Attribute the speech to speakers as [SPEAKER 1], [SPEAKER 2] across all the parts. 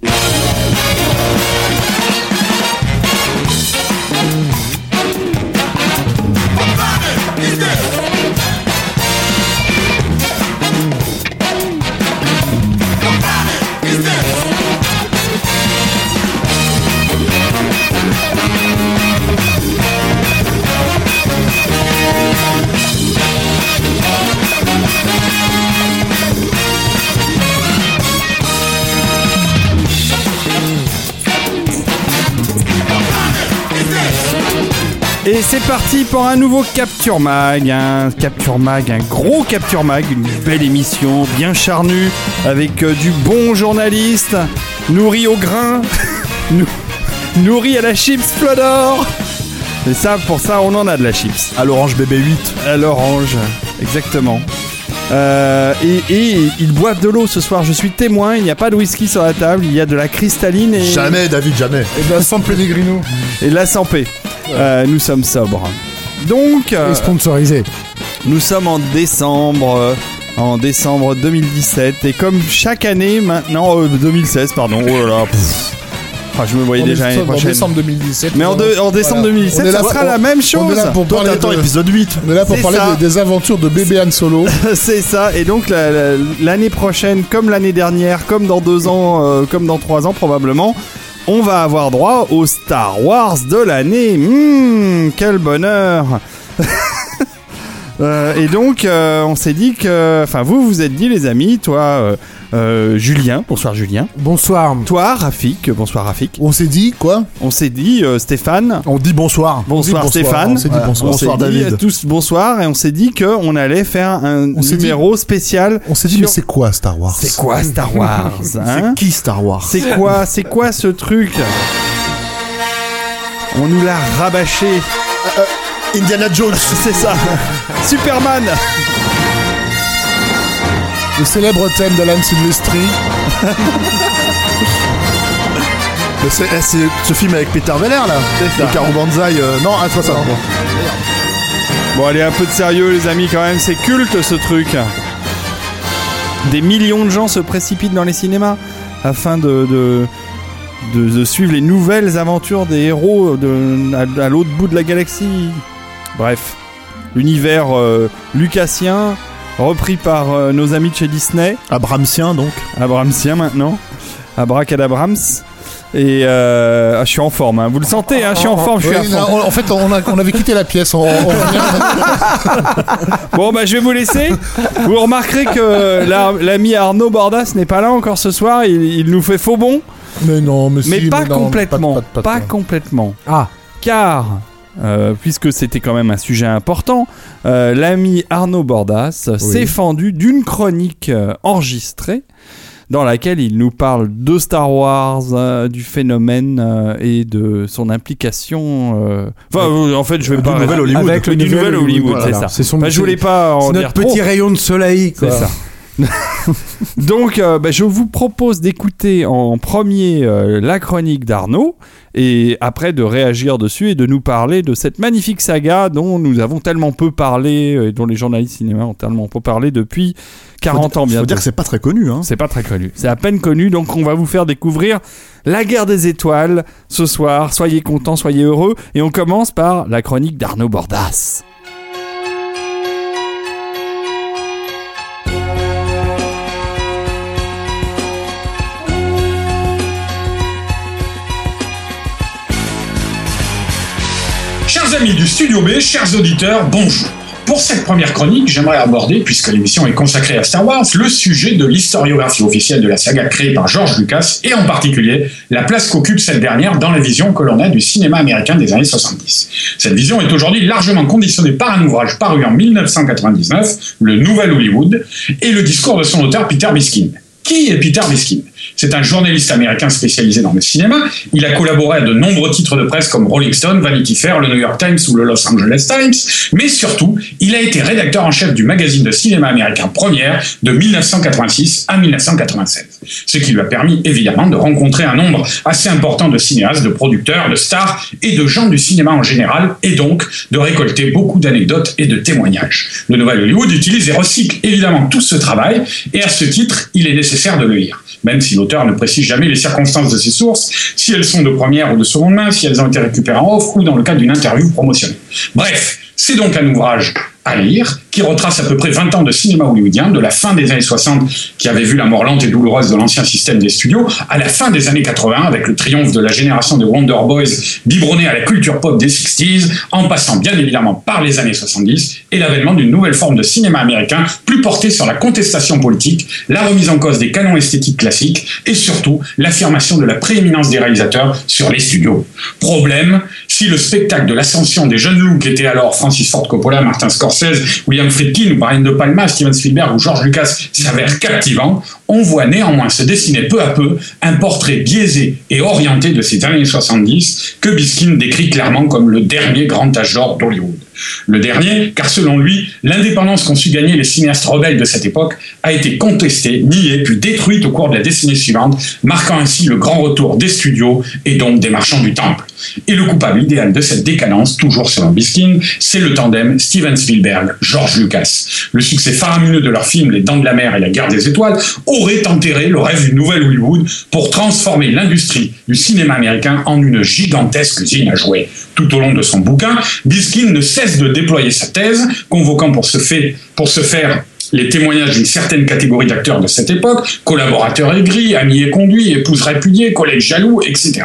[SPEAKER 1] Yeah.
[SPEAKER 2] Et c'est parti pour un nouveau Capture Mag, un Capture Mag, un gros Capture Mag, une belle émission bien charnue avec euh, du bon journaliste, nourri au grain, nou- nourri à la chips Flodor. Et ça, pour ça, on en a de la chips.
[SPEAKER 3] À l'orange BB8.
[SPEAKER 2] À l'orange, exactement. Euh, et, et ils boivent de l'eau ce soir, je suis témoin, il n'y a pas de whisky sur la table, il y a de la cristalline et,
[SPEAKER 3] Jamais, David, jamais.
[SPEAKER 4] Et ben, sans Pellegrino.
[SPEAKER 2] et de la Sampé. Euh, nous sommes sobres. Donc, euh,
[SPEAKER 4] Et sponsorisé.
[SPEAKER 2] nous sommes en décembre, euh, en décembre 2017, et comme chaque année maintenant, euh, 2016, pardon, oh là là, pff. Ah, je me voyais
[SPEAKER 4] On est
[SPEAKER 2] déjà l'année
[SPEAKER 4] en
[SPEAKER 2] prochaine.
[SPEAKER 4] décembre 2017.
[SPEAKER 2] Mais en, de- en décembre
[SPEAKER 4] Voilà.
[SPEAKER 2] 2017,
[SPEAKER 4] On est là
[SPEAKER 2] ça sera
[SPEAKER 4] pour-
[SPEAKER 2] la même
[SPEAKER 4] On est
[SPEAKER 2] chose.
[SPEAKER 4] là pour
[SPEAKER 3] Toi,
[SPEAKER 4] parler,
[SPEAKER 3] t'attends
[SPEAKER 4] de-
[SPEAKER 3] épisode 8.
[SPEAKER 4] on est là pour
[SPEAKER 2] C'est
[SPEAKER 4] parler
[SPEAKER 2] ça.
[SPEAKER 4] des, des aventures de bébé Han Solo.
[SPEAKER 2] C'est ça, et donc la- la- l'année prochaine, comme l'année dernière, comme dans deux ans, euh, comme dans trois ans probablement, on va avoir droit au Star Wars de l'année. Mmh, quel bonheur Euh, et donc, euh, on s'est dit que, enfin, vous vous êtes dit, les amis, toi, euh, euh, Julien, bonsoir Julien,
[SPEAKER 4] Bonsoir.
[SPEAKER 2] toi, Rafik, bonsoir Rafik.
[SPEAKER 4] On s'est dit quoi
[SPEAKER 2] On s'est dit, euh, Stéphane,
[SPEAKER 3] On dit bonsoir.
[SPEAKER 2] bonsoir,
[SPEAKER 4] bonsoir,
[SPEAKER 2] Stéphane.
[SPEAKER 4] on s'est dit
[SPEAKER 3] Voilà.
[SPEAKER 4] bonsoir.
[SPEAKER 2] On s'est
[SPEAKER 3] Bonsoir,
[SPEAKER 2] dit
[SPEAKER 3] David.
[SPEAKER 2] à tous bonsoir, et on s'est dit qu'on allait faire un
[SPEAKER 4] On dit-
[SPEAKER 2] numéro spécial.
[SPEAKER 4] On s'est dit,
[SPEAKER 2] sur-
[SPEAKER 4] mais c'est quoi Star Wars
[SPEAKER 2] C'est quoi Star Wars hein
[SPEAKER 3] C'est qui Star Wars
[SPEAKER 2] C'est quoi, c'est quoi ce truc On nous l'a rabâché.
[SPEAKER 3] Indiana Jones.
[SPEAKER 2] C'est ça. Superman.
[SPEAKER 4] Le célèbre thème.
[SPEAKER 3] Mais c'est, eh, c'est ce film avec Peter Weller là.
[SPEAKER 2] C'est ça.
[SPEAKER 3] Le Caro Banzai. euh, non, ah, toi ça.
[SPEAKER 2] Bon, allez, un peu de sérieux, les amis, quand même. C'est culte ce truc. Des millions de gens se précipitent dans les cinémas afin de, de, de- de suivre les nouvelles aventures des héros de, à, à l'autre bout de la galaxie. Bref, l'univers euh, lucasien, repris par euh, nos amis de chez Disney.
[SPEAKER 3] Abramsien donc.
[SPEAKER 2] Abramsien maintenant. Abracadabrams. Et euh, ah, je suis en forme, hein. vous le sentez, hein, je suis en forme, je suis
[SPEAKER 4] Oui,
[SPEAKER 2] à
[SPEAKER 4] non,
[SPEAKER 2] fond.
[SPEAKER 4] on- en fait, on, a- on avait quitté la pièce. On, on-
[SPEAKER 2] Bon, bah je vais vous laisser. Vous remarquerez que la- l'ami Arnaud Bordas n'est pas là encore ce soir, il, il nous fait faux bon,
[SPEAKER 4] mais non, mais,
[SPEAKER 2] mais
[SPEAKER 4] si,
[SPEAKER 2] pas
[SPEAKER 4] non,
[SPEAKER 2] complètement.
[SPEAKER 4] pas-
[SPEAKER 2] Pas,
[SPEAKER 4] pas- pas-
[SPEAKER 2] complètement.
[SPEAKER 4] Ah,
[SPEAKER 2] Car, euh, puisque c'était quand même un sujet important, euh, l'ami Arnaud Bordas s'est fendu d'une chronique euh, enregistrée dans laquelle il nous parle de Star Wars, du phénomène et de son implication. Enfin, en fait, je vais
[SPEAKER 3] Du
[SPEAKER 2] pas
[SPEAKER 3] nouvel Hollywood.
[SPEAKER 2] Avec le nouvel Hollywood, c'est ça.
[SPEAKER 4] C'est son-
[SPEAKER 2] Bah, je voulais pas en dire
[SPEAKER 5] notre
[SPEAKER 2] trop.
[SPEAKER 5] petit rayon de soleil, quoi.
[SPEAKER 2] C'est ça. Donc, euh, bah, je vous propose d'écouter en premier euh, la chronique d'Arnaud et après de réagir dessus et de nous parler de cette magnifique saga dont nous avons tellement peu parlé euh, et dont les journalistes cinéma ont tellement peu parlé depuis 40 ans
[SPEAKER 3] Faut
[SPEAKER 2] bientôt.
[SPEAKER 3] dire que c'est pas très connu hein.
[SPEAKER 2] C'est pas très connu. C'est à peine connu, donc on va vous faire découvrir la guerre des étoiles ce soir. Soyez contents, soyez heureux. Et on commence par la chronique d'Arnaud Bordas.
[SPEAKER 6] Chers amis du Studio B, chers auditeurs, bonjour. Pour cette première chronique, j'aimerais aborder, puisque l'émission est consacrée à Star Wars, le sujet de l'historiographie officielle de la saga créée par George Lucas et en particulier la place qu'occupe cette dernière dans la vision que l'on a du cinéma américain des années 70. Cette vision est aujourd'hui largement conditionnée par un ouvrage paru en 1999, Le Nouvel Hollywood, et le discours de son auteur Peter Biskin. Qui est Peter Biskin C'est un journaliste américain spécialisé dans le cinéma. Il a collaboré à de nombreux titres de presse comme Rolling Stone, Vanity Fair, le New York Times ou le Los Angeles Times. Mais surtout, il a été rédacteur en chef du magazine de cinéma américain Première de 1986 à 1996. Ce qui lui a permis évidemment de rencontrer un nombre assez important de cinéastes, de producteurs, de stars et de gens du cinéma en général, et donc de récolter beaucoup d'anecdotes et de témoignages. Le Nouvel Hollywood utilise et recycle évidemment tout ce travail, et à ce titre, il est nécessaire de le lire, même si l'auteur ne précise jamais les circonstances de ses sources, si elles sont de première ou de seconde main, si elles ont été récupérées en offre ou dans le cadre d'une interview promotionnelle. Bref, c'est donc un ouvrage à lire, qui retrace à peu près 20 ans de cinéma hollywoodien, de la fin des années 60, qui avait vu la mort lente et douloureuse de l'ancien système des studios, à la fin des années 80, avec le triomphe de la génération de Wonder Boys biberonnés à la culture pop des 60s, en passant bien évidemment par les années 70, et l'avènement d'une nouvelle forme de cinéma américain, plus portée sur la contestation politique, la remise en cause des canons esthétiques classiques, et surtout l'affirmation de la prééminence des réalisateurs sur les studios. Problème, si le spectacle de l'ascension des jeunes loups qui étaient alors Francis Ford Coppola, Martin Scorsese, William Friedkin Brian De Palma, Steven Spielberg ou George Lucas s'avère captivant, on voit néanmoins se dessiner peu à peu un portrait biaisé et orienté de ces années 70 que Biskin décrit clairement comme le dernier grand âge d'Hollywood. Le dernier, car selon lui, l'indépendance qu'ont su gagner les cinéastes rebelles de cette époque a été contestée, niée, puis détruite au cours de la décennie suivante, marquant ainsi le grand retour des studios et donc des marchands du temple. Et le coupable idéal de cette décadence, toujours selon Biskin, c'est le tandem Steven Spielberg-George Lucas. Le succès faramineux de leurs films Les Dents de la Mer et La Guerre des Étoiles aurait enterré le rêve d'une nouvelle Hollywood pour transformer l'industrie du cinéma américain en une gigantesque usine à jouer. Tout au long de son bouquin, Biskin ne cesse de déployer sa thèse, convoquant pour ce, faire les témoignages d'une certaine catégorie d'acteurs de cette époque, collaborateurs aigris, amis et conduits, épouses répudiées, collègues jaloux, etc.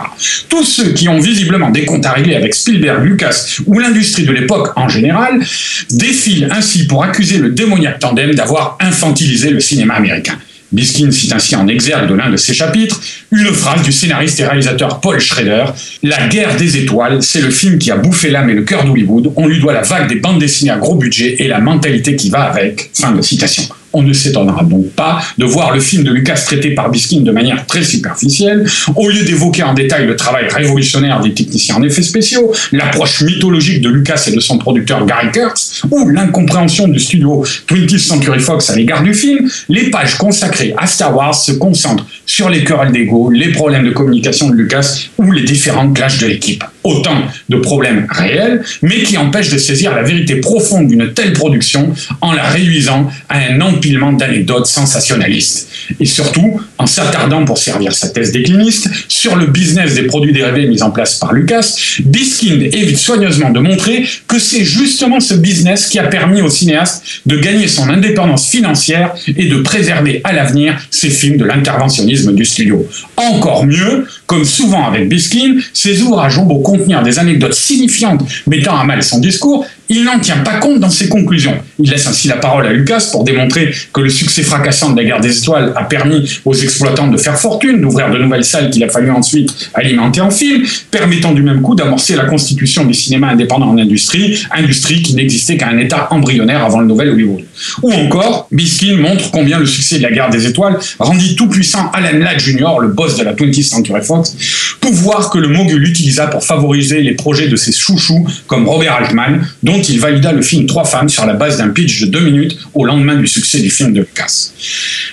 [SPEAKER 6] Tous ceux qui ont visiblement des comptes à régler avec Spielberg, Lucas ou l'industrie de l'époque en général, défilent ainsi pour accuser le démoniaque tandem d'avoir infantilisé le cinéma américain. Biskin cite ainsi en exergue de l'un de ses chapitres une phrase du scénariste et réalisateur Paul Schrader La guerre des étoiles, c'est le film qui a bouffé l'âme et le cœur d'Hollywood. On lui doit la vague des bandes dessinées à gros budget et la mentalité qui va avec. Fin de citation. On ne s'étonnera donc pas de voir le film de Lucas traité par Biskin de manière très superficielle, au lieu d'évoquer en détail le travail révolutionnaire des techniciens en effets spéciaux, l'approche mythologique de Lucas et de son producteur Gary Kurtz, ou l'incompréhension du studio 20th Century Fox à l'égard du film, les pages consacrées à Star Wars se concentrent sur les querelles d'ego, les problèmes de communication de Lucas ou les différentes clashs de l'équipe. Autant de problèmes réels, mais qui empêchent de saisir la vérité profonde d'une telle production en la réduisant à un empilement d'anecdotes sensationnalistes. Et surtout, en s'attardant pour servir sa thèse décliniste sur le business des produits dérivés mis en place par Lucas, Biskin évite soigneusement de montrer que c'est justement ce business qui a permis au cinéaste de gagner son indépendance financière et de préserver à l'avenir ses films de l'interventionnisme du studio. Encore mieux, comme souvent avec Biskin, ses ouvrages ont beau contenir des anecdotes signifiantes mettant à mal son discours, il n'en tient pas compte dans ses conclusions. Il laisse ainsi la parole à Lucas pour démontrer que le succès fracassant de la guerre des étoiles a permis aux exploitants de faire fortune, d'ouvrir de nouvelles salles qu'il a fallu ensuite alimenter en film, permettant du même coup d'amorcer la constitution du cinéma indépendant en industrie, industrie qui n'existait qu'à un état embryonnaire avant le nouvel Hollywood. Ou encore, Biskin montre combien le succès de la guerre des étoiles rendit tout puissant Alan Ladd Jr., le boss de la 20th Century Fox, pouvoir que le mogul utilisa pour favoriser les projets de ses chouchous comme Robert Altman, dont il valida le film Trois femmes sur la base d'un pitch de deux minutes au lendemain du succès du film de Lucas.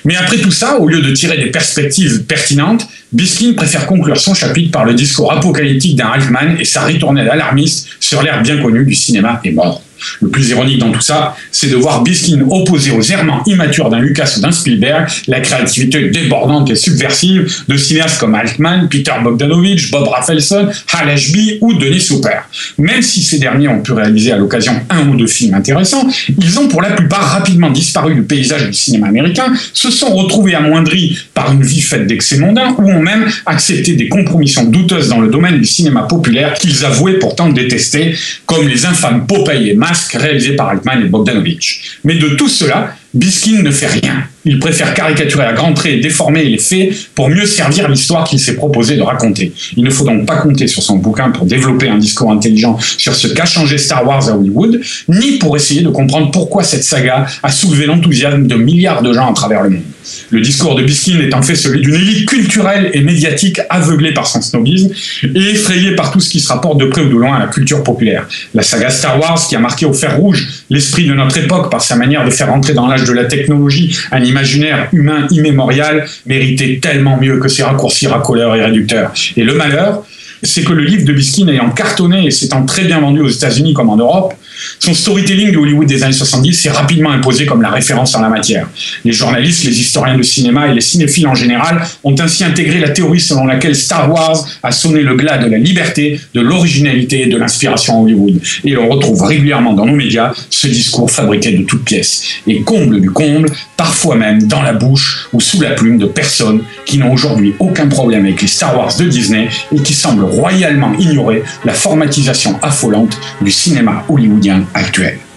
[SPEAKER 6] Mais après tout ça, au lieu de tirer des perspectives pertinentes, Biskin préfère conclure son chapitre par le discours apocalyptique d'un Altman et sa ritournelle alarmiste sur l'ère bien connue du cinéma est mort. Le plus ironique dans tout ça, c'est de voir Biskin opposer aux errements immatures d'un Lucas ou d'un Spielberg la créativité débordante et subversive de cinéastes comme Altman, Peter Bogdanovich, Bob Rafelson, Hal Ashby ou Denis Souper. Même si ces derniers ont pu réaliser à l'occasion un ou deux films intéressants, ils ont pour la plupart rapidement disparu du paysage du cinéma américain, se sont retrouvés amoindris par une vie faite d'excès mondains ou ont même accepté des compromissions douteuses dans le domaine du cinéma populaire qu'ils avouaient pourtant détester, comme les infâmes Popeye et réalisé par Altman et Bogdanovich. Mais de tout cela, Biskin ne fait rien. Il préfère caricaturer à grands traits et déformer les faits pour mieux servir l'histoire qu'il s'est proposé de raconter. Il ne faut donc pas compter sur son bouquin pour développer un discours intelligent sur ce qu'a changé Star Wars à Hollywood, ni pour essayer de comprendre pourquoi cette saga a soulevé l'enthousiasme de milliards de gens à travers le monde. Le discours de Biskin est en fait celui d'une élite culturelle et médiatique aveuglée par son snobisme et effrayée par tout ce qui se rapporte de près ou de loin à la culture populaire. La saga Star Wars, qui a marqué au fer rouge l'esprit de notre époque par sa manière de faire entrer dans l'âge de la technologie un imaginaire humain immémorial, méritait tellement mieux que ces raccourcis racoleurs et réducteurs. Et le malheur, c'est que le livre de Biskin ayant cartonné et s'étant très bien vendu aux États-Unis comme en Europe, son storytelling de Hollywood des années 70 s'est rapidement imposé comme la référence en la matière. Les journalistes, les historiens de cinéma et les cinéphiles en général ont ainsi intégré la théorie selon laquelle Star Wars a sonné le glas de la liberté, de l'originalité et de l'inspiration à Hollywood. Et on retrouve régulièrement dans nos médias ce discours fabriqué de toutes pièces. Et comble du comble, parfois même dans la bouche ou sous la plume de personnes qui n'ont aujourd'hui aucun problème avec les Star Wars de Disney et qui semblent royalement ignorer la formatisation affolante du cinéma hollywoodien young actress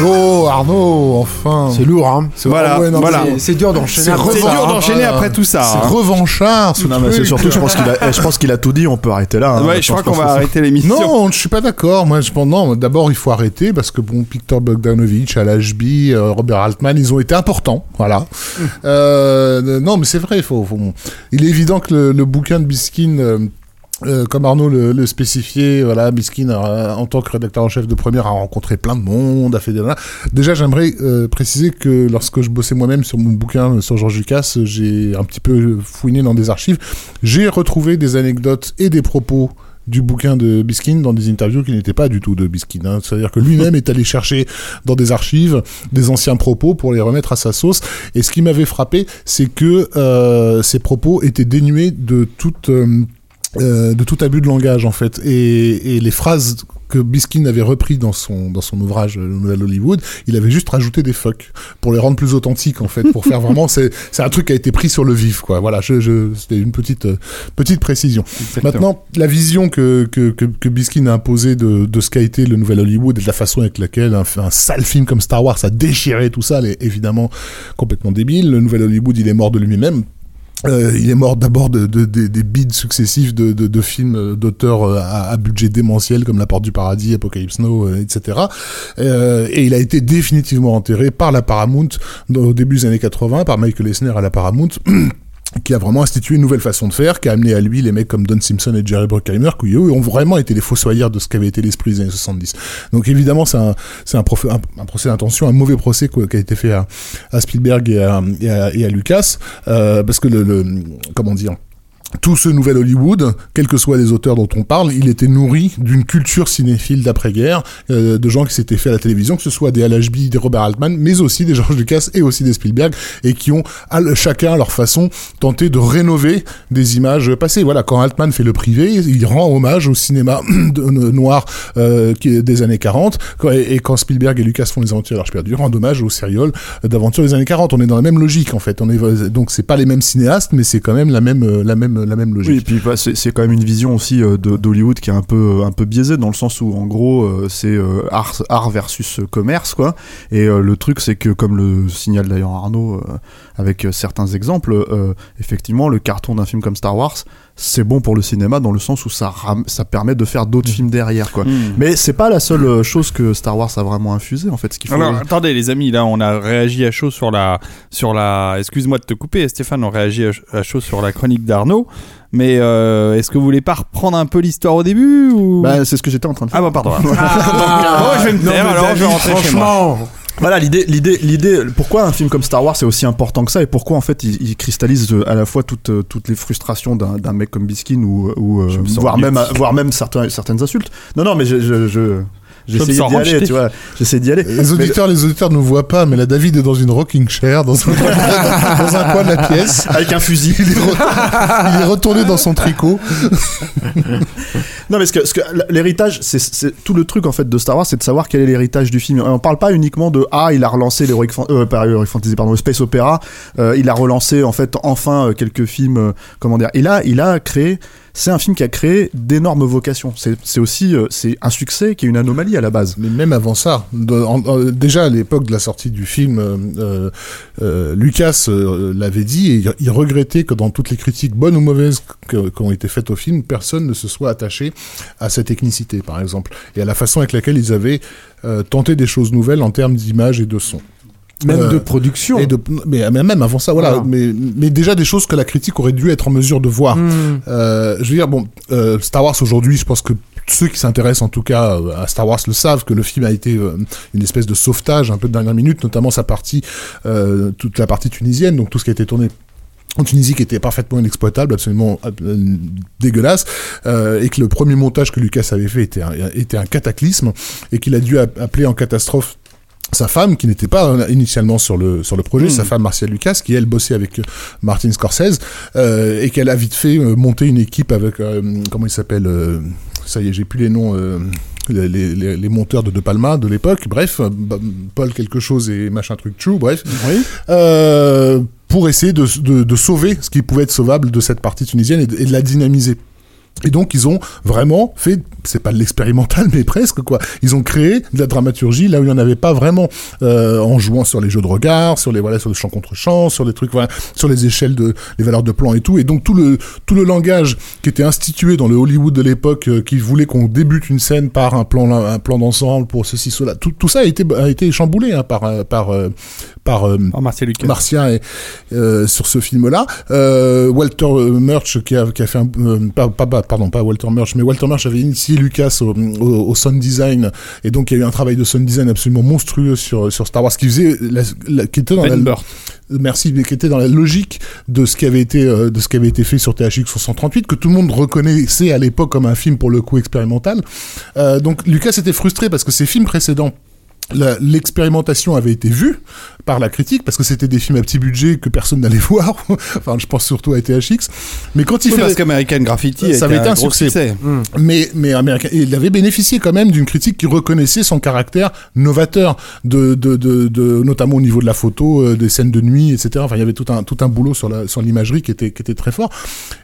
[SPEAKER 4] Arnaud, Arnaud, enfin.
[SPEAKER 3] C'est lourd, hein.
[SPEAKER 4] C'est
[SPEAKER 2] Voilà,
[SPEAKER 4] ouais, non,
[SPEAKER 2] voilà.
[SPEAKER 5] C'est dur d'enchaîner.
[SPEAKER 4] C'est
[SPEAKER 5] hein.
[SPEAKER 2] d'enchaîner après tout ça.
[SPEAKER 4] C'est
[SPEAKER 2] hein.
[SPEAKER 4] revanchard, ce
[SPEAKER 3] Non, mais c'est surtout, je pense qu'il a, je pense qu'il a tout dit, on peut arrêter là. hein.
[SPEAKER 2] Ouais, je crois qu'on va arrêter l'émission.
[SPEAKER 4] Non, je suis pas d'accord. Moi, je pense non. D'abord, il faut arrêter parce que bon, Victor Bogdanovich, Al Ashby, euh, Robert Altman, ils ont été importants. Voilà. Euh, non, mais c'est vrai. Il faut, faut- Il est évident que le, le bouquin de Biskin. Euh, euh, comme Arnaud le, le spécifiait, voilà, Biskin, a- en tant que rédacteur en chef de première, a rencontré plein de monde, a fait des... Déjà, j'aimerais euh, préciser que lorsque je bossais moi-même sur mon bouquin euh, sur Georges Lucas, euh, j'ai un petit peu fouiné dans des archives. J'ai retrouvé des anecdotes et des propos du bouquin de Biskin dans des interviews qui n'étaient pas du tout de Biskin. hein. C'est-à-dire que lui-même est allé chercher dans des archives des anciens propos pour les remettre à sa sauce. Et ce qui m'avait frappé, c'est que euh, ces propos étaient dénués de toute... euh, euh, de tout abus de langage en fait et, et les phrases que Biskin avait repris dans son dans son ouvrage euh, Le Nouvel Hollywood, il avait juste rajouté des fuck pour les rendre plus authentiques en fait, pour faire vraiment c'est c'est un truc qui a été pris sur le vif quoi. Voilà, je, je c'était une petite euh, petite précision. Maintenant, la vision que, que, que, que Biskin a imposée de, de ce qu'a été le nouvel Hollywood et de la façon avec laquelle un, un sale film comme Star Wars a déchiré tout ça, elle est évidemment complètement débile. Le nouvel Hollywood, il est mort de lui-même. Euh, il est mort d'abord de, de- de- des bides successifs de, films euh, d'auteurs euh, à, budget démentiel comme La Porte du Paradis, Apocalypse Now, etc. Euh, et il a été définitivement enterré par la Paramount au début des années 80, par Michael Eisner à la Paramount. qui a vraiment institué une nouvelle façon de faire, qui a amené à lui les mecs comme Don Simpson et Jerry Bruckheimer, qui eux ont vraiment été les fossoyeurs de ce qu'avait été l'esprit des années 70. Donc évidemment, c'est un, un, procès d'intention, un mauvais procès qui a été fait à, Spielberg et à, et à, et à Lucas, euh, parce que le, le, comment dire, tout ce nouvel Hollywood, quels que soient les auteurs dont on parle, il était nourri d'une culture cinéphile d'après-guerre, euh, de gens qui s'étaient fait à la télévision, que ce soit des Al des Robert Altman, mais aussi des George Lucas et aussi des Spielberg, et qui ont chacun à leur façon tenté de rénover des images passées. Voilà, quand Altman fait le privé, il rend hommage au cinéma de- noir euh, des années 40, quand- et, quand Spielberg et Lucas font les aventures de l'Arche rendent hommage aux sérioles d'aventures des années 40. On est dans la même logique en fait. On est donc c'est pas les mêmes cinéastes, mais c'est quand même la même euh, la même la même logique.
[SPEAKER 3] Oui, et puis bah, c'est quand même une vision aussi euh, d'Hollywood qui est un peu un peu biaisée dans le sens où en gros euh, c'est euh, art art versus commerce quoi. Et le truc c'est que comme le signale d'ailleurs Arnaud avec certains exemples, effectivement le carton d'un film comme Star Wars c'est bon pour le cinéma dans le sens où ça ram- ça permet de faire d'autres films derrière quoi.
[SPEAKER 2] Hmm.
[SPEAKER 3] Mais c'est pas la seule euh, chose que Star Wars a vraiment infusé en fait. Ce qu'il faut.
[SPEAKER 2] Alors attendez les amis, là on a réagi à chaud sur la sur la. Excuse-moi de te couper, Stéphane, on réagit à ch- à chaud sur la chronique d'Arnaud. Mais euh, est-ce que vous voulez pas reprendre un peu l'histoire au début ou?
[SPEAKER 3] Bah, c'est ce que j'étais en train de faire.
[SPEAKER 2] Ah bah pardon. Ah, bon, je vais me taire alors, je vais rentrer chez moi.
[SPEAKER 3] Voilà l'idée, l'idée, l'idée. Pourquoi un film comme Star Wars est aussi important que ça et pourquoi en fait il, il cristallise euh, à la fois toutes, euh, toutes les frustrations d'un, mec comme Biskin ou, ou euh,
[SPEAKER 2] sens
[SPEAKER 3] voire même, voire même certains, certaines insultes. Non non mais je, je, je j'essayais
[SPEAKER 2] sens
[SPEAKER 3] d'y aller, tu vois. J'essaie d'y aller.
[SPEAKER 4] Les auditeurs, les auditeurs ne voient pas, mais la David est dans une rocking chair, dans un, dans un coin de la pièce.
[SPEAKER 3] Avec un fusil.
[SPEAKER 4] Il est, re- il est retourné dans son tricot.
[SPEAKER 3] Non, mais ce que, ce que l'héritage, c'est, c'est tout le truc en fait de Star Wars, c'est de savoir quel est l'héritage du film. On parle pas uniquement de ah, il a relancé l'heroic fan- euh, pas Heroic fantasy, pardon, le space opera. euh, il a relancé en fait enfin euh, quelques films, euh, comment dire. Il a, il a créé c'est un film qui a créé d'énormes vocations. C'est aussi euh, c'est un succès qui est une anomalie à la base.
[SPEAKER 4] Mais même avant ça, en- déjà à l'époque de la sortie du film, euh, euh, euh, Lucas euh, l'avait dit et il- regrettait que dans toutes les critiques, bonnes ou mauvaises, qui ont été faites au film, personne ne se soit attaché à sa technicité, par exemple, et à la façon avec laquelle ils avaient euh, tenté des choses nouvelles en termes d'image et de son.
[SPEAKER 5] Même
[SPEAKER 4] Euh,
[SPEAKER 5] de production.
[SPEAKER 4] Et de, mais, mais même avant ça, voilà.
[SPEAKER 5] Voilà.
[SPEAKER 4] Mais, mais déjà des choses que la critique aurait dû être en mesure de voir.
[SPEAKER 5] Hmm.
[SPEAKER 4] Euh, je veux dire, bon, euh, Star Wars aujourd'hui, je pense que ceux qui s'intéressent en tout cas euh, à Star Wars le savent que le film a été euh, une espèce de sauvetage un peu de dernière minute, notamment sa partie, euh, toute la partie tunisienne, donc tout ce qui a été tourné en Tunisie qui était parfaitement inexploitable, absolument dégueulasse, euh, et que le premier montage que Lucas avait fait était un, était un cataclysme, et qu'il a dû appeler en catastrophe sa femme, qui n'était pas initialement sur le sur le projet, sa femme Marcia Lucas, qui elle bossait avec euh, Martin Scorsese, euh, et qu'elle a vite fait euh, monter une équipe avec euh, comment il s'appelle, euh, ça y est, j'ai plus les noms. euh, les, les, les monteurs de De Palma de l'époque, bref, Paul quelque chose et machin truc chou, bref, euh, pour essayer de, de, de sauver ce qui pouvait être sauvable de cette partie tunisienne et de, et de la dynamiser. Et donc ils ont vraiment fait, c'est pas de l'expérimental, mais presque quoi. Ils ont créé de la dramaturgie là où il n'y en avait pas vraiment, euh, en jouant sur les jeux de regard, sur les voilà, sur le champ contre champ, sur les trucs, voilà, sur les échelles de, les valeurs de plan et tout. Et donc tout le tout le langage qui était institué dans le Hollywood de l'époque, euh, qui voulait qu'on débute une scène par un plan un plan d'ensemble pour ceci cela, tout, tout ça a été a été chamboulé hein, par euh, par euh, par. Martien est, euh, sur ce film-là. Euh, Walter Murch qui a, qui a fait un, pas, pas, pas- pardon pas Walter Murch mais Walter Murch avait initié Lucas au, au, au sound design et donc il y a eu un travail de sound design absolument monstrueux sur sur Star Wars qui faisait la- la- qui était dans
[SPEAKER 2] Ben
[SPEAKER 4] la, merci mais qui était dans la logique de ce qui avait été euh, de ce qui avait été fait sur THX 138 que tout le monde reconnaissait à l'époque comme un film pour le coup expérimental. Euh, donc Lucas était frustré parce que ses films précédents l'expérimentation avait été vue par la critique parce que c'était des films à petit budget que personne n'allait voir. enfin, je pense surtout à THX. Mais quand il
[SPEAKER 2] Oui,
[SPEAKER 4] fait
[SPEAKER 2] parce qu'American Graffiti
[SPEAKER 4] Ça avait été
[SPEAKER 2] un
[SPEAKER 4] succès.
[SPEAKER 5] Hmm.
[SPEAKER 4] mais mais américain et il avait bénéficié quand même d'une critique qui reconnaissait son caractère novateur de de, de, de- notamment au niveau de la photo euh, des scènes de nuit etc enfin il y avait tout un tout un boulot sur la sur l'imagerie qui était qui était très fort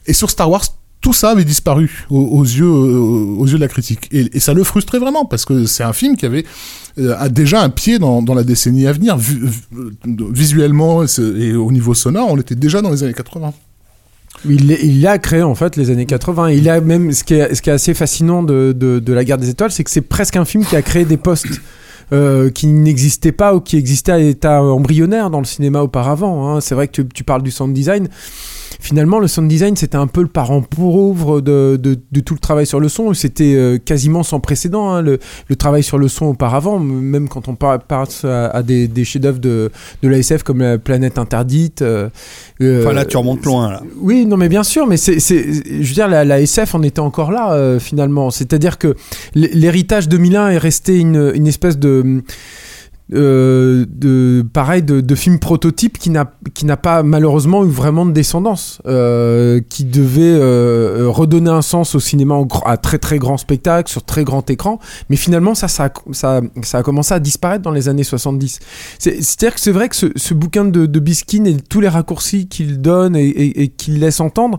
[SPEAKER 4] et sur Star Wars tout ça avait disparu aux, yeux euh, aux yeux de la critique et, ça le frustrait vraiment parce que c'est un film qui avait euh, a déjà un pied dans, la décennie à venir euh, visuellement et au niveau sonore on était déjà dans les années 80
[SPEAKER 5] Il, il a créé en fait les années 80. Il a même ce qui est, assez fascinant de, la Guerre des Étoiles, c'est que c'est presque un film qui a créé des postes. qui n'existaient pas ou qui existaient à l'état embryonnaire dans le cinéma auparavant. hein. C'est vrai que tu parles du sound design. Finalement, le sound design, c'était un peu le parent pauvre de, de, de tout le travail sur le son. C'était euh, quasiment sans précédent, hein, le, le travail sur le son auparavant. Même quand on passe à, à des, des chefs-d'œuvre de, de la SF comme La Planète Interdite. euh, euh,
[SPEAKER 2] Enfin, là, tu remontes loin, là.
[SPEAKER 5] oui, non, mais bien sûr, mais c'est, je veux dire, la, la SF en était encore là euh, finalement. C'est-à-dire que l'héritage 2001 est resté une, une espèce de euh, de pareil de, de film prototype qui n'a qui n'a pas malheureusement eu vraiment de descendance. Euh, qui devait euh, euh, redonner un sens au cinéma en à très très grand spectacle sur très grand écran. Mais finalement ça ça ça, ça a commencé à disparaître dans les années 70 c'est, c'est-à-dire que c'est vrai que ce, ce bouquin de, de Biskin et tous les raccourcis qu'il donne et, et- et qu'il laisse entendre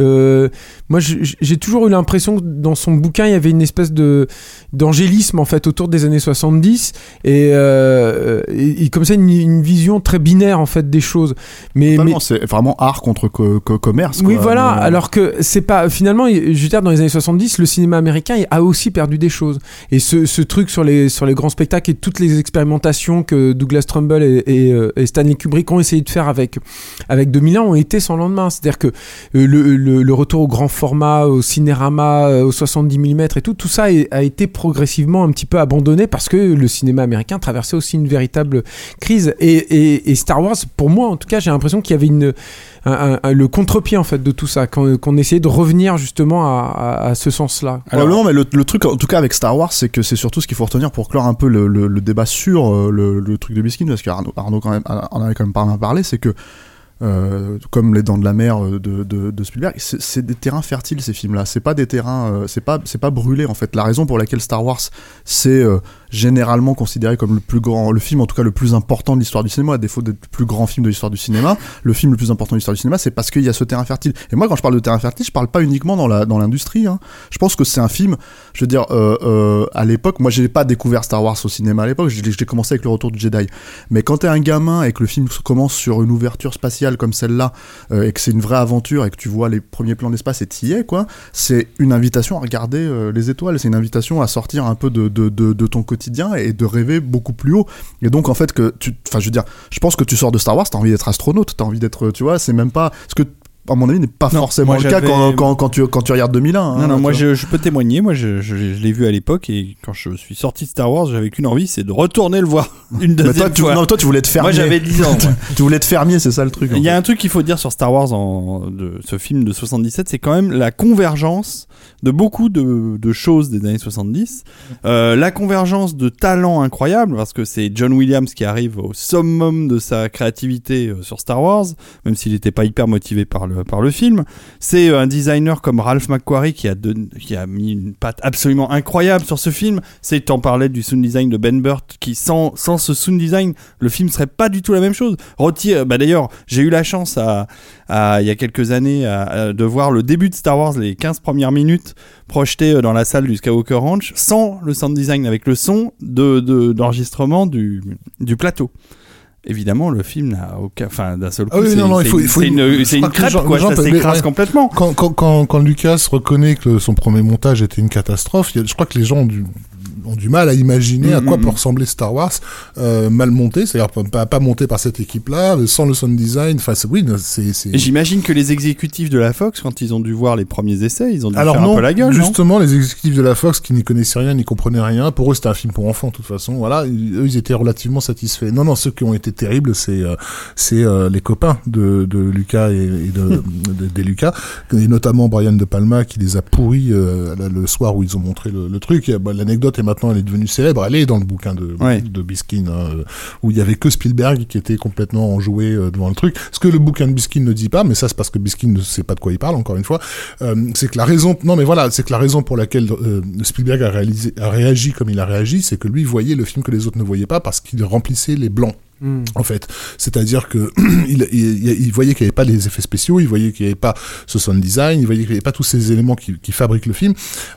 [SPEAKER 5] euh, moi j'ai toujours eu l'impression que dans son bouquin il y avait une espèce de d'angélisme en fait autour des années 70 et, euh, et- et comme ça une, une vision très binaire en fait des choses mais, mais
[SPEAKER 3] c'est vraiment art contre co- co- commerce.
[SPEAKER 5] oui, voilà.
[SPEAKER 3] Mais, euh,
[SPEAKER 5] Alors que c'est pas finalement, je veux dire, dans les années 70, le cinéma américain a aussi perdu des choses. Et ce, ce truc sur les sur les grands spectacles et toutes les expérimentations que Douglas Trumbull et, Stanley Kubrick ont essayé de faire avec avec 2001 ont été sans lendemain. C'est-à-dire que le, le, le retour au grand format, au cinérama, euh, au 70 mm et tout, tout ça a été progressivement un petit peu abandonné parce que le cinéma américain traversait aussi une véritable crise. Et, et, et Star Wars, pour moi en tout cas, j'ai l'impression qu'il y avait une un- un- un- le contre-pied en fait de tout ça, qu'on essayait de revenir justement à, à- à ce sens-là.
[SPEAKER 3] Probablement, mais le, le truc, en tout cas avec Star Wars, c'est que c'est surtout ce qu'il faut retenir pour clore un peu le, le- le débat sur euh, le, le truc de Biskin, parce qu'Arnaud Arnaud quand même, en avait quand même pas mal parlé, c'est que euh, comme les Dents de la Mer euh, de, Spielberg, c'est c'est des terrains fertiles ces films-là. C'est pas des terrains, euh, c'est pas c'est pas brûlé en fait. La raison pour laquelle Star Wars euh, généralement considéré comme le plus grand, le film en tout cas le plus important de l'histoire du cinéma, à défaut d'être le plus grand film de l'histoire du cinéma. Le film le plus important de l'histoire du cinéma, c'est parce qu'il y a ce terrain fertile. Et moi, quand je parle de terrain fertile, je parle pas uniquement dans la dans l'industrie. Hein. Je pense que c'est un film. Je veux dire, euh, euh, à l'époque, moi, j'ai pas découvert Star Wars au cinéma à l'époque. J'ai commencé avec le Retour du Jedi. Mais quand t'es un gamin et que le film commence sur une ouverture spatiale comme celle-là, euh, et que c'est une vraie aventure et que tu vois les premiers plans d'espace et t'y es, quoi, c'est une invitation à regarder les étoiles. C'est une invitation à sortir un peu de, de, de, de ton quotidien et de rêver beaucoup plus haut. Et donc, en fait, que tu, enfin, je veux dire, je pense que tu sors de Star Wars, t'as envie d'être astronaute, t'as envie d'être, tu vois, c'est même pas, ce que à mon avis, n'est pas
[SPEAKER 2] Non,
[SPEAKER 3] forcément le cas quand, quand, quand tu, quand tu regardes 2001. hein,
[SPEAKER 2] Non, non,
[SPEAKER 3] tu
[SPEAKER 2] moi je, je peux témoigner. Moi je, je, je l'ai vu à l'époque et quand je suis sorti de Star Wars, j'avais qu'une envie, c'est de retourner le voir une
[SPEAKER 3] Mais
[SPEAKER 2] deuxième
[SPEAKER 3] toi, tu,
[SPEAKER 2] fois.
[SPEAKER 3] non, toi, tu voulais être fermier.
[SPEAKER 2] Moi j'avais 10 ans.
[SPEAKER 3] tu voulais être fermier, c'est ça le truc.
[SPEAKER 2] Il y a
[SPEAKER 3] fait.
[SPEAKER 2] un truc qu'il faut dire sur Star Wars, en, de ce film de 77, c'est quand même la convergence de beaucoup de, choses des années 70. Euh, la convergence de talents incroyables, parce que c'est John Williams qui arrive au summum de sa créativité euh, sur Star Wars, même s'il n'était pas hyper motivé par le, film. C'est euh, un designer comme Ralph McQuarrie qui a, mis une patte absolument incroyable sur ce film. C'est, t'en parlais du sound design de Ben Burt, qui sans, ce sound design, le film serait pas du tout la même chose. Retire, bah d'ailleurs, j'ai eu la chance à, à- il y a quelques années à- à- de voir le début de Star Wars, les 15 premières minutes projetées euh, dans la salle du Skywalker Ranch, sans le sound design, avec le son de, de- d'enregistrement du, du plateau. Évidemment, le film n'a aucun, enfin, d'un seul coup,
[SPEAKER 4] Ah oui,
[SPEAKER 2] c'est, une-
[SPEAKER 4] une-
[SPEAKER 2] une, une crêpe, quoi, ça s'écrase
[SPEAKER 4] ouais.
[SPEAKER 2] complètement.
[SPEAKER 4] Quand, quand, quand, quand Lucas reconnaît que son premier montage était une catastrophe, je crois que les gens ont du, ont du mal à imaginer à quoi
[SPEAKER 2] Mm,
[SPEAKER 4] peut ressembler Star Wars euh, mal monté, c'est-à-dire pas, monté par cette équipe-là, euh, sans le sound design. Enfin, oui, c'est.
[SPEAKER 2] j'imagine que les exécutifs de la Fox, quand ils ont dû voir les premiers essais, ils ont dû
[SPEAKER 4] Alors
[SPEAKER 2] faire
[SPEAKER 4] non,
[SPEAKER 2] un peu la gueule, non
[SPEAKER 4] justement, les exécutifs de la Fox qui n'y connaissaient rien, n'y comprenaient rien, pour eux c'était un film pour enfants, de toute façon. Voilà, eux ils étaient relativement satisfaits. Non, non, ceux qui ont été terribles, c'est euh, c'est les copains de, de Lucas et, et de, de- des Lucas, et notamment Brian de Palma qui les a pourris euh, le soir où ils ont montré le, le truc. Bah, L'anecdote est maintenant, elle est devenue célèbre. Elle est dans le bouquin de,
[SPEAKER 2] Ouais.
[SPEAKER 4] de Biskin, hein, euh, où il y avait que Spielberg qui était complètement enjoué euh, devant le truc. Ce que le bouquin de Biskin ne dit pas, mais ça c'est parce que Biskin ne sait pas de quoi il parle, encore une fois, euh, c'est que la raison, non mais voilà, c'est que la raison pour laquelle euh, Spielberg a, réalisé, a réagi comme il a réagi, c'est que lui voyait le film que les autres ne voyaient pas parce qu'il remplissait les blancs
[SPEAKER 5] Hmm.
[SPEAKER 4] en fait. C'est-à-dire que il, voyait qu'il n'y avait pas les effets spéciaux, il voyait qu'il n'y avait pas ce sound design, il voyait qu'il n'y avait pas tous ces éléments qui, fabriquent le film.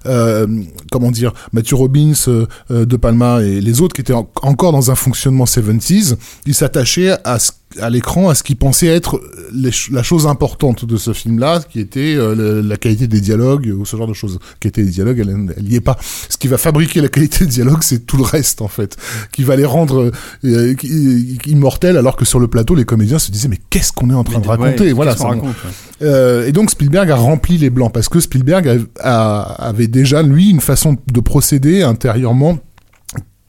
[SPEAKER 4] Euh, comment dire, Matthew Robbins, euh, euh, De Palma et les autres qui étaient en- encore dans un fonctionnement 70s, ils s'attachaient à ce à l'écran à ce qu'ils pensaient être les la chose importante de ce film-là, qui était euh, le- la qualité des dialogues ou ce genre de choses. Qualité des dialogues, elle, elle y est pas. Ce qui va fabriquer la qualité des dialogues, c'est tout le reste en fait, qui va les rendre euh, qui- immortels, alors que sur le plateau, les comédiens se disaient mais qu'est-ce qu'on est en train de
[SPEAKER 2] Ouais,
[SPEAKER 4] raconter? Voilà.
[SPEAKER 2] qu'est-ce qu'on
[SPEAKER 4] ça-
[SPEAKER 2] raconte, ouais.
[SPEAKER 4] euh, et donc Spielberg a rempli les blancs parce que Spielberg a- a- avait déjà lui une façon de procéder intérieurement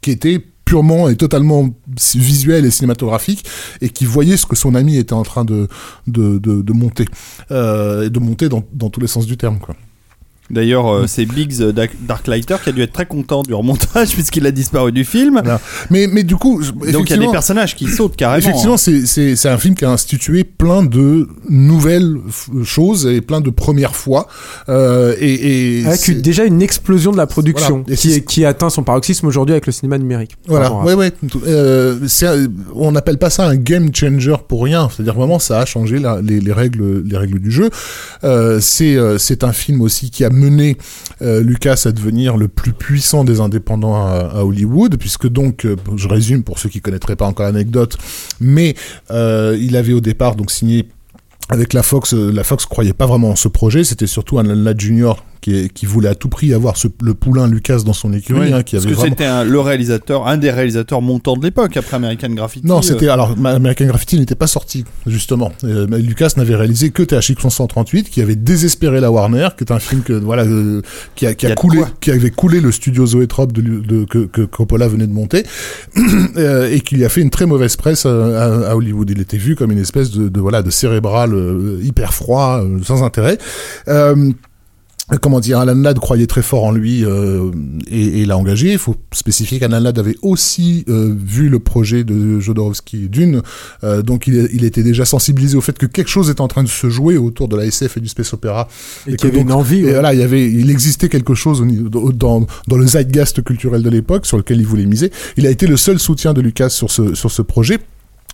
[SPEAKER 4] qui était purement et totalement visuel et cinématographique et qui voyait ce que son ami était en train de monter euh, et de monter dans, tous les sens du terme.
[SPEAKER 2] D'ailleurs, euh, c'est Biggs euh, Dark- Darklighter qui a dû être très content du remontage puisqu'il a disparu du film.
[SPEAKER 4] Mais mais du coup je-
[SPEAKER 2] Donc il y a des
[SPEAKER 4] effectivement-
[SPEAKER 2] personnages qui sautent carrément.
[SPEAKER 4] Effectivement,
[SPEAKER 2] hein.
[SPEAKER 4] c'est- c'est c'est un film qui a institué plein de nouvelles f- choses et plein de premières fois. Euh, et, et
[SPEAKER 5] Avec
[SPEAKER 4] c'est-
[SPEAKER 5] une- déjà une explosion de la production
[SPEAKER 4] Voilà. Et
[SPEAKER 5] qui,
[SPEAKER 4] c'est-
[SPEAKER 5] est- qui atteint son paroxysme aujourd'hui avec le cinéma numérique.
[SPEAKER 4] Voilà,
[SPEAKER 5] à-
[SPEAKER 4] ouais, ouais. tout- euh, c'est un- on n'appelle pas ça un game changer pour rien. C'est-à-dire vraiment, ça a changé la- les, les règles, les règles du jeu. Euh, c'est, euh, c'est un film aussi qui a mené euh, Lucas à devenir le plus puissant des indépendants à, Hollywood, puisque donc, euh, je résume pour ceux qui connaîtraient pas encore l'anecdote, mais euh, il avait au départ donc signé avec la Fox, la Fox croyait pas vraiment en ce projet. C'était surtout Alan Ladd Jr. qui, voulait à tout prix avoir ce, le poulain Lucas dans son écurie,
[SPEAKER 2] Oui,
[SPEAKER 4] hein, qui
[SPEAKER 2] parce
[SPEAKER 4] avait
[SPEAKER 2] que
[SPEAKER 4] vraiment...
[SPEAKER 2] c'était un- le réalisateur, un des réalisateurs montants de l'époque après American Graffiti.
[SPEAKER 4] Non,
[SPEAKER 2] euh,
[SPEAKER 4] c'était alors Ma- American Graffiti n'était pas sorti justement. Euh, Lucas n'avait réalisé que THX 138, qui avait désespéré la Warner, qui est un film que voilà euh, qui a, qui coulé, qui avait coulé le studio Zoetrope de, de- que, que Coppola venait de monter, euh, et qui lui a fait une très mauvaise presse euh, à, à Hollywood. Il était vu comme une espèce de, de voilà de cérébral euh, hyper froid, euh, sans intérêt. Euh, comment dire, Alan Ladd croyait très fort en lui euh, et, et l'a engagé. Il faut spécifier qu'Alan Ladd avait aussi euh, vu le projet de Jodorowsky Dune, euh, donc il, il, était déjà sensibilisé au fait que quelque chose est en train de se jouer autour de la SF et du space opéra.
[SPEAKER 5] Et, qu'il y avait une envie.
[SPEAKER 4] Et voilà, il y avait, il existait quelque chose au, dans, dans le zeitgeist culturel de l'époque sur lequel il voulait miser. Il a été le seul soutien de Lucas sur ce, sur ce projet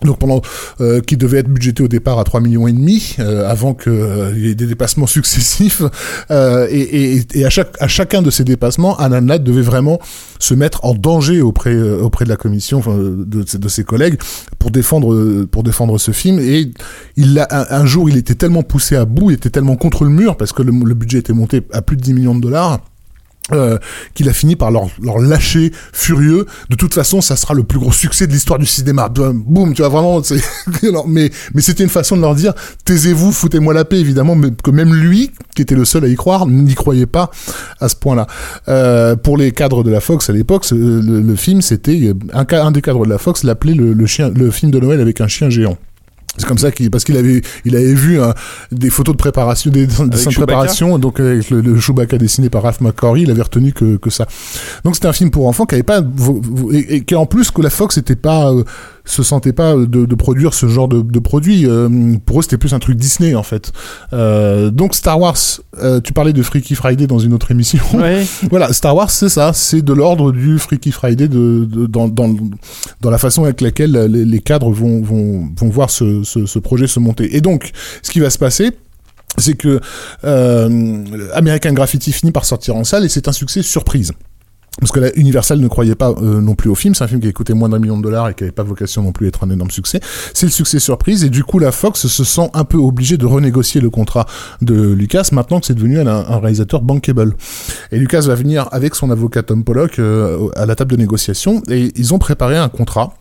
[SPEAKER 4] donc pendant euh, qui devait être budgété au départ à 3 millions et demi euh, avant qu'il euh, y ait des dépassements successifs euh, et, à chaque à chacun de ces dépassements Ananat devait vraiment se mettre en danger auprès auprès de la commission de, de, ses collègues pour défendre pour défendre ce film. Et il a, un, un, jour il était tellement poussé à bout il était tellement contre le mur parce que le, le budget était monté à plus de 10 millions de dollars euh, qu'il a fini par leur, lâcher furieux. De toute façon, ça sera le plus gros succès de l'histoire du cinéma. Boum, tu vois vraiment. mais mais c'était une façon de leur dire taisez-vous, foutez-moi la paix, évidemment, mais que même lui, qui était le seul à y croire, n'y croyait pas à ce point-là. Euh, pour les cadres de la Fox à l'époque, le, film, c'était un, un des cadres de la Fox l'appelait le, le film de Noël avec un chien géant. C'est comme ça qu'il parce qu'il avait il avait vu hein, des photos de préparation des dessins de préparation donc avec le, le, Chewbacca dessiné par Ralph McQuarrie il avait retenu que, que ça. Donc c'était un film pour enfants qui avait pas et, et qui en plus que la Fox était pas euh, se sentaient pas de, de produire ce genre de, de produit. Euh, pour eux, c'était plus un truc Disney en fait. Euh, donc Star Wars, euh, tu parlais de Freaky Friday dans une autre émission.
[SPEAKER 5] Ouais.
[SPEAKER 4] voilà, Star Wars, c'est ça, c'est de l'ordre du Freaky Friday de, de, dans, dans, dans la façon avec laquelle les, les cadres vont, vont, vont voir ce, ce, ce projet se monter. Et donc, ce qui va se passer, c'est que euh, American Graffiti finit par sortir en salle et c'est un succès surprise parce que la Universal ne croyait pas euh, non plus au film, c'est un film qui a coûté moins d'un million de dollars et qui n'avait pas vocation non plus à être un énorme succès. C'est le succès surprise et du coup la Fox se sent un peu obligée de renégocier le contrat de Lucas maintenant que c'est devenu un, un, réalisateur bankable. Et Lucas va venir avec son avocat Tom Pollock euh, à la table de négociation et ils ont préparé un contrat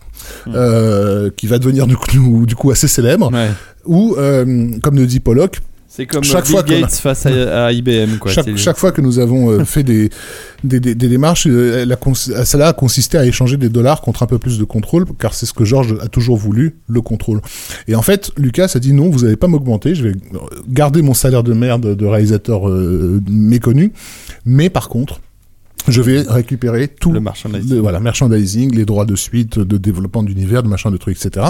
[SPEAKER 4] mmh. euh, qui va devenir du coup, du coup assez célèbre
[SPEAKER 2] ouais.
[SPEAKER 4] où, euh, comme le dit Pollock,
[SPEAKER 2] c'est comme chaque Bill fois Gates a... face à, à, IBM. Quoi.
[SPEAKER 4] Chaque, chaque fois que nous avons euh, fait des, des, des, des démarches, euh, la, cela a consisté à échanger des dollars contre un peu plus de contrôle, car c'est ce que Georges a toujours voulu, le contrôle. Et en fait, Lucas a dit non, vous n'allez pas m'augmenter, je vais garder mon salaire de merde de réalisateur euh, méconnu, mais par contre, je vais récupérer tout
[SPEAKER 2] le merchandising.
[SPEAKER 4] Le, voilà, merchandising, les droits de suite, de développement d'univers, de machin, de trucs, etc.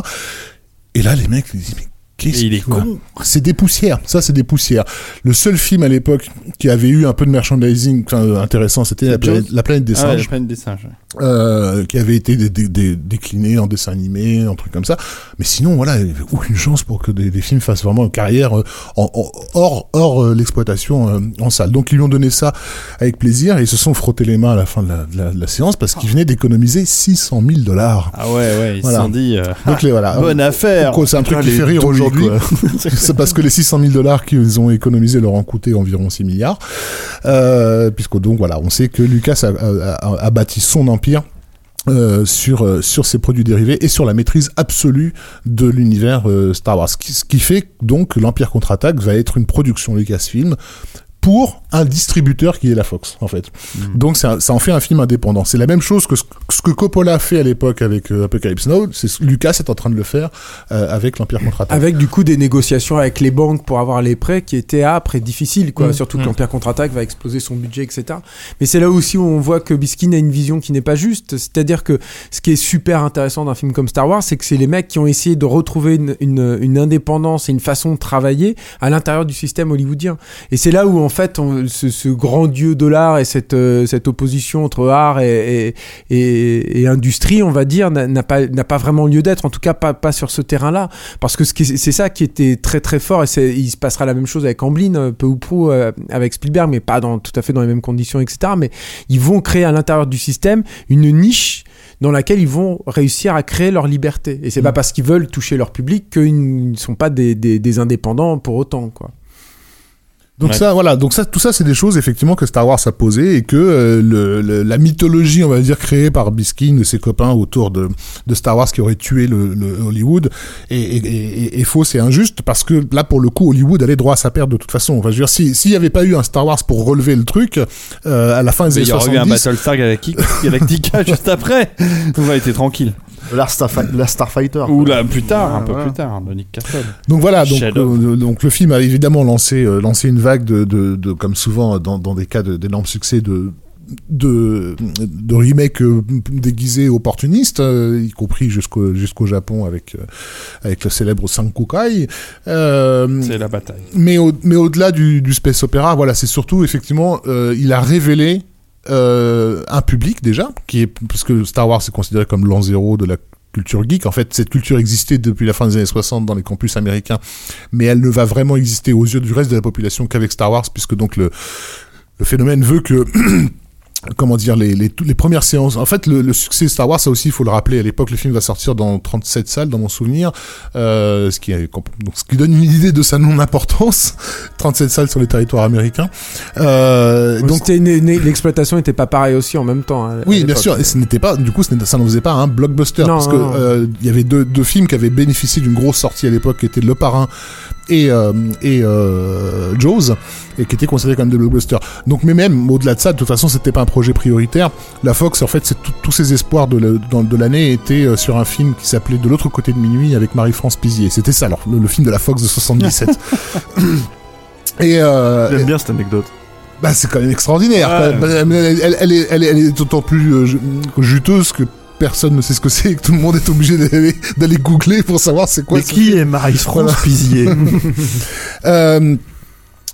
[SPEAKER 4] Et là, les mecs ils disent, mais
[SPEAKER 2] il est con.
[SPEAKER 4] C'est des poussières. Ça, c'est des poussières. Le seul film à l'époque qui avait eu un peu de merchandising intéressant, c'était la, la, planète des singes.
[SPEAKER 2] Ah ouais, la planète des singes.
[SPEAKER 4] Euh, qui avait été dé dé dé décliné en dessin animé, un truc comme ça. Mais sinon, voilà, il n'y avait aucune chance pour que des, des films fassent vraiment une carrière euh, en, en, hors, hors euh, l'exploitation euh, en salle. Donc, ils lui ont donné ça avec plaisir et ils se sont frottés les mains à la fin de la, de la, de la séance parce qu'ils venaient d'économiser 600 000 dollars.
[SPEAKER 2] Ah ouais, ouais, ils voilà. se sont dit.
[SPEAKER 4] Donc, les, voilà.
[SPEAKER 2] Bonne affaire.
[SPEAKER 4] C'est un truc qui fait rire aujourd'hui. c'est parce que les 600 000 dollars qu'ils ont économisés leur ont coûté environ 6 milliards. Euh, puisque donc voilà, on sait que Lucas a, a, a bâti son empire euh, sur euh, sur produits dérivés et sur la maîtrise absolue de l'univers euh, Star Wars. Ce qui, ce qui fait donc que l'Empire contre-attaque va être une production Lucasfilm pour un distributeur qui est la Fox en fait. Mmh. Donc ça, ça en fait un film indépendant. C'est la même chose que ce, ce, que Coppola a fait à l'époque avec euh, Apocalypse Now. C'est Lucas est en train de le faire euh, avec l'Empire contre-attaque.
[SPEAKER 5] Avec du coup des négociations avec les banques pour avoir les prêts qui étaient âpres et difficiles quoi. Mmh. Surtout que mmh. l'Empire contre-attaque va exploser son budget etc. Mais c'est là aussi où on voit que Biskin a une vision qui n'est pas juste. C'est-à-dire que ce qui est super intéressant d'un film comme Star Wars, c'est que c'est les mecs qui ont essayé de retrouver une, une, une indépendance et une façon de travailler à l'intérieur du système hollywoodien. Et c'est là où en fait on, ce, ce, grand dieu de l'art et cette, euh, cette opposition entre art et, et, et, et industrie, on va dire, n'a pas, vraiment lieu d'être, en tout cas pas, pas sur ce terrain-là. Parce que c'est ça qui était très très fort, et il se passera la même chose avec Amblin, euh, peu ou prou, euh, avec Spielberg, mais pas dans, tout à fait dans les mêmes conditions, etc. Mais ils vont créer à l'intérieur du système une niche dans laquelle ils vont réussir à créer leur liberté. Et c'est mmh. pas parce qu'ils veulent toucher leur public qu'ils ne sont pas des, des, des indépendants pour autant, quoi.
[SPEAKER 4] Donc ouais. ça, voilà, donc ça, tout ça, c'est des choses effectivement que Star Wars a posé et que euh, le, le, la mythologie, on va dire, créée par Biskin et ses copains autour de, de Star Wars qui aurait tué le, le Hollywood est, est, est, est fausse et injuste parce que là, pour le coup, Hollywood allait droit à sa perte de toute façon. Enfin, je veux dire, s'il si n'y avait pas eu un Star Wars pour relever le truc euh, à la fin des années 70,
[SPEAKER 2] il y aurait eu un Battlestar Galactica, Galactica juste après. On va être tranquille.
[SPEAKER 3] La, Starfi- la Starfighter.
[SPEAKER 2] Ou là, plus tard, un peu
[SPEAKER 3] ouais.
[SPEAKER 2] plus tard, de Nick Castle.
[SPEAKER 4] Donc voilà, donc, euh, donc le film a évidemment lancé, euh, lancé une vague de, de, de- comme souvent dans, dans des cas de- d'énormes succès de de, de remakes euh, déguisés opportunistes, euh, y compris jusqu'au jusqu'au Japon avec euh, avec le célèbre Sankukai. Euh,
[SPEAKER 2] C'est la bataille.
[SPEAKER 4] mais au, mais au-delà du, du space opéra, voilà, c'est surtout effectivement, il a révélé euh, un public déjà, qui est puisque Star Wars est considéré comme l'an zéro de la culture geek. En fait, cette culture existait depuis la fin des années 60 dans les campus américains, mais elle ne va vraiment exister aux yeux du reste de la population qu'avec Star Wars, puisque donc le le phénomène veut que comment dire les, les, les premières séances en fait le, le succès de Star Wars ça aussi il faut le rappeler à l'époque le film va sortir dans 37 salles dans mon souvenir euh, ce qui est, donc, ce qui donne une idée de sa non importance 37 salles sur les territoires américains euh,
[SPEAKER 5] Donc, l'exploitation n'était pas pareille aussi en même temps. hein, à
[SPEAKER 4] oui, bien sûr, et ce n'était pas, du coup, ça n'en faisait pas un blockbuster,
[SPEAKER 5] Non,
[SPEAKER 4] parce que
[SPEAKER 5] non, non.
[SPEAKER 4] euh, il y avait deux, deux films qui avaient bénéficié d'une grosse sortie à l'époque, qui étaient Le Parrain et euh, et euh, Jaws, et qui étaient considérés comme des blockbusters. Donc, mais même au-delà de ça, de toute façon, c'était pas un projet prioritaire. La Fox, en fait, c'est tous ses espoirs de le- dans- de l'année étaient euh, sur un film qui s'appelait De l'autre côté de minuit avec Marie-France Pizier. C'était ça, alors, le, le film de la Fox de 77. Et euh,
[SPEAKER 3] J'aime bien cette anecdote.
[SPEAKER 4] bah, c'est quand même extraordinaire.
[SPEAKER 2] Ouais.
[SPEAKER 4] quand même. Elle, elle- elle- elle est, elle, est, d'autant plus euh, ju- juteuse que personne ne sait ce que c'est et que tout le monde est obligé d'aller, googler pour savoir c'est quoi
[SPEAKER 3] Mais
[SPEAKER 4] ce
[SPEAKER 3] qui est Marie-France Pizier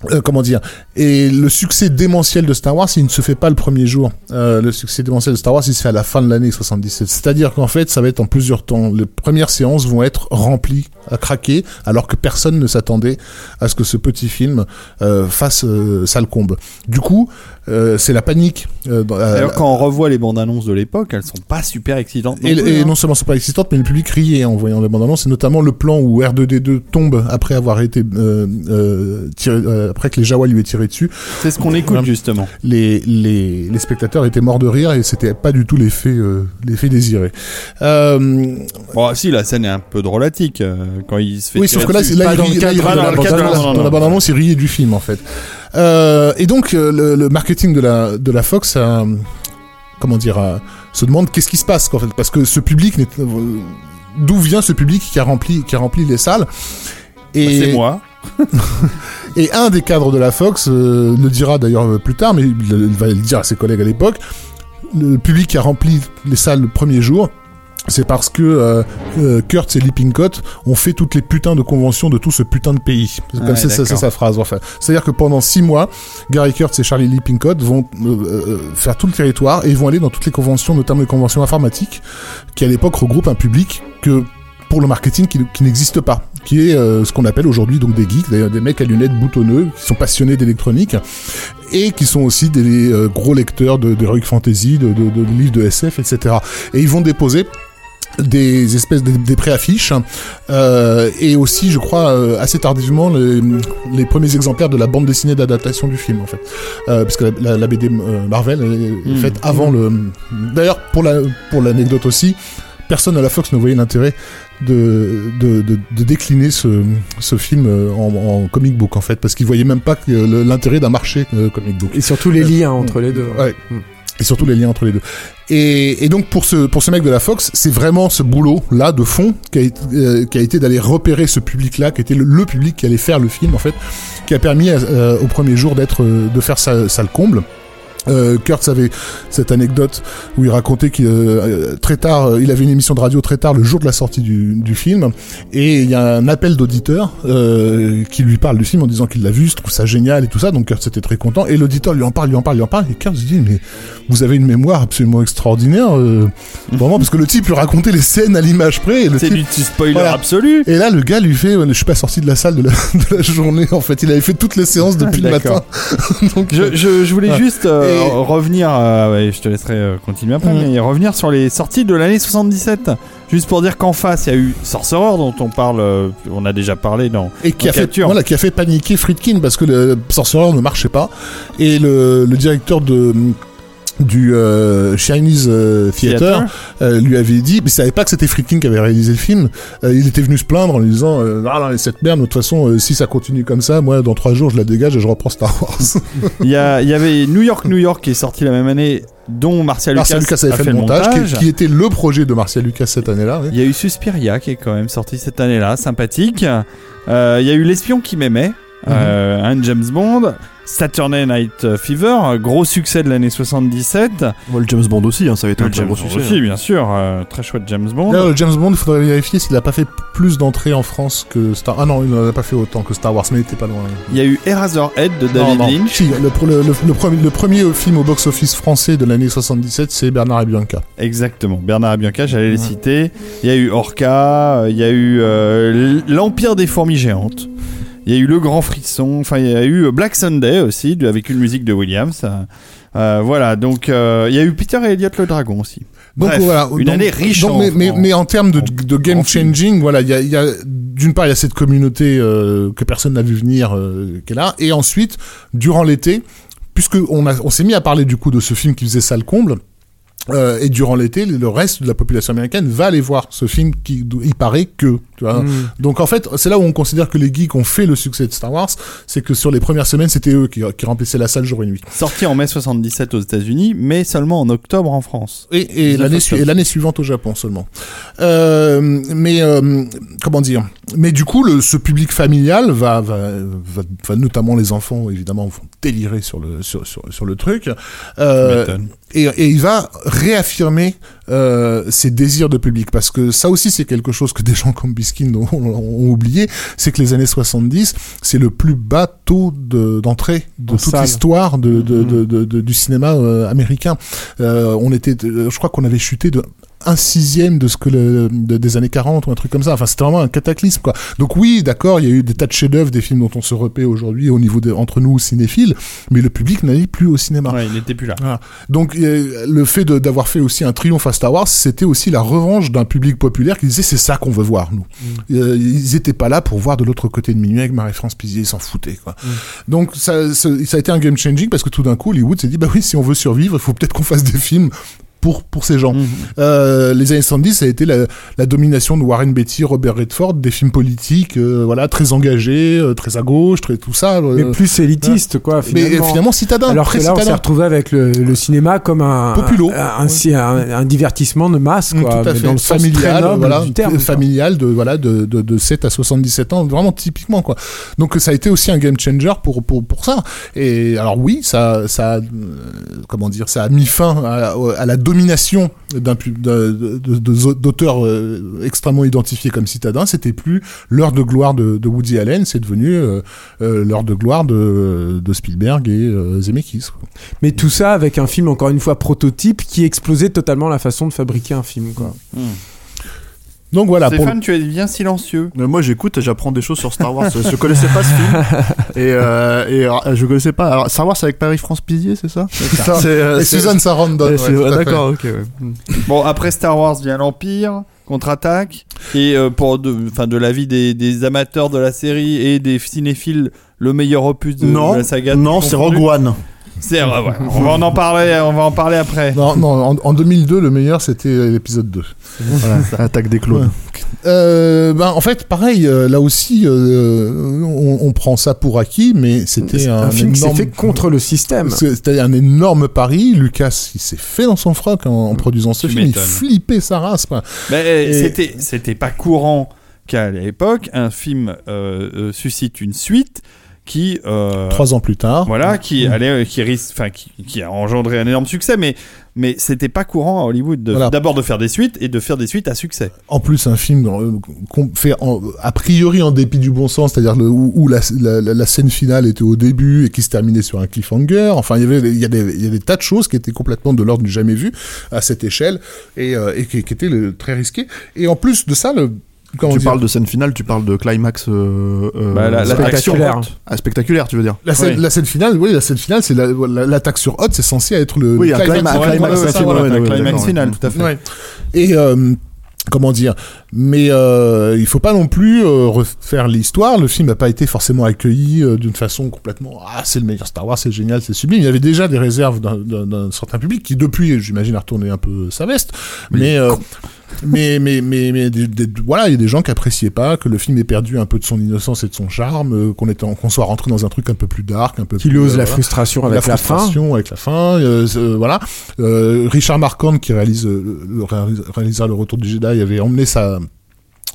[SPEAKER 4] euh, euh, comment dire Et le succès démentiel de Star Wars, il ne se fait pas le premier jour. Euh, le succès démentiel de Star Wars, il se fait à la fin de l'année 77. C'est-à-dire qu'en fait, ça va être en plusieurs temps. Les premières séances vont être remplies à craquer, alors que personne ne s'attendait à ce que ce petit film euh, fasse euh, ça le comble. Du coup, euh, c'est la panique. euh,
[SPEAKER 2] D'ailleurs, quand on revoit les bandes annonces de l'époque, elles sont pas super excitantes.
[SPEAKER 4] et,
[SPEAKER 2] plus,
[SPEAKER 4] et
[SPEAKER 2] hein.
[SPEAKER 4] non seulement c'est pas excitant, mais le public riait en voyant les bandes annonces, et notamment le plan où R2D2 tombe après avoir été euh, euh, tiré, euh, après que les Jawa lui aient tiré dessus.
[SPEAKER 2] C'est ce qu'on écoute
[SPEAKER 4] Ouais.
[SPEAKER 2] justement.
[SPEAKER 4] Les, les, les spectateurs étaient morts de rire et c'était pas du tout l'effet euh, l'effet désiré. Euh,
[SPEAKER 2] Bon, si la scène est un peu drôlatique euh, quand il se fait.
[SPEAKER 4] oui,
[SPEAKER 2] tirer
[SPEAKER 4] sauf que là,
[SPEAKER 2] dessus.
[SPEAKER 4] c'est- là,
[SPEAKER 5] dans
[SPEAKER 4] là, il
[SPEAKER 5] cadre la
[SPEAKER 4] dans dans
[SPEAKER 2] Non,
[SPEAKER 4] dans la
[SPEAKER 2] non,
[SPEAKER 4] bande-annonce, il riait du film en fait. Euh, et donc euh, le, le marketing de la de la Fox, a, comment dire, a- se demande qu'est-ce qui se passe en fait, parce que ce public, n'est- euh, d'où vient ce public qui a rempli qui a rempli les salles?
[SPEAKER 2] Bah,
[SPEAKER 4] et,
[SPEAKER 2] c'est moi.
[SPEAKER 4] et un des cadres de la Fox euh, le dira d'ailleurs euh, plus tard, mais il, il va le dire à ses collègues à l'époque. Le public qui a rempli les salles le premier jour, c'est parce que euh, euh, Kurtz et Lippincott ont fait toutes les putains de conventions de tout ce putain de pays. C'est
[SPEAKER 2] Ah ouais,
[SPEAKER 4] sa phrase. Enfin, c'est-à-dire que pendant six mois, Gary Kurtz et Charlie Lippincott vont euh, euh, faire tout le territoire et ils vont aller dans toutes les conventions, notamment les conventions informatiques, qui à l'époque regroupent un public que pour le marketing qui, qui n'existe pas, qui est euh, ce qu'on appelle aujourd'hui donc des geeks, des, des mecs à lunettes boutonneux qui sont passionnés d'électronique et qui sont aussi des euh, gros lecteurs de, de Heroic Fantasy, de, de, de livres de SF, etc. Et ils vont déposer des espèces de, des préaffiches euh, et aussi je crois euh, assez tardivement les, les premiers exemplaires de la bande dessinée d'adaptation du film en fait euh, parce que la, la- la BD Marvel est
[SPEAKER 2] Mm.
[SPEAKER 4] faite avant le d'ailleurs pour la pour l'anecdote aussi personne à la Fox ne voyait l'intérêt de, de, de, de décliner ce, ce film euh, en, en comic book en fait parce qu'ils voyaient même pas l'intérêt d'un marché euh, comic book
[SPEAKER 5] Et surtout les liens entre les deux.
[SPEAKER 4] Ouais.
[SPEAKER 5] Mm.
[SPEAKER 4] et surtout les liens entre les deux. Et, et donc pour ce pour ce mec de la Fox, c'est vraiment ce boulot là de fond qui a été, euh, qui a été d'aller repérer ce public là, qui était le, le public qui allait faire le film en fait, qui a permis euh, au premier jour d'être euh, de faire ça, ça le comble. Euh, Kurtz avait cette anecdote où il racontait qu'il euh, très tard, euh, il avait une émission de radio très tard le jour de la sortie du, du film, et il y a un appel d'auditeur euh, qui lui parle du film en disant qu'il l'a vu, je trouve ça génial et tout ça, donc Kurtz était très content, et l'auditeur lui en parle, lui en parle, lui en parle, et Kurtz dit mais vous avez une mémoire absolument extraordinaire, euh, vraiment parce que le type lui racontait les scènes à l'image près,
[SPEAKER 2] C'est du petit spoiler
[SPEAKER 4] Voilà.
[SPEAKER 2] absolu.
[SPEAKER 4] et là, le gars lui fait, je suis pas sorti de la salle de la, de la journée. En fait, il avait fait toutes les séances depuis le matin. Donc,
[SPEAKER 2] Je, je, je voulais
[SPEAKER 4] Ouais.
[SPEAKER 2] juste euh, revenir, euh, ouais, je te laisserai euh, continuer après, mais revenir sur les sorties de l'année 77. Juste pour dire qu'en face, il y a eu Sorcerer dont on parle, on a déjà parlé dans.
[SPEAKER 4] et qui a fait, voilà, qui a fait paniquer Friedkin parce que le Sorcerer ne marchait pas et le, le directeur de du euh, Chinese euh, Theater,
[SPEAKER 2] Theater.
[SPEAKER 4] euh, lui avait dit, mais il savait pas que c'était Friedkin qui avait réalisé le film. Euh, il était venu se plaindre en lui disant, ah non, cette merde, de toute façon, si ça continue comme ça, moi, dans trois jours, je la dégage et je reprends Star Wars.
[SPEAKER 2] Il y, a- y avait New York, New York qui est sorti la même année, dont Martial,
[SPEAKER 4] Lucas avait fait le montage, qui, qui était le projet de Marcel Lucas cette année-là. oui.
[SPEAKER 2] Il y a eu Suspiria qui est quand même sorti cette année-là, sympathique. Euh, il y a eu L'espion qui m'aimait, euh, un James Bond. Saturday Night Fever, un gros succès de l'année 77.
[SPEAKER 3] Ouais, le James Bond aussi, hein, ça avait été un
[SPEAKER 2] Le
[SPEAKER 3] très
[SPEAKER 2] James
[SPEAKER 3] gros
[SPEAKER 2] Bond
[SPEAKER 3] succès.
[SPEAKER 2] aussi, bien sûr. euh, très chouette James Bond.
[SPEAKER 4] D'ailleurs, le James Bond, il faudrait vérifier s'il a pas fait plus d'entrées en France que Star. Ah non, il n'en a pas fait autant que Star Wars, mais il était pas loin.
[SPEAKER 2] Il y a eu Eraserhead de David
[SPEAKER 4] non.
[SPEAKER 2] Lynch.
[SPEAKER 4] Si, le, pour le, le- le premier, le premier film au box-office français de l'année 77, c'est Bernard et Bianca.
[SPEAKER 2] Exactement, Bernard Bianca, j'allais les citer. Il y a eu Orca, euh, il y a eu euh, l'Empire des fourmis géantes. Il y a eu Le Grand Frisson, enfin il y a eu Black Sunday aussi, avec une musique de Williams. Euh, voilà, donc euh, il y a eu Peter et Elliot le Dragon aussi.
[SPEAKER 4] Donc
[SPEAKER 2] Bref,
[SPEAKER 4] voilà,
[SPEAKER 2] une
[SPEAKER 4] donc-
[SPEAKER 2] année riche
[SPEAKER 4] donc,
[SPEAKER 2] en-
[SPEAKER 4] mais, mais,
[SPEAKER 2] en-
[SPEAKER 4] mais en termes de, game changing, voilà, il y a, il y a d'une part il y a cette communauté euh, que personne n'a vu venir qui est là, et ensuite durant l'été, puisque on s'est mis à parler du coup de ce film qui faisait ça le comble. Euh, et durant l'été, le reste de la population américaine va aller voir ce film qui, il paraît que, tu vois.
[SPEAKER 5] Mm.
[SPEAKER 4] Donc en fait, c'est là où on considère que les geeks ont fait le succès de Star Wars, c'est que sur les premières semaines, c'était eux qui, qui remplissaient la salle jour et nuit.
[SPEAKER 2] Sorti en mai 77 aux États-Unis, mais seulement en octobre en France.
[SPEAKER 4] Et, et
[SPEAKER 2] 19
[SPEAKER 4] l'année su- suivante au Japon seulement. Euh, mais euh, comment dire? Mais du coup, le, ce public familial va, va, va, va- notamment les enfants évidemment vont délirer sur le sur, sur, sur le truc. Euh. Et, et il va réaffirmer euh, ses désirs de public. Parce que ça aussi c'est quelque chose que des gens comme Biskin ont, ont oublié. C'est que les années 70 c'est le plus bas taux de- d'entrée de, toute l'histoire de, de,
[SPEAKER 5] Mhm.
[SPEAKER 4] de, de- de- du cinéma euh, américain. Euh, on était de- je crois qu'on avait chuté de un sixième de ce que le, de- des années 40 ou un truc comme ça. Enfin, c'était vraiment un cataclysme, quoi. Donc oui, d'accord, il y a eu des tas de chefs-d'œuvre, des films dont on se repaît aujourd'hui au niveau de, entre nous cinéphiles, mais le public n'allait plus au cinéma.
[SPEAKER 2] Ouais, il n'était plus là.
[SPEAKER 4] Donc euh, le fait d'avoir fait aussi un triomphe à Star Wars, c'était aussi la revanche d'un public populaire qui disait c'est ça qu'on veut voir nous. Euh, ils étaient pas là pour voir de l'autre côté de minuit avec Marie-France Pizier, ils s'en foutaient quoi. Donc ça, ça, ça a été un game changing parce que tout d'un coup Hollywood s'est dit bah oui si on veut survivre, il faut peut-être qu'on fasse des films pour pour ces gens.
[SPEAKER 2] Mhm.
[SPEAKER 4] Euh, les années 70, ça a été la, la domination de Warren Beatty, Robert Redford, des films politiques, euh, voilà, très engagés, euh, très à gauche, très tout ça.
[SPEAKER 5] Mais plus élitiste, quoi,
[SPEAKER 4] mais
[SPEAKER 5] finalement.
[SPEAKER 4] finalement citadin,
[SPEAKER 5] Alors
[SPEAKER 4] très
[SPEAKER 5] que là, on s'est retrouvé avec le, le cinéma comme un,
[SPEAKER 4] Populo.
[SPEAKER 5] un, un, un- un divertissement de masse,
[SPEAKER 4] Mm,
[SPEAKER 5] quoi,
[SPEAKER 4] tout à fait.
[SPEAKER 5] dans le
[SPEAKER 4] familial,
[SPEAKER 5] noble
[SPEAKER 4] voilà,
[SPEAKER 5] du terme. quoi.
[SPEAKER 4] familial de voilà de, de, de 7 à 77 ans, vraiment typiquement quoi. Donc ça a été aussi un game changer pour pour pour ça. Et alors oui, ça ça a, comment dire, ça a mis fin à, à la domination d'un pu- de- de- de- de- d'auteurs euh, extrêmement identifiés comme citadins. C'était plus l'heure de gloire de, de Woody Allen, c'est devenu euh, euh, l'heure de gloire de, de Spielberg et euh, Zemeckis. quoi.
[SPEAKER 5] Mais tout ça avec un film, encore une fois, prototype qui explosait totalement la façon de fabriquer un film, quoi.
[SPEAKER 4] Donc voilà. pour
[SPEAKER 2] Stéphane, tu es bien silencieux.
[SPEAKER 3] Euh, moi j'écoute et j'apprends des choses sur Star Wars. je connaissais pas ce film. Et, euh, et alors, je connaissais pas. Alors, Star Wars c'est avec Paris-France Pizier, c'est ça
[SPEAKER 4] ça.
[SPEAKER 3] C'est, euh,
[SPEAKER 4] Et Suzanne Sarandon.
[SPEAKER 3] Ouais,
[SPEAKER 4] ouais.
[SPEAKER 3] D'accord, ok. ouais. Mm.
[SPEAKER 2] Bon, après Star Wars vient l'Empire, contre-attaque, et euh, pour de, de l'avis des, des amateurs de la série et des cinéphiles, le meilleur opus de,
[SPEAKER 3] Non,
[SPEAKER 2] de la saga.
[SPEAKER 3] non, c'est. Rogue One.
[SPEAKER 2] C'est ouais. on va en parler, on va en parler après.
[SPEAKER 4] Non, non, en, en 2002, le meilleur, c'était l'épisode 2.
[SPEAKER 3] Voilà, ça attaque des clones.
[SPEAKER 4] Euh, ben, en fait, pareil, euh, là aussi, euh, on, on prend ça pour acquis, mais c'était un,
[SPEAKER 5] un, film qui s'est fait contre le système.
[SPEAKER 4] C'était un énorme pari. Lucas, il s'est fait dans son froc en, en produisant ce
[SPEAKER 2] Tu
[SPEAKER 4] film. Il flippait sa race. quoi.
[SPEAKER 2] Mais
[SPEAKER 4] Et-
[SPEAKER 2] c'était c'était pas courant qu'à l'époque un film euh, euh, suscite une suite qui euh,
[SPEAKER 4] Trois ans plus tard.
[SPEAKER 2] voilà qui
[SPEAKER 4] Mm.
[SPEAKER 2] allait qui risque enfin qui, qui a engendré un énorme succès mais mais c'était pas courant à Hollywood de-
[SPEAKER 4] Voilà.
[SPEAKER 2] d'abord de faire des suites et de faire des suites à succès.
[SPEAKER 4] En plus, un film euh, fait en- a priori en dépit du bon sens, c'est-à-dire le- où, où la, la- la- la scène finale était au début et qui se terminait sur un cliffhanger. Enfin, il y avait, il y a des, il y a des tas de choses qui étaient complètement de l'ordre du jamais vu à cette échelle et, euh, et qui, qui étaient le- très risquées. Et en plus de ça, le comment
[SPEAKER 3] Tu
[SPEAKER 4] dire,
[SPEAKER 3] parles de scène finale, tu parles de climax euh, euh,
[SPEAKER 2] Bah, la- la-
[SPEAKER 5] Spectaculaire.
[SPEAKER 2] action.
[SPEAKER 3] ah, spectaculaire, tu veux dire
[SPEAKER 4] la scène,
[SPEAKER 2] Oui.
[SPEAKER 4] la scène finale, oui, la scène finale, c'est la- la- l'attaque sur Hot, c'est censé être le,
[SPEAKER 3] Oui,
[SPEAKER 4] le
[SPEAKER 3] climax, climax,
[SPEAKER 4] ouais, ça, voilà.
[SPEAKER 3] ouais,
[SPEAKER 2] final tout à fait.
[SPEAKER 4] Ouais. Et, euh, comment dire mais euh, il faut pas non plus euh, refaire l'histoire le film n'a pas été forcément accueilli euh, d'une façon complètement ah c'est le meilleur Star Wars c'est génial c'est sublime il y avait déjà des réserves d'un- certain public qui depuis j'imagine a retourné un peu sa veste mais euh, mais mais mais, mais des- des- voilà il y a des gens qui appréciaient pas que le film ait perdu un peu de son innocence et de son charme euh, qu'on soit rentré dans un truc un peu plus dark un peu
[SPEAKER 5] Qui
[SPEAKER 4] plus
[SPEAKER 5] ose
[SPEAKER 4] euh,
[SPEAKER 5] la frustration avec la, fin.
[SPEAKER 4] frustration avec la fin euh, euh, voilà Euh, Richard Marquand qui réalise le réalis- réalisera le retour du Jedi avait emmené sa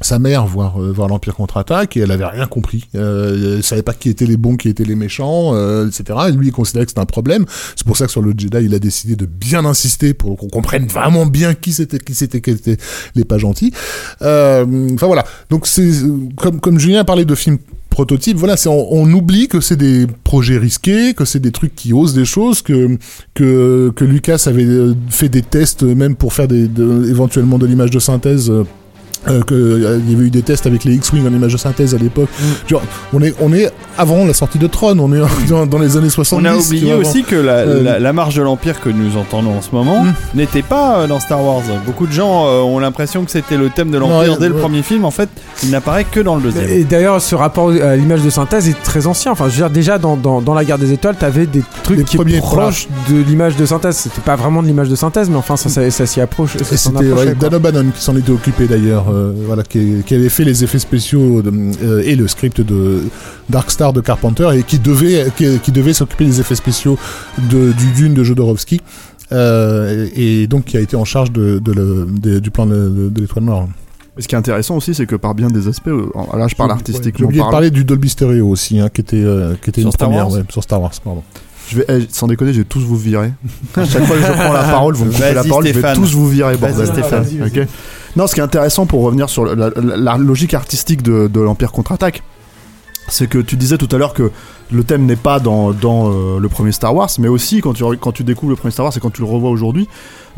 [SPEAKER 4] sa mère voir euh, voir l'Empire contre-attaque et elle avait rien compris. Euh, elle savait pas qui étaient les bons qui étaient les méchants euh, etc et lui il considérait que c'était un problème. C'est pour ça que sur le Jedi il a décidé de bien insister pour qu'on comprenne vraiment bien qui c'était qui c'était qui étaient les pas gentils. Euh, enfin voilà. Donc c'est comme comme Julien a parlé de films prototypes voilà c'est on, oublie que c'est des projets risqués que c'est des trucs qui osent des choses que que que Lucas avait euh, fait des tests même pour faire des de- éventuellement de l'image de synthèse euh, euh, que euh, il y avait eu des tests avec les X-wing en image de synthèse à l'époque. Genre, on est on est avant la sortie de Tron, on est dans, dans les années 70.
[SPEAKER 2] On a oublié
[SPEAKER 4] vois,
[SPEAKER 2] aussi que la,
[SPEAKER 4] Euh,
[SPEAKER 2] la, la marche de l'Empire que nous entendons en ce moment
[SPEAKER 4] Hmm.
[SPEAKER 2] n'était pas euh, dans Star Wars. Beaucoup de gens euh, ont l'impression que c'était le thème de l'Empire
[SPEAKER 4] Ouais,
[SPEAKER 2] dès le premier film. En fait, il n'apparaît que dans le deuxième.
[SPEAKER 5] Et d'ailleurs, ce rapport à l'image de synthèse est très ancien. Enfin, je veux dire, déjà dans, dans, dans la guerre des étoiles, t'avais des trucs
[SPEAKER 4] Les
[SPEAKER 5] qui étaient proches de l'image de synthèse. C'était pas vraiment de l'image de synthèse, mais enfin, ça, ça, ça s'y approche.
[SPEAKER 4] c'était ouais. Dan O'Bannon qui s'en était occupé d'ailleurs, euh, voilà, qui, qui avait fait les effets spéciaux de- euh, et le script de Dark Star de Carpenter et qui devait qui, qui devait s'occuper des effets spéciaux de, du Dune de Jodorowsky. Euh, et, donc qui a été en charge de, de le- de- du plan de, de- de l'étoile noire.
[SPEAKER 3] Ce qui est intéressant aussi, c'est que par bien des aspects, euh, là je parle
[SPEAKER 4] J'ai
[SPEAKER 3] artistiquement
[SPEAKER 4] oublié de parler du Dolby Stereo aussi, hein, qui était, euh, qui était
[SPEAKER 2] Sur
[SPEAKER 4] une
[SPEAKER 2] Star
[SPEAKER 4] première ouais, sur Star Wars. Pardon.
[SPEAKER 3] Je vais, eh, sans déconner, je vais tous vous virer. À chaque fois que je prends la parole, vous me coupez la parole, je vais tous vous virer, bordel.
[SPEAKER 2] Stéphane.
[SPEAKER 3] Non, ce qui est intéressant pour revenir sur la, la- la logique artistique de, de l'Empire contre-attaque, c'est que tu disais tout à l'heure que le thème n'est pas dans, dans euh, le premier Star Wars, mais aussi quand tu, quand tu découvres le premier Star Wars et quand tu le revois aujourd'hui,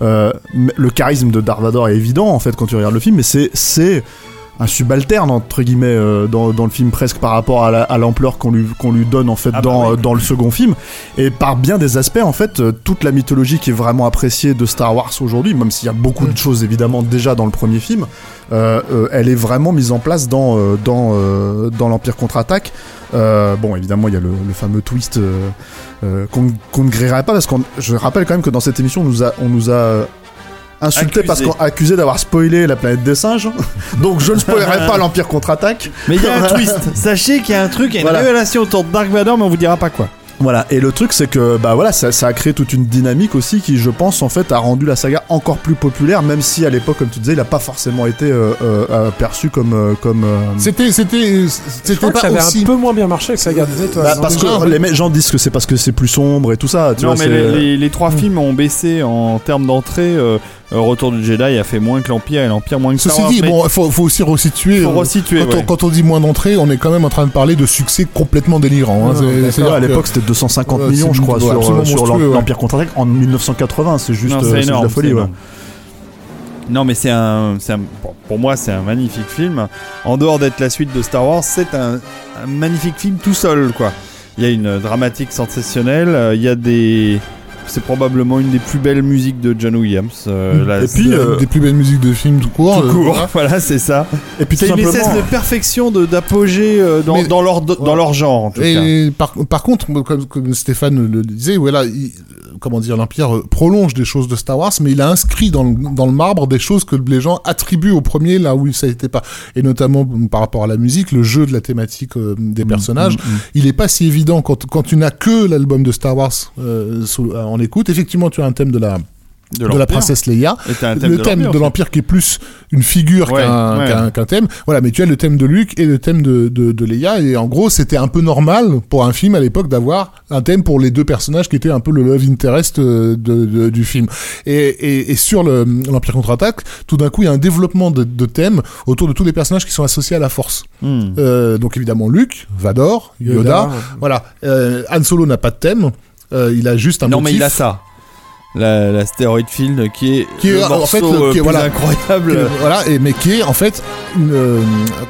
[SPEAKER 3] euh, le charisme de Darth Vader est évident en fait quand tu regardes le film, mais c'est un subalterne entre guillemets euh, dans, dans le film presque par rapport à la- à l'ampleur qu'on lui qu'on lui donne en fait
[SPEAKER 2] Ah bah
[SPEAKER 3] dans
[SPEAKER 2] oui.
[SPEAKER 3] euh, dans le second film. Et par bien des aspects en fait euh, toute la mythologie qui est vraiment appréciée de Star Wars aujourd'hui même s'il y a beaucoup de choses évidemment déjà dans le premier film euh, euh, elle est vraiment mise en place dans euh, dans euh, dans l'Empire contre-attaque. Euh, bon évidemment il y a le, le fameux twist euh, euh, qu'on qu'on ne grillerait pas parce qu'on je rappelle quand même que dans cette émission on nous a on nous a insulté
[SPEAKER 2] Accusé.
[SPEAKER 3] parce qu'on accusé d'avoir spoilé la planète des singes donc je ne spoilerai pas l'Empire contre-attaque
[SPEAKER 2] Mais il y a un twist. Sachez qu'il y a un truc, il y a une
[SPEAKER 3] Voilà.
[SPEAKER 2] révélation autour de Dark Vador, mais on vous dira pas quoi.
[SPEAKER 3] Voilà, et le truc c'est que bah voilà, ça, ça a créé toute une dynamique aussi qui, je pense, en fait, a rendu la saga encore plus populaire, même si à l'époque, comme tu disais, il a pas forcément été euh, euh, euh, perçu comme comme. euh,
[SPEAKER 4] C'était c'était c'était pas
[SPEAKER 5] ça avait
[SPEAKER 4] aussi
[SPEAKER 5] un peu moins bien marché que garde des étoiles.
[SPEAKER 3] bah, parce que les gens disent que c'est parce que c'est plus sombre et tout ça. Tu
[SPEAKER 2] non,
[SPEAKER 3] vois,
[SPEAKER 2] mais les, les- les trois films ont baissé en termes d'entrée. Euh, Retour du Jedi a fait moins que l'Empire et l'Empire moins que Star
[SPEAKER 4] Ceci
[SPEAKER 2] Wars.
[SPEAKER 4] dit,
[SPEAKER 2] mais
[SPEAKER 4] bon, faut, faut aussi resituer.
[SPEAKER 2] faut
[SPEAKER 4] euh,
[SPEAKER 2] resituer.
[SPEAKER 4] quand, on,
[SPEAKER 2] ouais.
[SPEAKER 4] quand on dit moins d'entrées, on est quand même en train de parler de succès complètement délirant. hein. C'est-
[SPEAKER 3] à
[SPEAKER 4] que-
[SPEAKER 3] l'époque, c'était 250
[SPEAKER 4] Ouais,
[SPEAKER 3] millions, je crois,
[SPEAKER 4] ouais,
[SPEAKER 3] sur, euh, sur l'Empire contre-attaque en 1980. C'est juste,
[SPEAKER 2] Non,
[SPEAKER 3] euh, de la folie.
[SPEAKER 2] Non, mais c'est un, c'est un- pour- moi, c'est un magnifique film. En dehors d'être la suite de Star Wars, c'est un, un magnifique film tout seul, quoi. Il y a une dramatique sensationnelle. Il y a des, c'est probablement une des plus belles musiques de John Williams. euh, la-
[SPEAKER 3] Et puis,
[SPEAKER 4] une
[SPEAKER 3] euh,
[SPEAKER 4] des plus belles musiques de films tout court.
[SPEAKER 2] tout
[SPEAKER 4] euh,
[SPEAKER 2] court.
[SPEAKER 4] voilà.
[SPEAKER 2] Voilà, c'est ça.
[SPEAKER 3] Et puis
[SPEAKER 2] C'est une espèce de perfection, de d'apogée euh, dans,
[SPEAKER 4] Mais-
[SPEAKER 2] dans leur dans leur genre, en tout cas.
[SPEAKER 4] Et par, par contre, comme, comme Stéphane le disait, voilà, il- comment dire, l'Empire euh, prolonge des choses de Star Wars, mais il a inscrit dans le, dans le marbre des choses que les gens attribuent au premier là où ça n'était pas. Et notamment mm, par rapport à la musique, le jeu de la thématique euh, des
[SPEAKER 3] Mm,
[SPEAKER 4] personnages, il est pas si évident quand, quand tu n'as que l'album de Star Wars euh, sous- en écoute. Effectivement, tu as un thème de la, de la princesse Leia.
[SPEAKER 2] Thème
[SPEAKER 4] le
[SPEAKER 2] de
[SPEAKER 4] thème de l'Empire qui est plus une figure
[SPEAKER 2] Ouais,
[SPEAKER 4] qu'un
[SPEAKER 2] ouais.
[SPEAKER 4] thème. Voilà, mais tu as le thème de Luke et le thème de, de, de Leia. Et en gros, c'était un peu normal pour un film à l'époque d'avoir un thème pour les deux personnages qui étaient un peu le love interest euh, de, du film. Et, et, et sur le- l'Empire contre-attaque, tout d'un coup, il y a un développement de, thèmes autour de tous les personnages qui sont associés à la Force.
[SPEAKER 2] Hmm.
[SPEAKER 4] Euh, donc évidemment Luke, Vador, Yoda.
[SPEAKER 5] Yoda.
[SPEAKER 4] Voilà. Euh, Han Solo n'a pas de thème. Euh, il a juste un
[SPEAKER 2] Non, mais il a ça. La, la Steroid Field qui est,
[SPEAKER 4] Qui est,
[SPEAKER 2] le
[SPEAKER 4] en fait, le-
[SPEAKER 2] euh,
[SPEAKER 4] qui est-
[SPEAKER 2] plus
[SPEAKER 4] voilà.
[SPEAKER 2] incroyable.
[SPEAKER 4] Que- voilà, et, mais qui est en fait une, euh,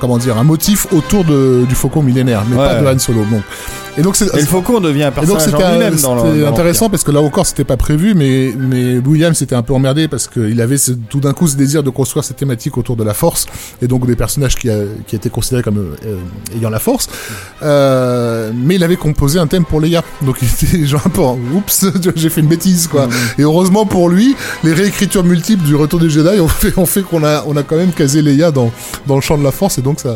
[SPEAKER 4] comment dire, un motif autour de, du faucon millénaire, mais
[SPEAKER 2] Ouais.
[SPEAKER 4] pas de Han Solo. Donc. Et donc c'est
[SPEAKER 2] le faucon devient un personnage
[SPEAKER 4] c'était
[SPEAKER 2] lui-même dans dans
[SPEAKER 4] intéressant parce que là encore c'était pas prévu, mais mais William s'était un peu emmerdé parce qu'il avait ce- tout d'un coup ce désir de construire cette thématique autour de la force et donc des personnages qui, a- qui étaient considérés comme euh, ayant la force. Euh, mais il avait composé un thème pour Leia, donc il était genre un peu oups j'ai fait une bêtise quoi.
[SPEAKER 2] Mm.
[SPEAKER 4] Et heureusement pour lui, les réécritures multiples du Retour des Jedi ont fait, ont fait qu'on a, on a quand même casé Leia dans, dans le champ de la force et donc ça,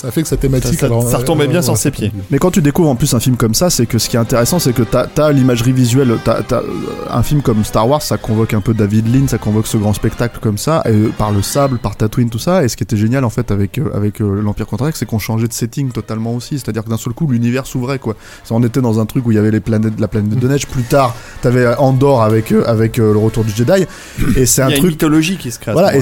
[SPEAKER 4] ça fait que sa thématique.
[SPEAKER 2] Ça- ça-
[SPEAKER 4] alors,
[SPEAKER 2] ça retombait bien sur
[SPEAKER 4] ouais,
[SPEAKER 2] ses pieds.
[SPEAKER 3] Mais quand tu découvres en plus un film comme ça, c'est que ce qui est intéressant, c'est que t'as as, l'imagerie visuelle. T'as as, un film comme Star Wars, ça convoque un peu David Lean, ça convoque ce grand spectacle comme ça, et, euh, par le sable, par Tatooine, tout ça. Et ce qui était génial en fait avec euh, avec euh, l'Empire contre-attaque, c'est qu'on changeait de setting totalement aussi. C'est-à-dire que d'un seul coup, l'univers s'ouvrait quoi. Ça, on était dans un truc où il y avait les planètes, la planète de neige. Plus tard, t'avais euh, Andorre avec euh, avec euh, le retour du Jedi. Et c'est un
[SPEAKER 2] y a une
[SPEAKER 3] truc
[SPEAKER 2] mythologie qui se crée.
[SPEAKER 3] voilà, et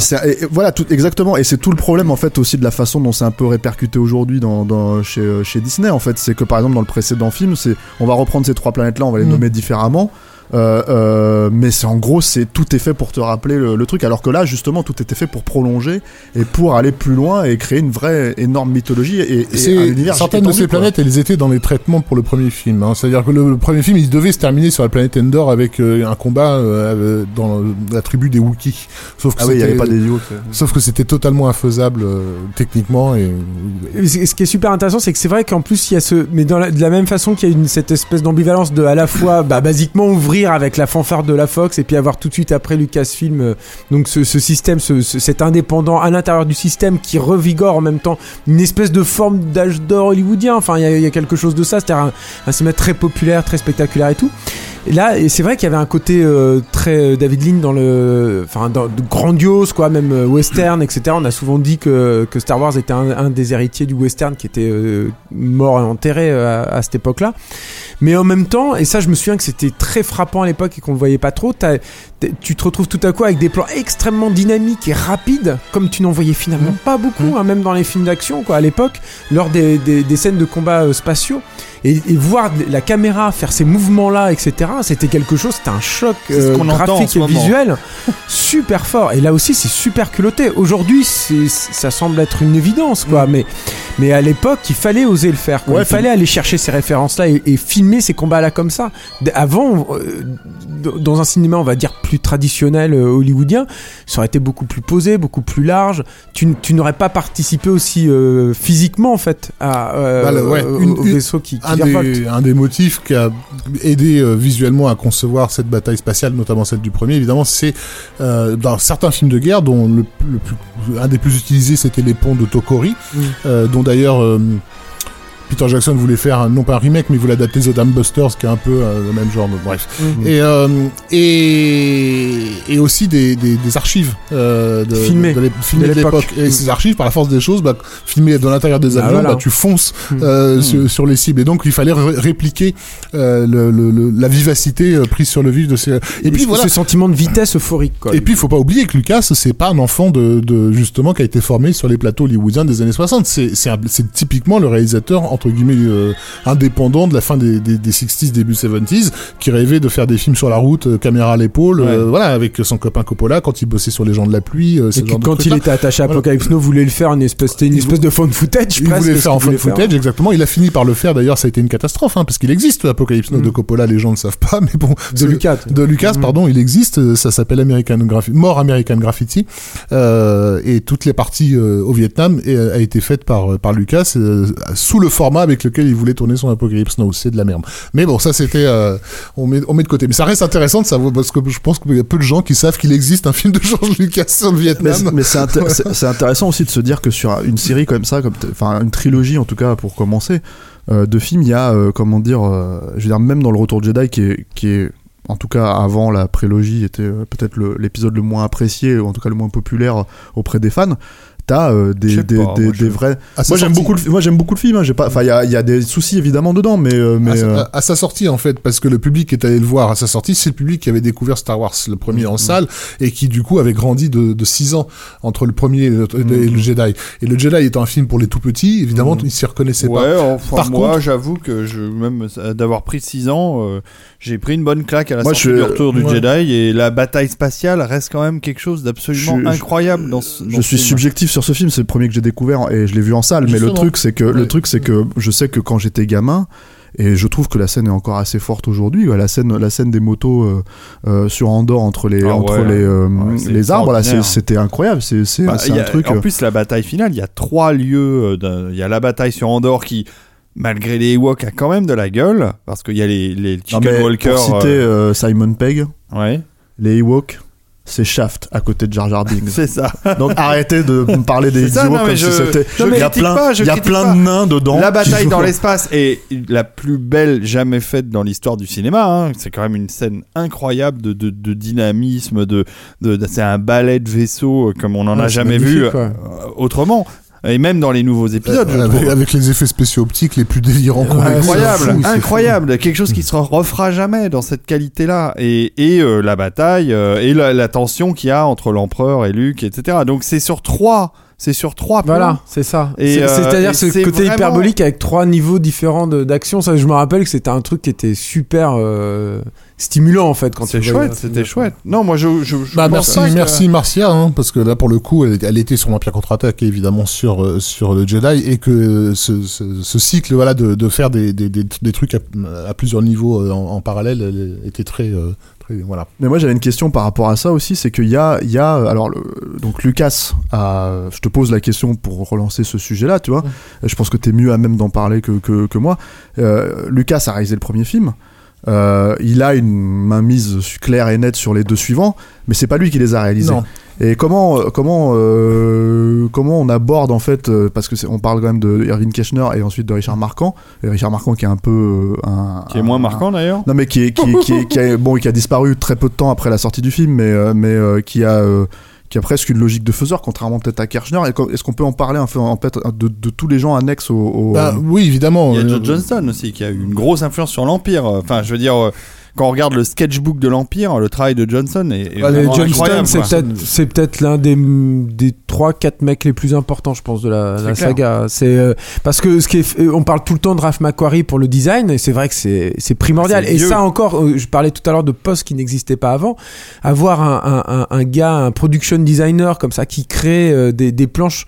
[SPEAKER 3] voilà tout exactement, et c'est tout le problème en fait aussi de la façon dont c'est un peu répercuté aujourd'hui dans, dans chez, euh, chez Disney en fait, c'est que par exemple dans le précédent film, c'est on va reprendre ces trois planètes là, on va les
[SPEAKER 4] Mm.
[SPEAKER 3] nommer différemment. Euh, euh, mais c'est en gros c'est tout est fait pour te rappeler le, le truc alors que là justement tout était fait pour prolonger et pour aller plus loin et créer une vraie énorme mythologie et, et un univers
[SPEAKER 4] certaines de ces
[SPEAKER 3] quoi.
[SPEAKER 4] planètes, elles étaient dans les traitements pour le premier film. hein. C'est-à-dire que le, le premier film, il devait se terminer sur la planète Endor avec euh, un combat dans la tribu des Wookiees. Sauf que
[SPEAKER 3] ah oui il avait pas des
[SPEAKER 4] Sauf que c'était totalement infaisable euh, techniquement et
[SPEAKER 5] Et Ce ce qui est super intéressant, c'est que c'est vrai qu'en plus il y a ce, mais dans la- de la même façon qu'il y a une, cette espèce d'ambivalence de à la fois, bah, basiquement ouvrir avec la fanfare de la Fox et puis avoir tout de suite après Lucasfilm, euh, donc ce, système, ce, ce- cet indépendant à l'intérieur du système qui revigore en même temps une espèce de forme d'âge d'or hollywoodien. Enfin, il y, a- il y a quelque chose de ça, c'est-à-dire un, un cinéma très populaire, très spectaculaire et tout. Et là, c'est vrai qu'il y avait un côté euh, très euh, David Lean dans le, enfin, grandiose, quoi, même euh, western, etc. On a souvent dit que, Star Wars était un, des héritiers du western qui était mort et enterré à, cette époque-là. Mais en même temps, et ça, je me souviens que c'était très frappant à l'époque et qu'on le voyait pas trop. Tu te retrouves tout à coup avec des plans extrêmement dynamiques et rapides, comme tu n'en voyais finalement pas beaucoup, hein, même dans les films d'action, quoi, à l'époque, lors des, des, des scènes de combats euh, spatiaux. Et, et voir la caméra faire ces mouvements-là, etc., c'était quelque chose, c'était un choc
[SPEAKER 2] ce
[SPEAKER 5] euh, graphique et visuel super fort. Et là aussi, c'est super culotté. Aujourd'hui, ça semble être une évidence, quoi. Mais, mais à l'époque, il fallait oser le faire. quoi.
[SPEAKER 3] Ouais,
[SPEAKER 5] il fallait aller chercher ces références-là et, et filmer ces combats-là comme ça. Avant, euh, dans un cinéma, on va dire plus traditionnel euh, hollywoodien, ça aurait été beaucoup plus posé, beaucoup plus large. Tu, n'aurais pas participé aussi euh, physiquement, en fait, à,
[SPEAKER 4] Bah, le- ouais,
[SPEAKER 5] au-
[SPEAKER 4] une-
[SPEAKER 5] au
[SPEAKER 4] une-
[SPEAKER 5] vaisseau qui, qui
[SPEAKER 4] un des, un des motifs qui a aidé euh, visuellement à concevoir cette bataille spatiale, notamment celle du premier, évidemment, c'est dans certains films de guerre, dont le, le plus, un des plus utilisés, c'était les ponts de Tokori, dont d'ailleurs Peter Jackson voulait faire non pas un remake, mais il voulait adapter The Dam Busters, qui est un peu euh, le même genre. de- bref.
[SPEAKER 5] Mm.
[SPEAKER 4] Et, euh, et et aussi des, des, des archives euh, de,
[SPEAKER 5] Filmées.
[SPEAKER 4] de,
[SPEAKER 5] De l'époque.
[SPEAKER 4] Et
[SPEAKER 5] Mm.
[SPEAKER 4] ces archives, par la force des choses, bah, filmées de l'intérieur des
[SPEAKER 5] Ah,
[SPEAKER 4] avions,
[SPEAKER 5] voilà.
[SPEAKER 4] bah, tu fonces
[SPEAKER 5] Mm.
[SPEAKER 4] sur, sur les cibles. Et donc, il fallait ré- répliquer euh, le, le- le- la vivacité prise sur le vif de ces. Et, puis
[SPEAKER 5] ce-
[SPEAKER 4] voilà.
[SPEAKER 5] ce sentiment de vitesse euphorique, quoi.
[SPEAKER 4] Et puis, il faut pas oublier que Lucas, c'est pas un enfant de, de justement qui a été formé sur les plateaux hollywoodiens des années 60. C'est c'est un- c'est typiquement le réalisateur entre guillemets euh, indépendant de la fin des, des, des 60s, début 70s, qui rêvait de faire des films sur la route, euh, caméra à l'épaule, euh,
[SPEAKER 2] Ouais.
[SPEAKER 4] voilà, avec son copain Coppola quand il bossait sur Les gens de la pluie. euh,
[SPEAKER 5] Et que quand il était attaché à
[SPEAKER 4] Voilà.
[SPEAKER 5] Apocalypse Now, voulait le faire une espèce, c'était une espèce
[SPEAKER 4] vou-
[SPEAKER 5] de phone footage.
[SPEAKER 4] Il
[SPEAKER 5] presque,
[SPEAKER 4] voulait le faire en
[SPEAKER 5] voulait
[SPEAKER 4] phone footage, exactement. Il a fini par le faire. D'ailleurs, ça a été une catastrophe, hein, parce qu'il existe Apocalypse Now
[SPEAKER 5] Mm.
[SPEAKER 4] de Coppola. Les gens ne savent pas, mais bon.
[SPEAKER 5] De Lucas.
[SPEAKER 4] de Lucas,
[SPEAKER 5] Mm.
[SPEAKER 4] pardon, il existe. Ça s'appelle American Graffiti, More American Graffiti, et toutes les parties au Vietnam et, a été faite par par Lucas sous le format avec lequel il voulait tourner son Apocalypse Now. C'est de la merde. Mais bon, ça c'était, euh, on met on met de côté. Mais ça reste intéressant de savoir parce que je pense qu'il y a peu de gens qui savent qu'il existe un film de George Lucas sur le Vietnam.
[SPEAKER 3] mais c'est inté- c'est- c'est intéressant aussi de se dire que sur une série comme ça, comme enfin une trilogie en tout cas pour commencer, euh, de films, il y a euh, comment dire, euh, je veux dire même dans le Retour de Jedi qui est, qui est en tout cas avant la prélogie était peut-être le- l'épisode le moins apprécié ou en tout cas le moins populaire auprès des fans. T'as euh, des, des,
[SPEAKER 2] pas,
[SPEAKER 3] des,
[SPEAKER 2] moi, je-
[SPEAKER 3] des vrais. Moi j'aime beaucoup, le, moi j'aime beaucoup le film. hein, j'ai pas, enfin il y a, il y a des soucis évidemment dedans, mais euh, mais
[SPEAKER 4] à, sa-
[SPEAKER 3] euh,
[SPEAKER 4] à sa sortie en fait parce que le public est allé le voir à sa sortie c'est le public qui avait découvert Star Wars le premier
[SPEAKER 3] Mm.
[SPEAKER 4] en salle et qui du coup avait grandi de, de 6 ans entre le premier et le,
[SPEAKER 3] Mm.
[SPEAKER 4] et le Jedi et le Jedi étant un film pour les tout petits évidemment
[SPEAKER 3] Mm.
[SPEAKER 4] ils s'y reconnaissaient pas
[SPEAKER 2] Ouais, enfin,
[SPEAKER 4] Par
[SPEAKER 2] moi,
[SPEAKER 4] contre-
[SPEAKER 2] j'avoue que je, même d'avoir pris 6 ans, euh, j'ai pris une bonne claque à la
[SPEAKER 3] Moi,
[SPEAKER 2] sortie
[SPEAKER 3] je-
[SPEAKER 2] du retour du
[SPEAKER 4] ouais.
[SPEAKER 2] Jedi et la bataille spatiale reste quand même quelque chose d'absolument
[SPEAKER 3] Je-
[SPEAKER 2] incroyable dans ce. dans
[SPEAKER 3] je
[SPEAKER 2] ce
[SPEAKER 3] suis
[SPEAKER 2] film.
[SPEAKER 3] subjectif sur ce film. C'est le premier que j'ai découvert et je l'ai vu en salle. Mais le truc c'est que
[SPEAKER 4] Ouais.
[SPEAKER 3] le truc c'est que je sais que quand j'étais gamin. Et je trouve que la scène est encore assez forte aujourd'hui. ouais, La scène, la scène des motos euh, euh, sur Andorre entre les,
[SPEAKER 2] Ah
[SPEAKER 3] entre
[SPEAKER 2] ouais.
[SPEAKER 3] les, euh,
[SPEAKER 2] Ouais,
[SPEAKER 3] les arbres, là, c'était incroyable. C'est
[SPEAKER 2] Bah,
[SPEAKER 3] un
[SPEAKER 2] a-
[SPEAKER 3] truc.
[SPEAKER 2] En plus, la bataille finale, il y a trois lieux. d'un- Il y a la bataille sur Andorre qui, malgré les Ewoks, a quand même de la gueule. Parce qu'il y a les, les Chicken Walkers.
[SPEAKER 3] pour citer
[SPEAKER 2] euh,
[SPEAKER 3] euh, Simon Pegg,
[SPEAKER 2] ouais,
[SPEAKER 3] les Ewoks, c'est Shaft à côté de Jar Jar Binks.
[SPEAKER 2] c'est ça.
[SPEAKER 3] Donc arrêtez de me parler des
[SPEAKER 2] ça,
[SPEAKER 3] Ewoks comme
[SPEAKER 2] je-
[SPEAKER 3] si c'était.
[SPEAKER 2] je
[SPEAKER 3] Il y a plein,
[SPEAKER 2] pas,
[SPEAKER 3] y a plein
[SPEAKER 2] pas.
[SPEAKER 3] de nains dedans.
[SPEAKER 2] La bataille dans l'espace est la plus belle jamais faite dans l'histoire du cinéma. hein. C'est quand même une scène incroyable de, de, de dynamisme, de, de, c'est un ballet de vaisseaux euh, comme on n'en a
[SPEAKER 5] Ouais, c'est
[SPEAKER 2] jamais vu autrement. Et même dans les nouveaux épisodes,
[SPEAKER 4] Euh, avec, les effets spéciaux optiques les plus délirants qu'on ait.
[SPEAKER 2] Incroyable,
[SPEAKER 4] fou,
[SPEAKER 2] incroyable, quelque chose qui se refera jamais dans cette qualité-là. Et, et euh, la bataille euh, et la, la tension qu'il y a entre l'empereur et Luke, etc. Donc c'est sur trois, c'est sur trois plans.
[SPEAKER 5] Voilà, c'est ça.
[SPEAKER 2] Euh,
[SPEAKER 5] C'est-à-dire
[SPEAKER 2] et
[SPEAKER 5] ce côté
[SPEAKER 2] vraiment-
[SPEAKER 5] hyperbolique avec trois niveaux différents d'action. Ça, je me rappelle que c'était un truc qui était super euh, stimulant en fait quand
[SPEAKER 2] C'est
[SPEAKER 5] tu
[SPEAKER 2] chouette, c'était chouette. Non, moi je, je, je
[SPEAKER 4] Bah,
[SPEAKER 2] pense
[SPEAKER 4] merci,
[SPEAKER 2] que-
[SPEAKER 4] merci Marcia, hein, parce que là pour le coup, elle, elle était sur l'Empire contre-attaque et évidemment sur euh, sur le Jedi et que ce, ce, ce cycle voilà de, de faire des, des, des, des trucs à, à plusieurs niveaux euh, en, en parallèle elle était très euh, très voilà.
[SPEAKER 3] Mais moi j'avais une question par rapport à ça aussi, c'est qu'il y a, il y a alors le- donc Lucas, a, je te pose la question pour relancer ce sujet-là, tu vois. Je pense que t'es mieux à même d'en parler que, que, que moi. Euh, Lucas a réalisé le premier film. Euh, il a une mainmise claire et nette sur les deux suivants, mais c'est pas lui qui les a réalisés.
[SPEAKER 4] Non.
[SPEAKER 3] Et comment comment euh, comment on aborde en fait euh, parce que on parle quand même de Irving Keschner et ensuite de Richard Marquand. Et Richard Marquand qui est un peu euh, un
[SPEAKER 2] Qui est moins marquant d'ailleurs.
[SPEAKER 3] non mais qui est, qui, est- qui, est- qui a, bon, qui a disparu très peu de temps après la sortie du film, mais, euh, mais euh, qui a euh, qui a presque une logique de faiseur, contrairement peut-être à Kirchner. Est-ce qu'on peut en parler un peu en fait de, de tous les gens annexes au, au-
[SPEAKER 4] Bah, oui évidemment.
[SPEAKER 2] Il y a
[SPEAKER 4] euh,
[SPEAKER 2] Joe Johnston aussi qui a eu une grosse influence sur l'Empire. Enfin, je veux dire, euh, quand on regarde le sketchbook de l'Empire, le travail de Johnson est, est
[SPEAKER 5] Allez, Johnston, c'est peut-être l'un des des trois quatre mecs les plus importants, je pense, de la, saga. C'est euh, parce que ce qui est, euh, on parle tout le temps de Ralph McQuarrie pour le design, et c'est vrai que c'est primordial. Et
[SPEAKER 2] vieux.
[SPEAKER 5] ça encore, euh, je parlais tout à l'heure de postes qui n'existaient pas avant. Avoir un, un, un, un gars, un production designer comme ça qui crée des, des planches.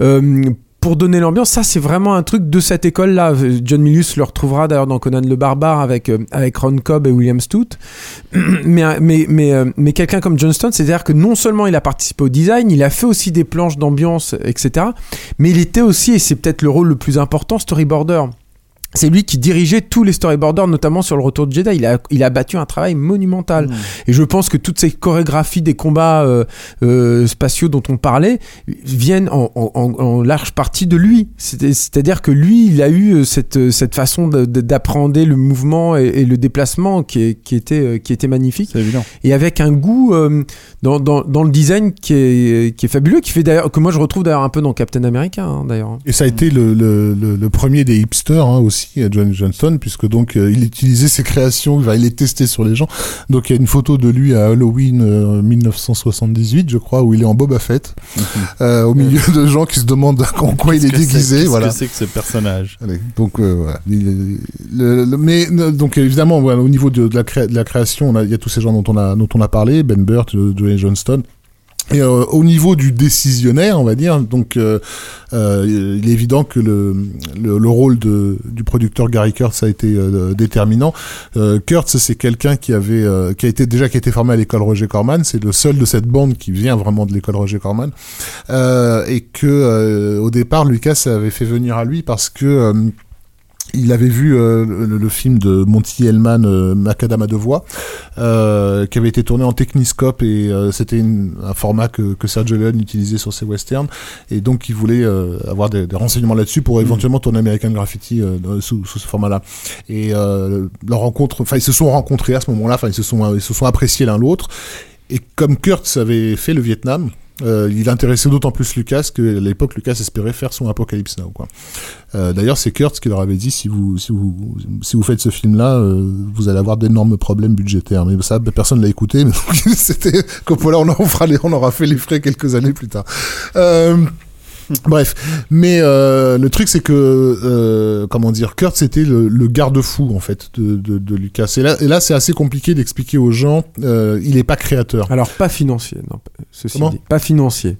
[SPEAKER 5] euh, pour donner l'ambiance, ça c'est vraiment un truc de cette école-là. Euh, John Milius le retrouvera d'ailleurs dans Conan le Barbare avec, euh, avec Ron Cobb et William Stout. mais mais, mais, euh, mais quelqu'un comme Johnston, c'est-à-dire que non seulement il a participé au design, il a fait aussi des planches d'ambiance, etc. Mais il était aussi, et c'est peut-être le rôle le plus important, storyboarder. C'est lui qui dirigeait tous les storyboarders, notamment sur le retour de Jedi. Il a, il a battu un travail monumental.
[SPEAKER 2] Mmh.
[SPEAKER 5] Et je pense que toutes ces chorégraphies des combats euh, euh, spatiaux dont on parlait viennent en, en- en- en large partie de lui. C'est- C'est-à-dire que lui, il a eu euh, cette, cette façon de- de- d'appréhender le mouvement et, et le déplacement qui, est- qui, était, qui était magnifique.
[SPEAKER 2] C'est évident.
[SPEAKER 5] Et avec un goût euh, dans, dans, dans le design qui est, qui est fabuleux, qui fait d'ailleurs, que moi je retrouve d'ailleurs un peu dans Captain America, hein, d'ailleurs.
[SPEAKER 4] Et ça a été le, le, le, le premier des hipsters hein, aussi, euh, John Johnston, puisque donc euh, il utilisait ses créations, il les testait sur les gens. Donc il y a une photo de lui à Halloween euh, 1978, je crois, où il est en Boba Fett, euh, au milieu de gens qui se demandent en quoi il est
[SPEAKER 2] Qu'est-ce
[SPEAKER 4] déguisé.
[SPEAKER 2] qu'est-ce
[SPEAKER 4] Voilà.
[SPEAKER 2] que c'est que ce personnage?
[SPEAKER 4] Allez, donc euh, voilà. Il- le- le- mais euh, donc évidemment voilà, au niveau de, de la, cré- de la création, il y a tous ces gens dont on a dont on a parlé, Ben Burt, euh, Dwayne Johnston. Et euh, au niveau du décisionnaire, on va dire, donc euh, euh, il est évident que le, le, le rôle de, du producteur Gary Kurtz a été euh, déterminant. Euh, Kurtz, c'est quelqu'un qui avait, euh, qui a été déjà qui a été formé à l'école Roger Corman. C'est le seul de cette bande qui vient vraiment de l'école Roger Corman, et que au départ Lucas avait fait venir à lui parce que il avait vu euh, le, le film de Monty Hellman, euh, Macadam à deux voix, euh, qui avait été tourné en Techniscope et euh, c'était un format que, que Sergio Leone utilisait sur ses westerns et donc il voulait avoir des, des renseignements là-dessus pour éventuellement tourner American Graffiti sous, sous ce format-là. Et leur rencontre, enfin ils se sont rencontrés à ce moment-là, enfin ils se sont ils se sont appréciés l'un l'autre. Et comme Kurtz avait fait le Vietnam, Euh, il intéressait d'autant plus Lucas que à l'époque Lucas espérait faire son Apocalypse Now. Quoi. Euh, D'ailleurs, c'est Kurtz qui leur avait dit si vous si vous si vous faites ce film-là, euh, vous allez avoir d'énormes problèmes budgétaires. Mais ça, personne l'a écouté. Mais c'était Coppola, on en fera les, on aura fait les frais quelques années plus tard. Euh, Bref, mais euh, le truc c'est que euh, comment dire, Kurt c'était le, le garde-fou en fait de, de, de Lucas. Et là, et là c'est assez compliqué d'expliquer aux gens. Euh, il est pas créateur.
[SPEAKER 5] Alors, pas financier, non, ceci dit. Pas financier.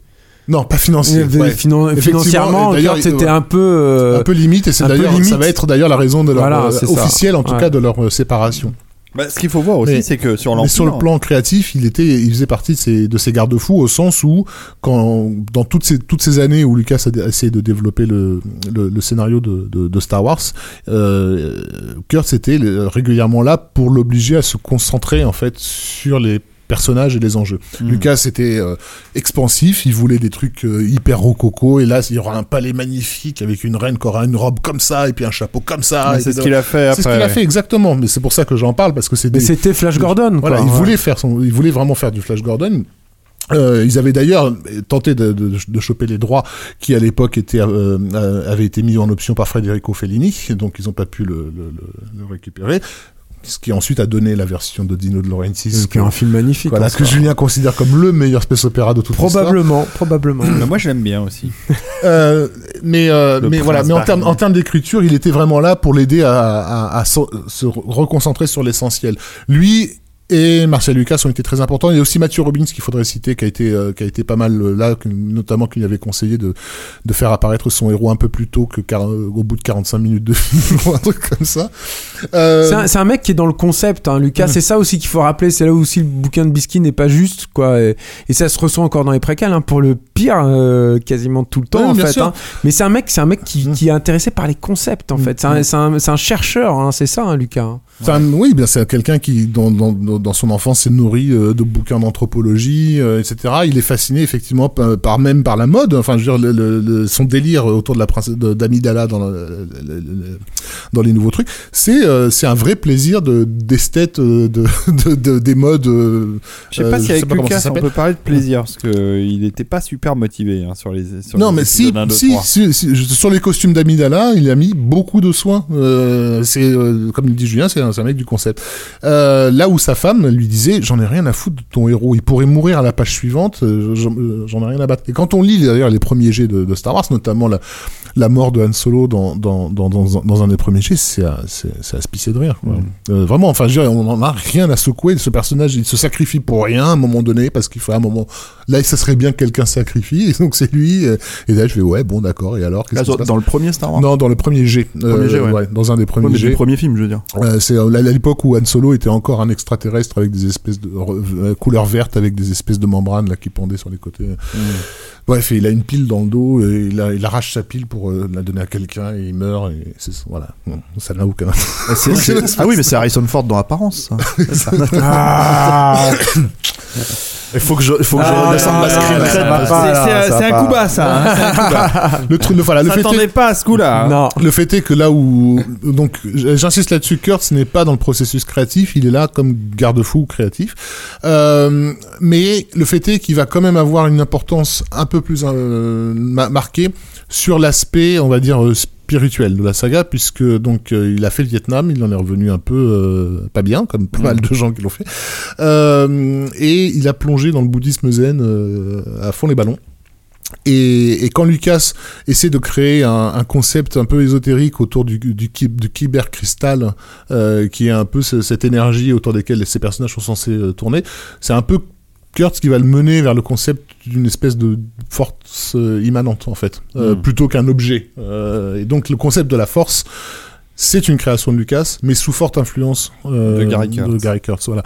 [SPEAKER 4] Non, pas financier. Ouais.
[SPEAKER 5] finan- financièrement, c'était
[SPEAKER 4] ouais.
[SPEAKER 5] un peu. euh,
[SPEAKER 4] un peu limite et c'est d'ailleurs ça va être d'ailleurs la raison de leur
[SPEAKER 5] Voilà,
[SPEAKER 4] euh,
[SPEAKER 5] c'est ça.
[SPEAKER 4] officielle en tout
[SPEAKER 5] Ouais.
[SPEAKER 4] cas de leur euh, séparation.
[SPEAKER 2] Bah, ce qu'il faut voir aussi, c'est que sur
[SPEAKER 4] sur le plan créatif, il était, il faisait partie de ces, de ces garde-fous au sens où, quand, dans toutes ces, toutes ces années où Lucas a essayé de développer le, le, le scénario de, de, de Star Wars, euh, Kurt était régulièrement là pour l'obliger à se concentrer en fait sur les personnages et les enjeux.
[SPEAKER 2] Hmm.
[SPEAKER 4] Lucas était euh, expansif, il voulait des trucs euh, hyper rococo et là il y aura un palais magnifique avec une reine qui aura une robe comme ça et puis un chapeau comme ça.
[SPEAKER 2] C'est ce qu'il a fait
[SPEAKER 4] C'est ce
[SPEAKER 2] après.
[SPEAKER 4] qu'il a fait exactement, mais c'est pour ça que j'en parle parce que c'est
[SPEAKER 5] Mais
[SPEAKER 4] des,
[SPEAKER 5] c'était Flash Gordon,
[SPEAKER 4] voilà,
[SPEAKER 5] quoi.
[SPEAKER 4] il
[SPEAKER 5] ouais.
[SPEAKER 4] voulait faire son, il voulait vraiment faire du Flash Gordon. Euh, ils avaient d'ailleurs tenté de, de, de choper les droits qui à l'époque étaient euh, avaient été mis en option par Federico Fellini, donc ils n'ont pas pu le, le, le- le récupérer. Ce qui ensuite a donné la version de Dino de Laurentiis,
[SPEAKER 5] C'est
[SPEAKER 4] que,
[SPEAKER 5] un film magnifique.
[SPEAKER 4] voilà, ce que. Julien considère comme le meilleur space opéra de toute l'histoire.
[SPEAKER 5] Probablement, probablement.
[SPEAKER 2] Bah, moi, je l'aime bien aussi.
[SPEAKER 4] Euh, mais euh, mais voilà, mais en termes en termes d'écriture, il était vraiment là pour l'aider à, à, à se, se reconcentrer sur l'essentiel. Lui et Marcel Lucas ont été très importants. Il y a aussi Mathieu Robbins qu'il faudrait citer, qui a été euh, qui a été pas mal euh, là, que- notamment qu'il avait conseillé de de faire apparaître son héros un peu plus tôt que quar- euh, au bout de 45 minutes de film ou un truc comme ça. Euh,
[SPEAKER 5] C'est un, c'est un mec qui est dans le concept, hein, Lucas.
[SPEAKER 4] Mm.
[SPEAKER 5] C'est ça aussi qu'il faut rappeler. C'est là où aussi le bouquin de Bisky n'est pas juste, quoi. Et, et ça se ressent encore dans les préquels, hein, pour le pire, euh, quasiment tout le temps,
[SPEAKER 4] Ouais,
[SPEAKER 5] en fait. hein. Mais c'est un mec, c'est un mec qui,
[SPEAKER 4] Mm.
[SPEAKER 5] qui est intéressé par les concepts, en
[SPEAKER 4] Mm.
[SPEAKER 5] fait. C'est un, c'est un- c'est un chercheur, hein, c'est ça, hein, Lucas.
[SPEAKER 4] Oui, bien c'est quelqu'un qui, dans, dans, dans son enfance, s'est nourri euh, de bouquins d'anthropologie, euh, etc. Il est fasciné effectivement par, par- même par la mode. Enfin, je veux dire, le, le- le- son délire autour de la princesse d'Amidala dans, le- dans les nouveaux trucs, c'est euh, c'est un vrai plaisir de d'esthète de, de, de- des modes.
[SPEAKER 2] Je sais pas si avec
[SPEAKER 4] pas
[SPEAKER 2] Lucas, on peut parler de plaisir, parce qu'il n'était pas super motivé hein, sur les. Sur
[SPEAKER 4] Non,
[SPEAKER 2] les
[SPEAKER 4] mais si, si, sur les costumes d'Amidala, il a mis beaucoup de soins. Euh, c'est comme le dit Julien, c'est un, c'est un mec du concept. Euh, là où sa femme lui disait, j'en ai rien à foutre de ton héros, il pourrait mourir à la page suivante, euh, j'en euh, j'en ai rien à battre. Et quand on lit d'ailleurs les premiers jets de, de Star Wars, notamment la, la mort de Han Solo dans, dans, dans, dans, dans un des premiers jets, c'est à, à se pisser de rire. quoi. Euh, vraiment, enfin, je veux dire, on en a rien à secouer. Ce personnage, il se sacrifie pour rien à un moment donné, parce qu'il faut à un moment. Là, ça serait bien que quelqu'un se sacrifie, et donc c'est lui. Et là, je fais, ouais, bon, d'accord, et alors qu'est-ce
[SPEAKER 3] Là,
[SPEAKER 4] se
[SPEAKER 3] dans,
[SPEAKER 4] passe
[SPEAKER 3] dans le premier Star Wars?
[SPEAKER 4] Non, dans le premier
[SPEAKER 3] ouais.
[SPEAKER 4] Dans un des premiers
[SPEAKER 3] mais
[SPEAKER 4] jets.
[SPEAKER 3] du premier film, je veux dire.
[SPEAKER 4] Euh, c'est à l'époque où Han Solo était encore un extraterrestre avec des espèces de euh, couleur verte avec des espèces de membranes là qui pendaient sur les côtés. Bref, et il a une pile dans le dos et il, a- il arrache sa pile pour euh, la donner à quelqu'un et il meurt et voilà. Ça n'a aucun.
[SPEAKER 3] Ah, c'est- ah oui, mais c'est Harrison Ford dans Apparence. ça.
[SPEAKER 5] Ah,
[SPEAKER 3] Il faut que je, faut que je
[SPEAKER 5] Ah,
[SPEAKER 3] redescende ma screen
[SPEAKER 2] C'est un coup bas, ça. hein, c'est un coup bas.
[SPEAKER 4] le truc, voilà, le fait est,
[SPEAKER 2] pas à ce coup-là. hein.
[SPEAKER 5] non.
[SPEAKER 4] le fait est que là où donc j'insiste là-dessus, Kurt n'est pas dans le processus créatif, il est là comme garde-fou créatif. Euh, mais le fait est qu'il va quand même avoir une importance un peu plus euh, ma- marquée sur l'aspect, on va dire euh, spirituel de la saga, puisque donc euh, il a fait le Vietnam, il en est revenu un peu euh, pas bien, comme pas mal de gens qui l'ont fait, Euh, et il a plongé dans le bouddhisme zen à fond les ballons. Et, et quand Lucas essaie de créer un, un concept un peu ésotérique autour du, du, du euh, qui est un peu ce- cette énergie autour desquelles ces personnages sont censés tourner, c'est un peu Kurtz qui va le mener vers le concept d'une espèce de force euh, immanente en fait, euh,
[SPEAKER 2] Mm.
[SPEAKER 4] plutôt qu'un objet. Euh, et donc le concept de la force, c'est une création de Lucas, mais sous forte influence euh,
[SPEAKER 2] De Gary Kurtz.
[SPEAKER 4] Kurtz, voilà.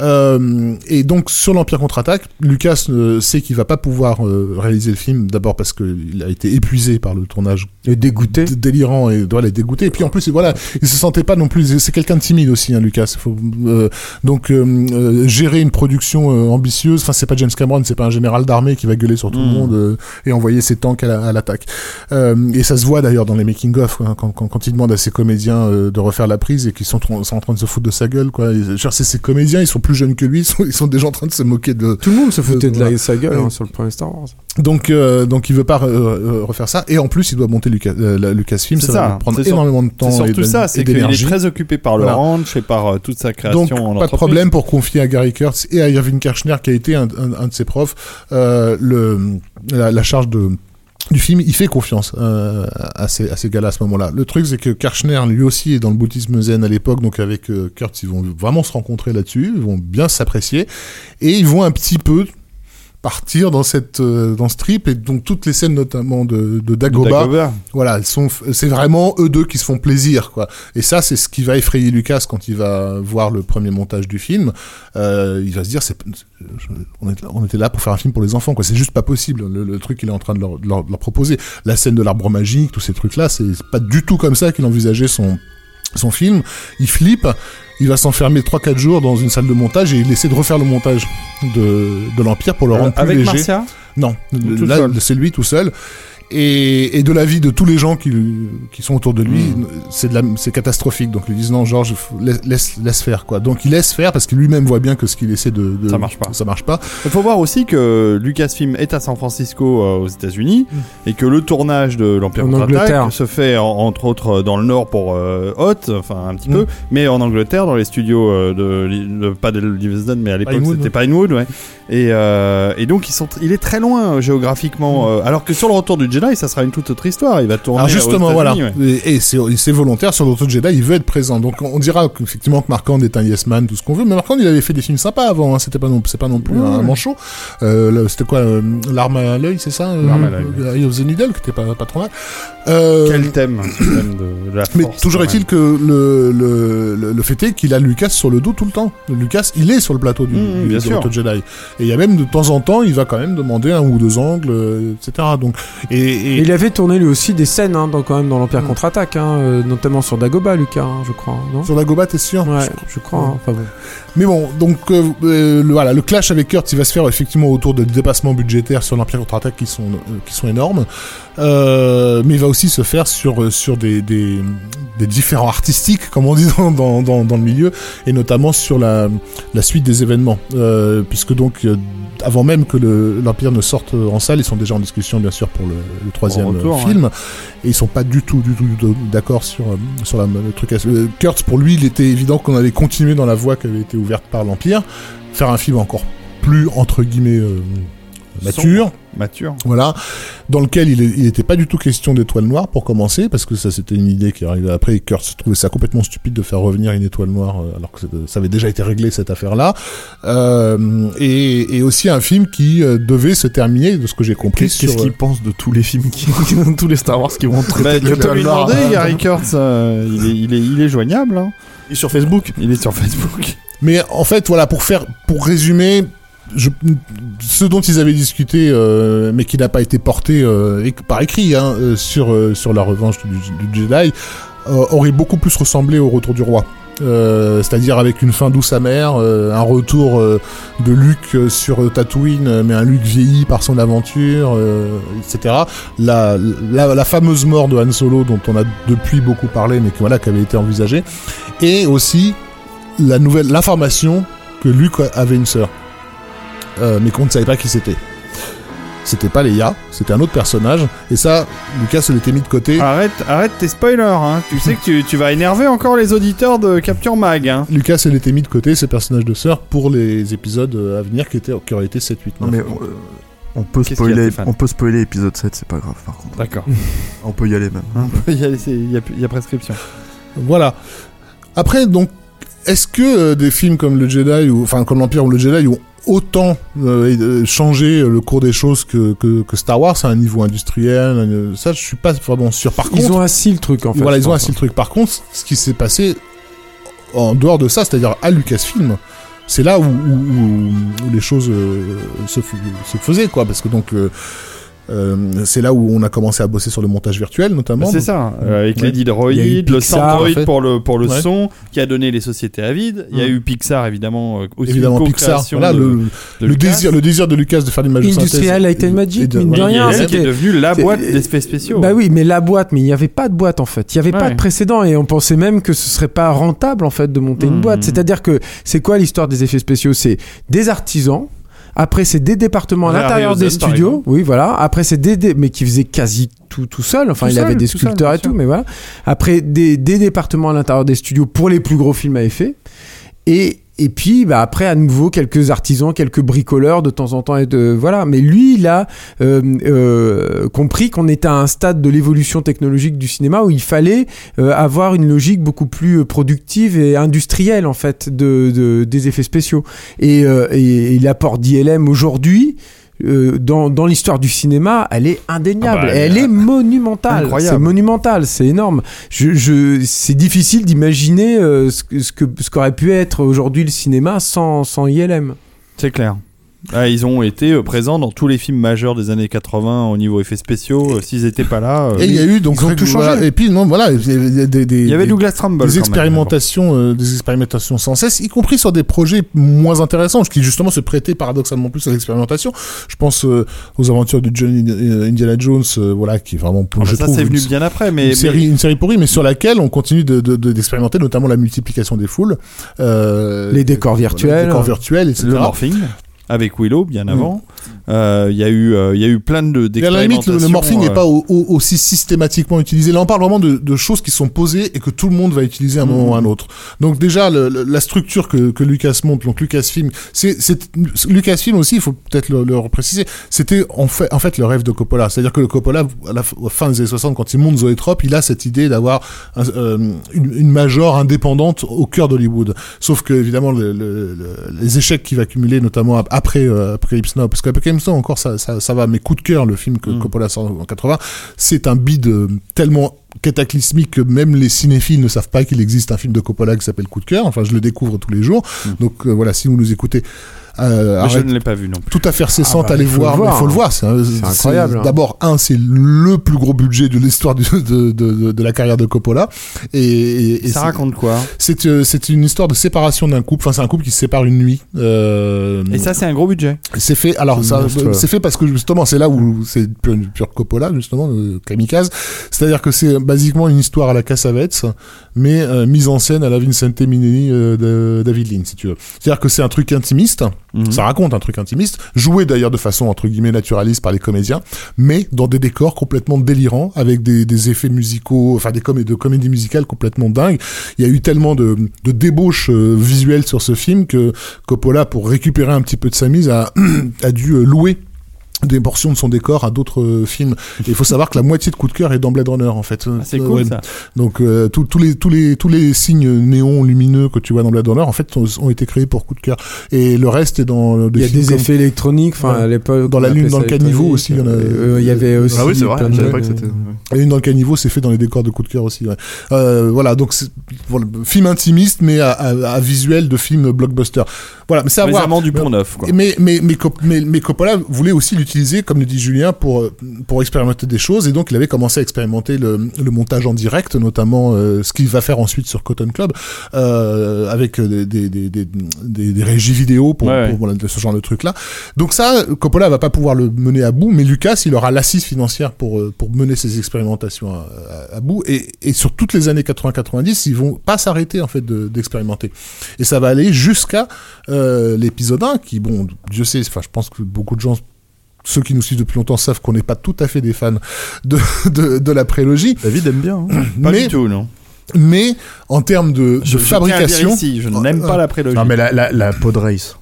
[SPEAKER 4] Euh, et donc sur l'Empire contre-attaque, Lucas euh, sait qu'il va pas pouvoir euh, réaliser le film, d'abord parce qu'il a été épuisé par le tournage
[SPEAKER 5] Et dégoûté.
[SPEAKER 4] d- délirant et voilà dégoûté et puis en plus voilà il se sentait pas non plus c'est quelqu'un de timide aussi hein, Lucas Faut, euh, donc euh, euh, gérer une production euh, ambitieuse enfin c'est pas James Cameron c'est pas un général d'armée qui va gueuler sur tout le
[SPEAKER 2] Mm.
[SPEAKER 4] monde euh, et envoyer ses tanks à la- à l'attaque Euh, et ça se voit d'ailleurs dans les making of quand, quand, quand il demande à ses comédiens comédiens euh, de refaire la prise et qui sont, en train de se foutre de sa gueule, quoi. C'est ces comédiens, ils sont plus jeunes que lui, ils sont, ils sont déjà en train de se moquer de.
[SPEAKER 5] Tout le monde se foutait de la,
[SPEAKER 4] Voilà.
[SPEAKER 5] sa gueule hein,
[SPEAKER 4] Ouais.
[SPEAKER 5] sur le premier Star Wars.
[SPEAKER 4] Donc, euh, donc il veut pas euh, euh, refaire ça. Et en plus, il doit monter Lucas, euh, la- Lucasfilm.
[SPEAKER 2] C'est
[SPEAKER 4] Ça,
[SPEAKER 2] ça.
[SPEAKER 4] va prendre
[SPEAKER 2] sur-
[SPEAKER 4] énormément de temps.
[SPEAKER 2] C'est
[SPEAKER 4] et
[SPEAKER 2] surtout
[SPEAKER 4] de-
[SPEAKER 2] ça, c'est qu'il est très occupé par le
[SPEAKER 4] Voilà.
[SPEAKER 2] ranch et par euh, toute sa création
[SPEAKER 4] Donc,
[SPEAKER 2] en
[SPEAKER 4] pas de problème pour confier à Gary Kurtz et à Irving Kirchner, qui a été un, un- un de ses profs, euh, le, la, la charge de du film, il fait confiance euh, à ces, à ces gars-là à ce moment-là. Le truc, c'est que Kirchner, lui aussi, est dans le bouddhisme zen à l'époque, donc avec euh, Kurtz, ils vont vraiment se rencontrer là-dessus, ils vont bien s'apprécier, et ils vont un petit peu partir dans cette euh, dans ce trip et donc toutes les scènes notamment de, de
[SPEAKER 2] De
[SPEAKER 4] Dagobah
[SPEAKER 2] Dagobah.
[SPEAKER 4] voilà, elles sont, c'est vraiment eux deux qui se font plaisir, quoi. Et ça, c'est ce qui va effrayer Lucas quand il va voir le premier montage du film. Euh, il va se dire, c'est, on, est- on était là pour faire un film pour les enfants, quoi. C'est juste pas possible. Le, le truc qu'il est en train de leur, de leur- de leur proposer, la scène de l'arbre magique, tous ces trucs-là, c'est pas du tout comme ça qu'il envisageait son son film. Il flippe. Il va s'enfermer 3-4 jours dans une salle de montage et il essaie de refaire le montage de, de l'Empire pour le rendre plus
[SPEAKER 2] Euh, Avec
[SPEAKER 4] léger.
[SPEAKER 2] Marcia?
[SPEAKER 4] Non, là, c'est lui tout seul. Et, et de l'avis de tous les gens qui, qui sont autour de lui,
[SPEAKER 2] Mm.
[SPEAKER 4] c'est de la- c'est catastrophique. Donc ils disent non, Georges, laisse, laisse, faire quoi. Donc il laisse faire parce que lui-même voit bien que ce qu'il essaie de, de-
[SPEAKER 2] Ça marche pas.
[SPEAKER 4] Ça marche pas.
[SPEAKER 2] Il faut voir aussi que Lucasfilm est à San Francisco euh, aux États-Unis et que le tournage de l'Empire contre-attaque se fait en- entre autres dans le nord pour euh, Hot, enfin un petit
[SPEAKER 4] Mm.
[SPEAKER 2] peu, mais en Angleterre dans les studios euh, de, de- pas de Livingston mais à l'époque
[SPEAKER 4] Pinewood,
[SPEAKER 2] c'était Pinewood, ouais. Et, euh, et donc ils sont, il est très loin euh, géographiquement, euh, alors que sur le retour du Jedi ça sera une toute autre histoire. Il va tourner.
[SPEAKER 4] Alors justement, voilà.
[SPEAKER 2] Ouais.
[SPEAKER 4] Et, et c'est volontaire sur l'autre Jedi, il veut être présent. Donc on dira qu'effectivement que Marquand est un yes man, tout ce qu'on veut. Mais Marquand, il avait fait des films sympas avant. Hein. C'était pas non, c'est pas non plus un manchot. Euh, C'était quoi, euh, l'arme à l'œil, c'est ça euh,
[SPEAKER 2] L'arme à l'œil.
[SPEAKER 4] Eye of the Needle, qui était pas, pas trop mal. Euh,
[SPEAKER 2] Quel thème, ce thème de, de la
[SPEAKER 4] Mais toujours est-il que le, le, le, le fait est qu'il a Lucas sur le dos tout le temps. Lucas, il est sur le plateau du,
[SPEAKER 2] Mmh,
[SPEAKER 4] du,
[SPEAKER 2] bien
[SPEAKER 4] du Jedi. Et il y a même de temps en temps, il va quand même demander un ou deux angles, etc. Donc, et, et-
[SPEAKER 5] il avait tourné lui aussi des scènes hein, dans, quand même dans l'Empire
[SPEAKER 4] Mm.
[SPEAKER 5] contre-attaque, hein, euh, notamment sur Dagobah, Lucas, hein, je crois. Non?
[SPEAKER 4] Sur la Goba, t'es sûr?
[SPEAKER 5] Ouais, je crois. hein, Enfin bon.
[SPEAKER 4] Mais bon, donc euh, euh, le, voilà, le clash avec Kurt, il va se faire effectivement autour de dépassements budgétaires sur l'Empire contre-attaque qui sont euh, qui sont énormes, euh, mais il va aussi se faire sur sur des, des des différents artistiques, comme on dit dans dans, dans, dans le milieu, et notamment sur la la suite des événements, euh, puisque donc euh, avant même que le- l'Empire ne sorte en salle, ils sont déjà en discussion bien sûr pour le, le troisième
[SPEAKER 2] retour,
[SPEAKER 4] film, et ils sont pas du tout du tout, du tout d'accord sur euh, sur la, le truc. Euh, Kurtz pour lui, il était évident qu'on allait continuer dans la voie qui avait été ouverte par l'Empire, faire un film encore plus entre guillemets euh, mature.
[SPEAKER 2] Mature.
[SPEAKER 4] Voilà, dans lequel il, est- il était pas du tout question d'étoile noire pour commencer, parce que ça c'était une idée qui arrivait après, et Kurtz trouvait ça complètement stupide de faire revenir une étoile noire, euh, alors que ça avait déjà été réglé cette affaire-là, euh, et, et aussi un film qui euh, devait se terminer, de ce que j'ai compris,
[SPEAKER 3] Qu'est-ce
[SPEAKER 4] sur,
[SPEAKER 3] qu'il pense de tous les films qui tous les Star Wars qui vont traiter
[SPEAKER 2] Bah,
[SPEAKER 3] l'étoile
[SPEAKER 2] lui
[SPEAKER 3] noire,
[SPEAKER 2] demander. Gary Kurtz, euh, il, est, il, est, il est joignable. Hein.
[SPEAKER 3] Et sur Facebook
[SPEAKER 2] Il est sur Facebook.
[SPEAKER 4] Mais en fait, voilà, pour faire, pour résumer, ce dont ils avaient discuté, euh, mais qui n'a pas été porté euh, par écrit hein, euh, sur sur la revanche du, Jedi, aurait beaucoup plus ressemblé au Retour du Roi. C'est-à-dire avec une fin douce amère, euh, un retour de Luke sur Tatooine, mais un Luke vieilli par son aventure, etc. La, la, fameuse mort de Han Solo, dont on a depuis beaucoup parlé, mais qui, voilà, avait été envisagée, et aussi la nouvelle, l'information que Luke avait une sœur, euh, mais qu'on ne savait pas qui c'était. C'était pas Leia, c'était un autre personnage, et ça, Lucas se l'était mis de côté.
[SPEAKER 2] Arrête, arrête tes spoilers. Hein. Tu sais que tu, tu vas énerver encore les auditeurs de Capture Mag. Hein.
[SPEAKER 4] Lucas se l'était mis de côté, ce personnage de sœur, pour les épisodes euh, à venir qui, étaient, qui auraient été 7, 8, 9.
[SPEAKER 3] Non mais on, euh, on peut
[SPEAKER 2] a,
[SPEAKER 3] spoiler,
[SPEAKER 2] Stéphane
[SPEAKER 3] on peut spoiler épisode 7, c'est pas grave par contre.
[SPEAKER 2] D'accord.
[SPEAKER 3] On peut y aller même.
[SPEAKER 2] il, y a, c'est- il y a- il y a prescription.
[SPEAKER 4] Voilà. Après, donc, est-ce que euh, des films comme le Jedi, ou enfin comme l'Empire ou le Jedi, ont autant euh, euh, changé le cours des choses que, que, que Star Wars à un niveau industriel euh, Ça, je suis pas vraiment sûr. Par
[SPEAKER 5] Ils
[SPEAKER 4] contre,
[SPEAKER 5] ont assis le truc en fait.
[SPEAKER 4] voilà, ils ont assis le truc. Par contre, ce qui s'est passé en dehors de ça, c'est-à-dire à Lucasfilm, c'est là où, où, où- les choses euh, se, se faisaient, quoi. Parce que donc, euh, Euh, c'est là où on a commencé à bosser sur le montage virtuel, notamment.
[SPEAKER 2] C'est ça, euh, avec
[SPEAKER 4] Ouais.
[SPEAKER 2] les
[SPEAKER 5] eu
[SPEAKER 2] le
[SPEAKER 4] en fait.
[SPEAKER 2] pour le, pour le
[SPEAKER 4] Ouais.
[SPEAKER 2] son, qui a donné les sociétés à vide. Il y a eu Pixar, évidemment, euh, aussi
[SPEAKER 4] Évidemment,
[SPEAKER 2] une
[SPEAKER 4] Pixar. Voilà,
[SPEAKER 2] de-
[SPEAKER 4] le,
[SPEAKER 2] de
[SPEAKER 4] le désir, le désir de Lucas de faire l'image.
[SPEAKER 5] Industrial Light and Magic,
[SPEAKER 4] et de-
[SPEAKER 5] mine de rien,
[SPEAKER 2] elle qui est
[SPEAKER 5] c'était-
[SPEAKER 2] devenue la boîte d'effets spéciaux.
[SPEAKER 5] Bah oui, mais la boîte, mais il n'y avait pas de boîte en fait. Il n'y avait pas de précédent et on pensait même que ce serait pas rentable en fait de monter une
[SPEAKER 2] Mhm.
[SPEAKER 5] boîte. C'est-à-dire que c'est quoi l'histoire des effets spéciaux? C'est des artisans. Après, c'est des départements à l'intérieur des studios. Oui, voilà. Après, c'est des, des- mais qui faisaient quasi tout tout seul. Enfin,
[SPEAKER 2] Tout
[SPEAKER 5] il
[SPEAKER 2] seul,
[SPEAKER 5] avait des
[SPEAKER 2] seul,
[SPEAKER 5] sculpteurs et tout,
[SPEAKER 2] sûr.
[SPEAKER 5] mais voilà. Après, des, des départements à l'intérieur des studios pour les plus gros films à effet. Et et puis, bah, après, à nouveau, quelques artisans, quelques bricoleurs de temps en temps. Et de, voilà. Mais lui, il a euh, euh, compris qu'on était à un stade de l'évolution technologique du cinéma où il fallait euh, avoir une logique beaucoup plus euh, productive et industrielle, en fait, de, de- des effets spéciaux. Et, euh, et, et l'apport d'ILM aujourd'hui, euh, dans, dans l'histoire du cinéma, elle est indéniable.
[SPEAKER 2] Ah bah,
[SPEAKER 5] elle est monumentale. C'est monumental, c'est énorme. Je, je, c'est difficile d'imaginer euh, ce, ce que ce qu'aurait pu être aujourd'hui le cinéma sans, sans ILM.
[SPEAKER 2] C'est clair. Ah, ils ont été euh, présents dans tous les films majeurs des années 80 au niveau effets spéciaux. Euh, S'ils n'étaient pas là, euh,
[SPEAKER 4] Et il y a eu donc
[SPEAKER 2] Ils ont tout
[SPEAKER 4] voilà,
[SPEAKER 2] changé.
[SPEAKER 4] et puis non voilà il y a des, des-
[SPEAKER 2] il y avait
[SPEAKER 4] des-
[SPEAKER 2] Douglas Trumbull.
[SPEAKER 4] des
[SPEAKER 2] même.
[SPEAKER 4] expérimentations, euh, des expérimentations sans cesse, y compris sur des projets moins intéressants, qui justement se prêtaient paradoxalement plus à l'expérimentation. Je pense euh, aux aventures de John euh, Indiana Jones, euh, voilà, qui est vraiment,
[SPEAKER 2] Ah
[SPEAKER 4] je
[SPEAKER 2] ça, c'est venu
[SPEAKER 4] une,
[SPEAKER 2] bien après, mais,
[SPEAKER 4] une
[SPEAKER 2] mais-
[SPEAKER 4] série, une série pourrie, mais sur laquelle on continue de- de- de- d'expérimenter, notamment la multiplication des foules, euh,
[SPEAKER 5] Les décors virtuels.
[SPEAKER 4] les décors virtuels, etc.
[SPEAKER 2] le morphing avec Willow
[SPEAKER 4] Mm.
[SPEAKER 2] bien avant. Euh, Il y a eu, euh, il y a eu plein de
[SPEAKER 4] Mais à la limite, le, le morphing n'est
[SPEAKER 2] euh,
[SPEAKER 4] pas au- au- aussi systématiquement utilisé. Là, on parle vraiment de, de choses qui sont posées et que tout le monde va utiliser à un moment ou à un autre. Donc déjà, le- le- la structure que, que Lucas monte, donc Lucasfilm, c'est Lucasfilm aussi, il faut peut-être le, le préciser, c'était en fait, en fait le rêve de Coppola. C'est-à-dire que le Coppola, à la à fin des années 60, quand il monte Zoetrope, il a cette idée d'avoir un- euh, une, une major indépendante au cœur d'Hollywood. Sauf que évidemment, le- le- le- les échecs qu'il va cumuler, notamment ap- après euh, Apocalypse Now, parce qu'Apocalypse Now encore ça, ça, ça va, mais coup de cœur, le film que
[SPEAKER 2] Mm.
[SPEAKER 4] Coppola sort en 80, c'est un bide euh, tellement cataclysmique que même les cinéphiles ne savent pas qu'il existe un film de Coppola qui s'appelle Coup de cœur. Enfin, je le découvre tous les jours.
[SPEAKER 2] Mm.
[SPEAKER 4] Donc euh, voilà, si vous nous écoutez, euh,
[SPEAKER 2] je ne l'ai pas vu non plus.
[SPEAKER 4] tout à fait cessante,
[SPEAKER 5] Ah bah,
[SPEAKER 4] allez voir, il faut le voir. C'est
[SPEAKER 5] incroyable, hein.
[SPEAKER 4] D'abord, un, c'est le plus gros budget de l'histoire de, de, de, de la carrière de Coppola. Et, et- et
[SPEAKER 2] ça raconte quoi
[SPEAKER 4] c'est euh, c'est une histoire de séparation d'un couple. Enfin, c'est un couple qui se sépare une nuit. Euh,
[SPEAKER 2] Et ça, c'est un gros budget.
[SPEAKER 4] c'est fait. Alors,
[SPEAKER 5] C'est
[SPEAKER 4] ça,
[SPEAKER 5] monstrueux.
[SPEAKER 4] c'est fait parce que justement, c'est là où c'est pure, pure Coppola, justement, euh, kamikaze. C'est-à-dire que c'est basiquement une histoire à la Cassavetes, mais euh, mise en scène à la Vincente Minnelli euh, de David Lean, si tu veux. C'est-à-dire que c'est un truc intimiste.
[SPEAKER 2] Mhm.
[SPEAKER 4] Ça raconte un truc intimiste, joué d'ailleurs de façon entre guillemets naturaliste par les comédiens, mais dans des décors complètement délirants, avec des, effets musicaux, enfin des comé de comédies musicales complètement dingues. Il y a eu tellement de, débauches euh, visuelles sur ce film que Coppola, pour récupérer un petit peu de sa mise, a, a dû euh, louer des portions de son décor à d'autres euh, films. Et il faut savoir que la moitié de Coup de cœur est dans Blade Runner en fait.
[SPEAKER 2] Ah, c'est
[SPEAKER 4] Euh,
[SPEAKER 2] cool
[SPEAKER 4] ouais.
[SPEAKER 2] ça.
[SPEAKER 4] Donc euh, tous les tous les tous les signes néons lumineux que tu vois dans Blade Runner en fait ont, ont été créés pour Coup de cœur. Et le reste est dans
[SPEAKER 5] Il y a des
[SPEAKER 4] comme-
[SPEAKER 5] effets électroniques, enfin
[SPEAKER 4] Ouais.
[SPEAKER 5] à l'époque.
[SPEAKER 4] Dans la lune, dans le caniveau aussi, il y en a-
[SPEAKER 5] Euh, Il y avait aussi.
[SPEAKER 3] Ah oui, c'est vrai,
[SPEAKER 5] plein
[SPEAKER 3] je
[SPEAKER 5] de-
[SPEAKER 3] savais pas que c'était.
[SPEAKER 4] Et une dans le caniveau, c'est fait dans les décors de coup de cœur aussi. Ouais. Euh, voilà, donc voilà, film intimiste, mais à, à, à visuel de film blockbuster. Voilà, mais c'est à voir.
[SPEAKER 2] du Pont Neuf, quoi.
[SPEAKER 4] Mais, mais, mais, mais, mais Coppola voulait aussi l'utiliser, comme le dit Julien, pour, euh, pour expérimenter des choses. Et donc, il avait commencé à expérimenter le, le montage en direct, notamment euh, ce qu'il va faire ensuite sur Cotton Club, euh, avec des, des, des, des, régies vidéo pour,
[SPEAKER 2] Ouais,
[SPEAKER 4] pour voilà, ce genre de truc-là. Donc ça, Coppola va pas pouvoir le mener à bout, mais Lucas, il aura l'assise financière pour, pour mener ses expérimentations à, à- à bout. Et, et sur toutes les années 80-90, ils vont pas s'arrêter en fait de- d'expérimenter. et ça va aller jusqu'à euh, l'épisode 1, qui, bon, Dieu sait, enfin, je pense que beaucoup de gens ceux qui nous suivent depuis longtemps savent qu'on n'est pas tout à fait des fans de, de, de la prélogie,
[SPEAKER 3] David aime bien. hein.
[SPEAKER 2] Pas
[SPEAKER 4] mais,
[SPEAKER 2] du tout, non.
[SPEAKER 4] mais en termes de,
[SPEAKER 2] Je
[SPEAKER 4] fabrication,
[SPEAKER 2] ici, je n'aime pas la prélogie.
[SPEAKER 3] Non, mais la, la, la pod race.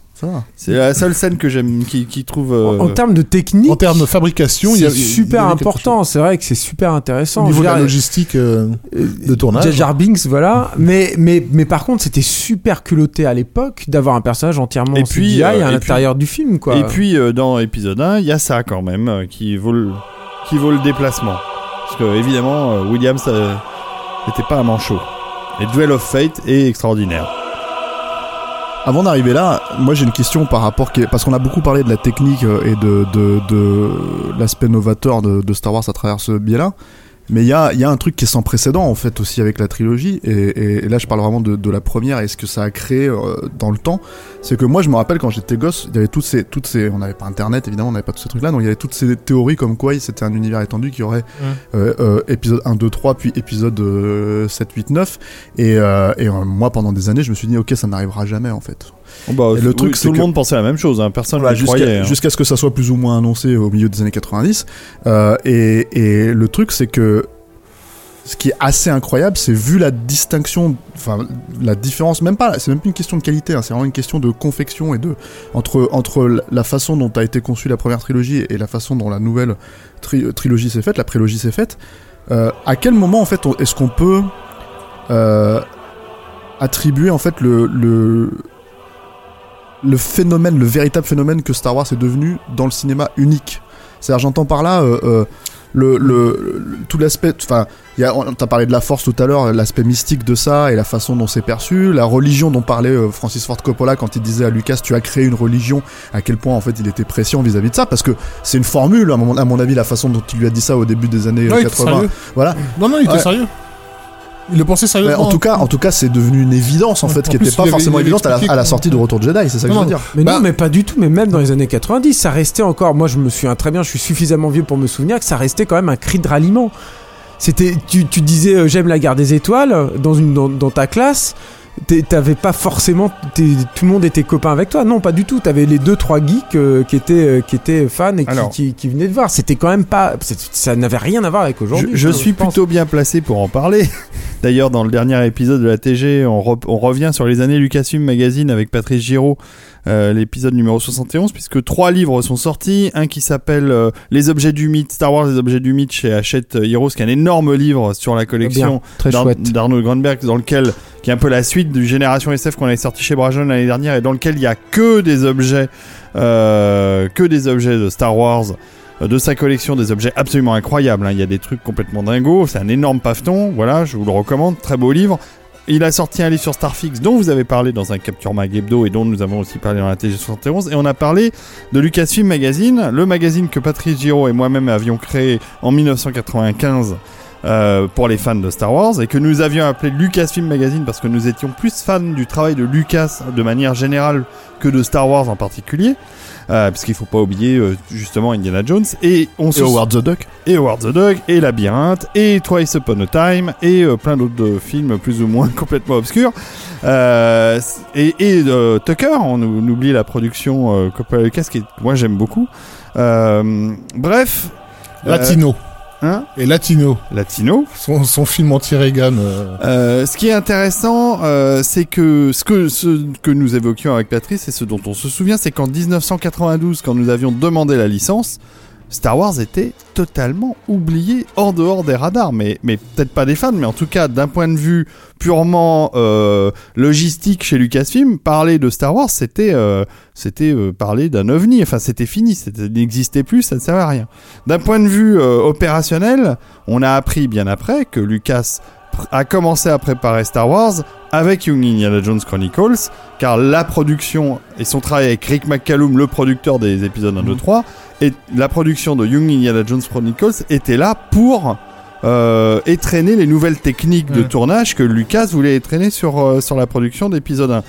[SPEAKER 2] C'est la seule scène que j'aime, qui, qui trouve. euh,
[SPEAKER 5] En termes de technique,
[SPEAKER 4] en termes de fabrication, il y a
[SPEAKER 5] c'est
[SPEAKER 4] il y
[SPEAKER 5] super important. C'est vrai que c'est super intéressant.
[SPEAKER 4] Au niveau de la logistique euh,
[SPEAKER 5] euh,
[SPEAKER 4] de tournage.
[SPEAKER 5] Jar Binks, voilà. Mais, mais, mais par contre, c'était super culotté à l'époque d'avoir un personnage entièrement
[SPEAKER 2] Et
[SPEAKER 5] en
[SPEAKER 2] puis,
[SPEAKER 5] CGI
[SPEAKER 2] euh,
[SPEAKER 5] à l'intérieur du film, quoi.
[SPEAKER 2] Et puis euh, dans épisode 1, il y a ça quand même euh, qui vaut le, qui vaut le déplacement. Parce que évidemment, euh, Williams euh, n'était pas un manchot. Et Duel of Fate est extraordinaire.
[SPEAKER 3] Avant d'arriver là, moi j'ai une question par rapport parce qu'on a beaucoup parlé de la technique euh, et de de, de l'aspect novateur de, de Star Wars à travers ce biais-là. Mais il y a, y a, un truc qui est sans précédent en fait aussi avec la trilogie, et, et, là je parle vraiment de, de, la première et ce que ça a créé euh, dans le temps. C'est que moi je me rappelle quand j'étais gosse, il y avait toutes ces, toutes ces, on n'avait pas internet évidemment, on n'avait pas tous ces trucs là, donc il y avait toutes ces théories comme quoi c'était un univers étendu qui aurait euh, euh, épisode 1, 2, 3, puis épisode 7, 8, 9. Et, euh, et moi pendant des années je me suis dit ok ça n'arrivera jamais en fait.
[SPEAKER 2] Bah, le truc, tout le monde pensait la même chose. Hein. Personne ne
[SPEAKER 3] voilà,
[SPEAKER 2] croyait. Hein.
[SPEAKER 3] Jusqu'à ce que ça soit plus ou moins annoncé au milieu des années 90. Euh, et, et, le truc, c'est que ce qui est assez incroyable, c'est vu la distinction, enfin la différence, même pas, c'est même plus une question de qualité, hein, c'est vraiment une question de confection et de entre entre la façon dont a été conçue la première trilogie et la façon dont la nouvelle tri trilogie s'est faite, la prélogie s'est faite. Euh, à quel moment en fait est-ce qu'on peut euh, attribuer en fait le, le le phénomène, le véritable phénomène que Star Wars est devenu dans le cinéma unique. C'est-à-dire, j'entends par là euh, euh, le, le, tout l'aspect. Enfin, t'as parlé de la force tout à l'heure, l'aspect mystique de ça et la façon dont c'est perçu, la religion dont parlait euh, Francis Ford Coppola quand il disait à Lucas, tu as créé une religion. À quel point en fait il était pression vis-à-vis de ça, parce que c'est une formule à mon, à mon, avis la façon dont il lui a dit ça au début des années
[SPEAKER 4] non,
[SPEAKER 3] 80. Voilà.
[SPEAKER 4] Non non, il était
[SPEAKER 3] Ouais.
[SPEAKER 4] sérieux. Il le pensait sérieusement.
[SPEAKER 3] Mais en tout cas, en tout cas, c'est devenu une évidence en fait,
[SPEAKER 4] En
[SPEAKER 3] qui n'était pas forcément évidente à la, à sortie de Retour de Jedi. C'est ça que
[SPEAKER 4] Non,
[SPEAKER 3] je veux
[SPEAKER 4] non.
[SPEAKER 3] dire.
[SPEAKER 5] Mais
[SPEAKER 4] Bah-
[SPEAKER 5] non, mais pas du tout. Mais même dans les années 90, ça restait encore. Moi, je me souviens très bien. Je suis suffisamment vieux pour me souvenir que ça restait quand même un cri de ralliement. C'était, tu, tu disais euh, j'aime la guerre des étoiles dans une dans, dans ta classe. T'avais pas forcément tout le monde était copain avec toi. Non, pas du tout. T'avais les deux trois geeks euh, qui étaient euh, qui étaient fans et qui,
[SPEAKER 2] Alors.
[SPEAKER 5] qui, qui venaient de voir. C'était quand même pas. Ça n'avait rien à voir avec
[SPEAKER 2] Je,
[SPEAKER 5] aujourd'hui.
[SPEAKER 2] je suis plutôt bien placé pour en parler. D'ailleurs, dans le dernier épisode de la TG, on, re- on revient sur les années Lucasfilm Magazine avec Patrice Giraud, euh, l'épisode numéro 71, puisque trois livres sont sortis. Un qui s'appelle euh, Les objets du mythe, Star Wars, les objets du mythe chez Hachette Heroes, qui est un énorme livre sur la collection d'Arnaud Grunberg, dans lequel, qui est un peu la suite du Génération SF qu'on avait sorti chez Brajon l'année dernière, et dans lequel il y a que des objets, euh, que des objets de Star Wars, de sa collection, des objets absolument incroyables. hein. Il y a des trucs complètement dingos. C'est un énorme paveton. Voilà, je vous le recommande. Très beau livre. Il a sorti un livre sur Starfix dont vous avez parlé dans un Capture Mag Hebdo et dont nous avons aussi parlé dans la TG71 et on a parlé de Lucasfilm Magazine, le magazine que Patrice Giraud et moi-même avions créé en 1995 euh, pour les fans de Star Wars et que nous avions appelé Lucasfilm Magazine parce que nous étions plus fans du travail de Lucas de manière générale que de Star Wars en particulier. Euh, parce qu'il faut pas oublier euh, justement Indiana Jones et on
[SPEAKER 3] Et
[SPEAKER 2] se
[SPEAKER 3] Howard the Duck.
[SPEAKER 2] et Howard the Dog, et Labyrinthe, et Twice Upon a Time, et euh, plein d'autres films plus ou moins complètement obscurs. Euh, et et euh, Tucker, on, on oublie la production euh, Coppola Lucas, qui moi j'aime beaucoup. Euh, bref.
[SPEAKER 4] Latino.
[SPEAKER 2] Hein,
[SPEAKER 4] Et Latino.
[SPEAKER 2] Latino.
[SPEAKER 4] Son, son film anti-Reagan. euh,
[SPEAKER 2] Euh, ce qui est intéressant, euh, c'est que ce que ce que nous évoquions avec Patrice et ce dont on se souvient, c'est qu'en 1992, quand nous avions demandé la licence, Star Wars était totalement oublié hors dehors des radars. Mais, mais peut-être pas des fans, mais en tout cas d'un point de vue purement euh, logistique chez Lucasfilm, parler de Star Wars, c'était euh, c'était euh, parler d'un ovni. Enfin, c'était fini, c'était- ça n'existait plus, ça ne servait à rien. D'un point de vue opérationnel, on a appris bien après que Lucas a commencé à préparer Star Wars avec Young Indiana Jones Chronicles, car la production et son travail avec Rick McCallum, le producteur des épisodes 1, 2, 3, et la production de Young Indiana Jones Chronicles était là pour euh, étraîner les nouvelles techniques de tournage que Lucas voulait étraîner sur, euh, sur la production d'épisode 1.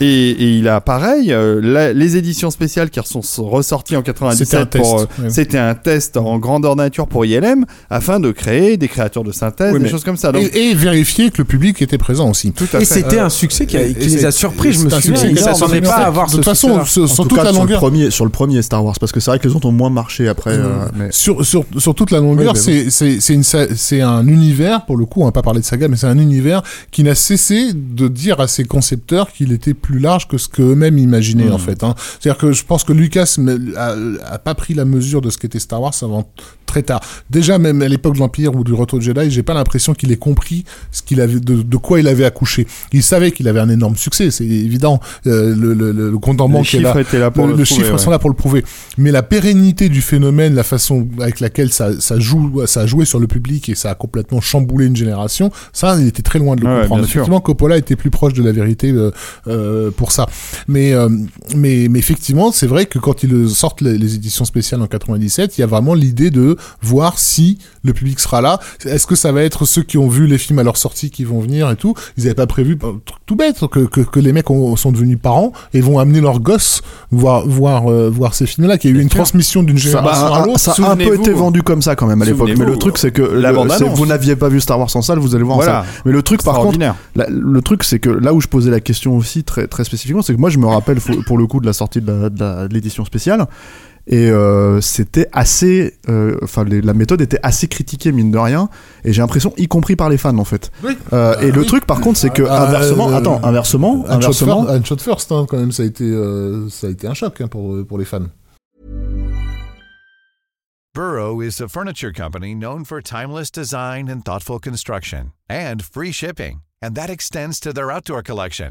[SPEAKER 2] Et, et il a pareil, euh, la- les éditions spéciales qui sont ressorties en
[SPEAKER 4] C'était
[SPEAKER 2] 97
[SPEAKER 4] un test.
[SPEAKER 2] pour, euh,
[SPEAKER 4] ouais.
[SPEAKER 2] c'était un test en grandeur nature pour ILM afin de créer des créatures de synthèse,
[SPEAKER 3] Oui,
[SPEAKER 2] des choses comme ça. Donc,
[SPEAKER 4] Et, et vérifier que le public était présent aussi.
[SPEAKER 2] tout à
[SPEAKER 5] Et c'était
[SPEAKER 4] Euh,
[SPEAKER 5] un succès qui, a- qui les a surpris. Je me souviens, ils s'attendaient pas à avoir
[SPEAKER 4] De
[SPEAKER 5] ce
[SPEAKER 4] toute façon, sur,
[SPEAKER 3] En
[SPEAKER 4] sur
[SPEAKER 3] tout
[SPEAKER 4] toute
[SPEAKER 3] cas,
[SPEAKER 4] la
[SPEAKER 3] sur le
[SPEAKER 4] longueur.
[SPEAKER 3] premier, sur le premier Star Wars, parce que c'est vrai que les autres ont moins marché après. euh, mais...
[SPEAKER 4] Sur, sur, sur toute la longueur,
[SPEAKER 3] Oui,
[SPEAKER 4] c'est un univers pour le coup, on va pas parler de saga, mais c'est un univers qui n'a cessé de dire à ses concepteurs qu'il était plus large que ce qu'eux-mêmes imaginaient en fait. Hein. C'est-à-dire que je pense que Lucas me- a, a pas pris la mesure de ce qu'était Star Wars avant très tard. Déjà, même à l'époque de l'Empire ou du Retour de Jedi, j'ai pas l'impression qu'il ait compris ce qu'il avait, de, de quoi il avait accouché. Il savait qu'il avait un énorme succès, c'est évident. Euh, le, le, le, compte en
[SPEAKER 2] Les
[SPEAKER 4] banque est là.
[SPEAKER 2] pour
[SPEAKER 4] le, chiffre
[SPEAKER 2] ouais.
[SPEAKER 4] sont là pour le prouver. Mais la pérennité du phénomène, la façon avec laquelle ça, ça joue, ça a joué sur le public et ça a complètement chamboulé une génération, ça, il était très loin de le comprendre.
[SPEAKER 2] sûr.
[SPEAKER 4] Effectivement, Coppola était plus proche de la vérité euh, euh, pour ça. Mais, mais, mais effectivement, c'est vrai que quand ils sortent les, les éditions spéciales en 97, il y a vraiment l'idée de voir si le public sera là. Est-ce que ça va être ceux qui ont vu les films à leur sortie qui vont venir et tout Ils n'avaient pas prévu, truc tout bête, que, que, que les mecs ont- sont devenus parents et vont amener leurs gosses voir, voir, euh, voir ces films-là, qu'il y a eu une transmission d'une
[SPEAKER 3] Ça,
[SPEAKER 4] génération à
[SPEAKER 3] a-
[SPEAKER 4] l'autre.
[SPEAKER 3] ça a un peu été vendu comme ça quand même à l'époque. Mais le truc c'est que
[SPEAKER 2] la
[SPEAKER 3] le- vous n'aviez pas vu Star Wars en salle, vous allez voir en salle. Mais le truc par contre. La- le truc, c'est que là où je posais la question aussi très, très spécifiquement, c'est que moi je me rappelle pour le coup de la sortie de l'édition spéciale. Et euh, c'était assez. euh, Enfin, les- la méthode était assez critiquée, mine de rien. Et j'ai l'impression, y compris par les fans, en fait.
[SPEAKER 4] Oui.
[SPEAKER 3] Euh, et le
[SPEAKER 4] oui.
[SPEAKER 3] truc, par contre, c'est que,
[SPEAKER 4] Ah,
[SPEAKER 3] inversement.
[SPEAKER 4] euh,
[SPEAKER 3] attends, inversement.
[SPEAKER 4] Un shot
[SPEAKER 3] inversement
[SPEAKER 4] first, un shot first, hein, quand même, ça a été, euh, ça a été un choc hein, pour, pour les fans.
[SPEAKER 7] Burrow is a furniture company known for timeless design and thoughtful construction and free shipping, and that extends to their outdoor collection.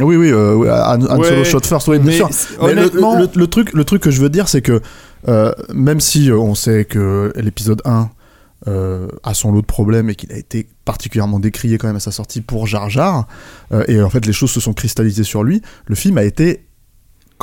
[SPEAKER 3] Oui, oui, euh, Han, Han
[SPEAKER 2] Ouais,
[SPEAKER 3] Solo shot first, oui, bien sûr. Mais
[SPEAKER 2] honnêtement-
[SPEAKER 3] le, le truc, le truc que je veux dire, c'est que euh, même si euh, on sait que l'épisode 1 euh, a son lot de problèmes et qu'il a été particulièrement décrié quand même à sa sortie pour Jar Jar, et en fait les choses se sont cristallisées sur lui, le film a été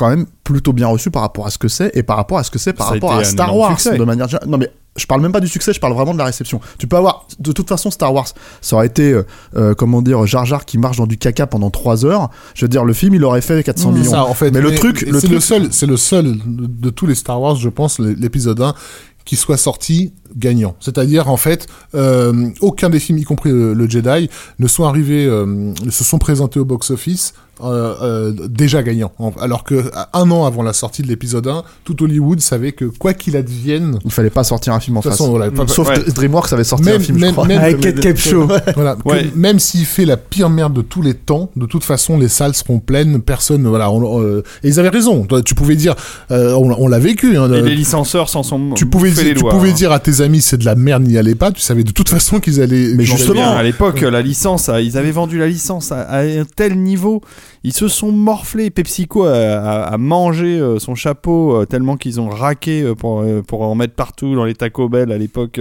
[SPEAKER 3] quand même plutôt bien reçu par rapport à ce que c'est et par rapport à ce que c'est par
[SPEAKER 2] Ça
[SPEAKER 3] rapport à Star Wars
[SPEAKER 2] succès.
[SPEAKER 3] de manière. Non mais je parle même pas du succès, je parle vraiment de la réception. Tu peux avoir de toute façon Star Wars, ça aurait été euh, euh, comment dire Jar Jar qui marche dans du caca pendant 3 heures. Je veux dire le film il aurait fait 400 millions.
[SPEAKER 4] Ça, en fait,
[SPEAKER 3] mais le truc, le
[SPEAKER 4] c'est
[SPEAKER 3] truc
[SPEAKER 4] le seul, c'est le seul de, tous les Star Wars, je pense, l'épisode 1 qui soit sorti gagnant. C'est-à-dire, en fait, euh, aucun des films, y compris le, le Jedi, ne sont arrivés, euh, se sont présentés au box-office euh, euh, déjà gagnants. Alors que un an avant la sortie de l'épisode 1, tout Hollywood savait que quoi qu'il advienne, de
[SPEAKER 3] il fallait pas sortir un film en
[SPEAKER 4] toute
[SPEAKER 3] face.
[SPEAKER 4] façon, voilà, pas-
[SPEAKER 3] Sauf
[SPEAKER 2] Ouais.
[SPEAKER 3] Dr- DreamWorks avait sorti
[SPEAKER 4] Même-
[SPEAKER 3] un film,
[SPEAKER 4] même-
[SPEAKER 3] je crois.
[SPEAKER 4] même-
[SPEAKER 5] Avec Kate Capshaw.
[SPEAKER 4] Voilà, que
[SPEAKER 2] Ouais.
[SPEAKER 4] même s'il fait la pire merde de tous les temps, de toute façon, les salles seront pleines, personne, voilà. on- euh, et ils avaient raison. Toi, Tu pouvais dire, euh, on, on l'a vécu. hein,
[SPEAKER 2] Et
[SPEAKER 4] euh,
[SPEAKER 2] les licenceurs s'en sont
[SPEAKER 4] tu pouvais,
[SPEAKER 2] bouffés
[SPEAKER 4] dire,
[SPEAKER 2] les
[SPEAKER 4] tu pouvais
[SPEAKER 2] hein.
[SPEAKER 4] dire à tes amis c'est de la merde, n'y allez pas. Tu savais de toute façon qu'ils allaient.
[SPEAKER 3] Mais justement,
[SPEAKER 2] à l'époque, la licence, a- ils avaient vendu la licence à, à un tel niveau, ils se sont morflés. PepsiCo a, a- a mangé euh, son chapeau euh, tellement qu'ils ont raqué euh, pour, pour en mettre partout dans les Taco Bell à l'époque,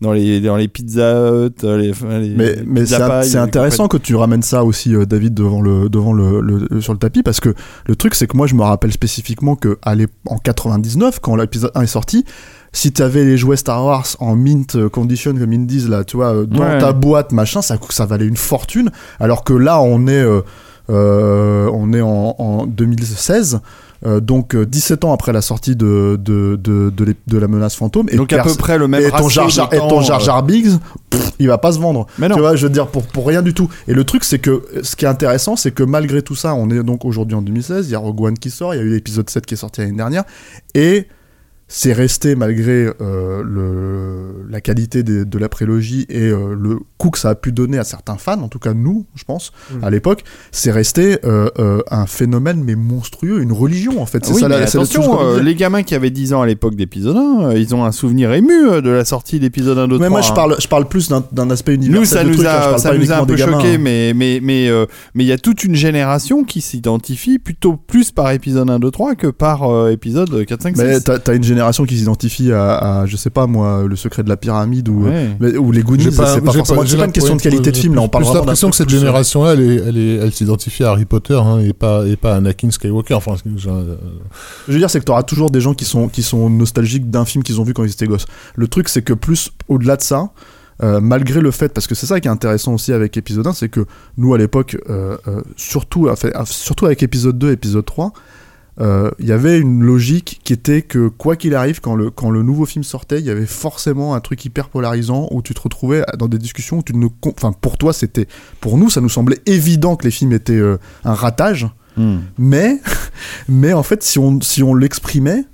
[SPEAKER 2] dans les dans les Pizza Hut, les, les-
[SPEAKER 3] Mais, mais c'est intéressant que tu ramènes ça aussi, David, devant le, devant le, le- sur le tapis, parce que le truc, c'est que moi, je me rappelle spécifiquement que à en 99, quand l'épisode 1 est sorti, si t'avais les jouets Star Wars en mint euh, condition, comme ils disent là, tu vois, euh, dans
[SPEAKER 2] Ouais.
[SPEAKER 3] ta boîte, machin, ça, ça valait une fortune, alors que là, on est, euh, euh, on est en, en 2016. euh, donc euh, 17 ans après la sortie de, de, de, de, l'ép- de la menace fantôme et
[SPEAKER 2] Donc à peu près le même
[SPEAKER 3] et ton Jar Jar, et ton Jar Jar Biggs, pff, il va pas se vendre.
[SPEAKER 2] Mais non.
[SPEAKER 3] Tu vois, je veux dire, pour, pour rien du tout. Et le truc, c'est que ce qui est intéressant, c'est que malgré tout ça, on est donc aujourd'hui en 2016, il y a Rogue One qui sort, il y a eu l'épisode 7 qui est sorti l'année dernière, et c'est resté malgré euh, le, la qualité des- de la prélogie et euh, le coup que ça a pu donner à certains fans, en tout cas nous, je pense,
[SPEAKER 2] Mm.
[SPEAKER 3] à l'époque, c'est resté euh, euh, un phénomène mais monstrueux, une religion en fait. C'est
[SPEAKER 2] oui,
[SPEAKER 3] ça
[SPEAKER 2] mais
[SPEAKER 3] la- je
[SPEAKER 2] attention,
[SPEAKER 3] veux
[SPEAKER 2] euh, les gamins qui avaient 10 ans à l'époque d'épisode 1, euh, ils ont un souvenir ému de la sortie d'épisode 1, 2, 3.
[SPEAKER 3] Mais moi, je
[SPEAKER 2] hein.
[SPEAKER 3] parle, je parle plus d'un aspect universel.
[SPEAKER 2] Nous, ça nous
[SPEAKER 3] truc, hein, je
[SPEAKER 2] a, ça nous a un peu choqué,
[SPEAKER 3] hein.
[SPEAKER 2] mais mais mais mais il y a toute une génération qui s'identifie plutôt plus par épisode 1, 2, 3 que par épisode 4, 5, 6.
[SPEAKER 3] Mais t'as une génération qui s'identifie à, à, je sais pas moi, le secret de la pyramide ou,
[SPEAKER 2] Ouais.
[SPEAKER 3] mais- ou les Goonies. C'est pas,
[SPEAKER 4] j'ai
[SPEAKER 3] forcément. C'est pas une question de qualité de film là. On parle
[SPEAKER 4] J'ai l'impression que cette
[SPEAKER 3] euh,
[SPEAKER 4] génération-là, elle, s'identifie à Harry Potter hein, et pas et pas à Anakin Skywalker. Enfin, je- euh,
[SPEAKER 3] Je veux dire, c'est que t'auras toujours des gens qui sont qui sont nostalgiques d'un film qu'ils ont vu quand ils étaient gosses. Le truc, c'est que plus au-delà de ça. euh, malgré le fait, parce que c'est ça qui est intéressant aussi avec épisode 1, c'est que nous à l'époque, euh, euh, surtout, enfin, surtout avec épisode 2, épisode 3, euh, il y avait une logique qui était que quoi qu'il arrive, quand le, quand le nouveau film sortait, il y avait forcément un truc hyper polarisant où tu te retrouvais dans des discussions où tu ne, enfin pour toi c'était, pour nous ça nous semblait évident que les films étaient euh, un ratage,
[SPEAKER 2] Hmm.
[SPEAKER 3] mais mais en fait si on si on l'exprimait,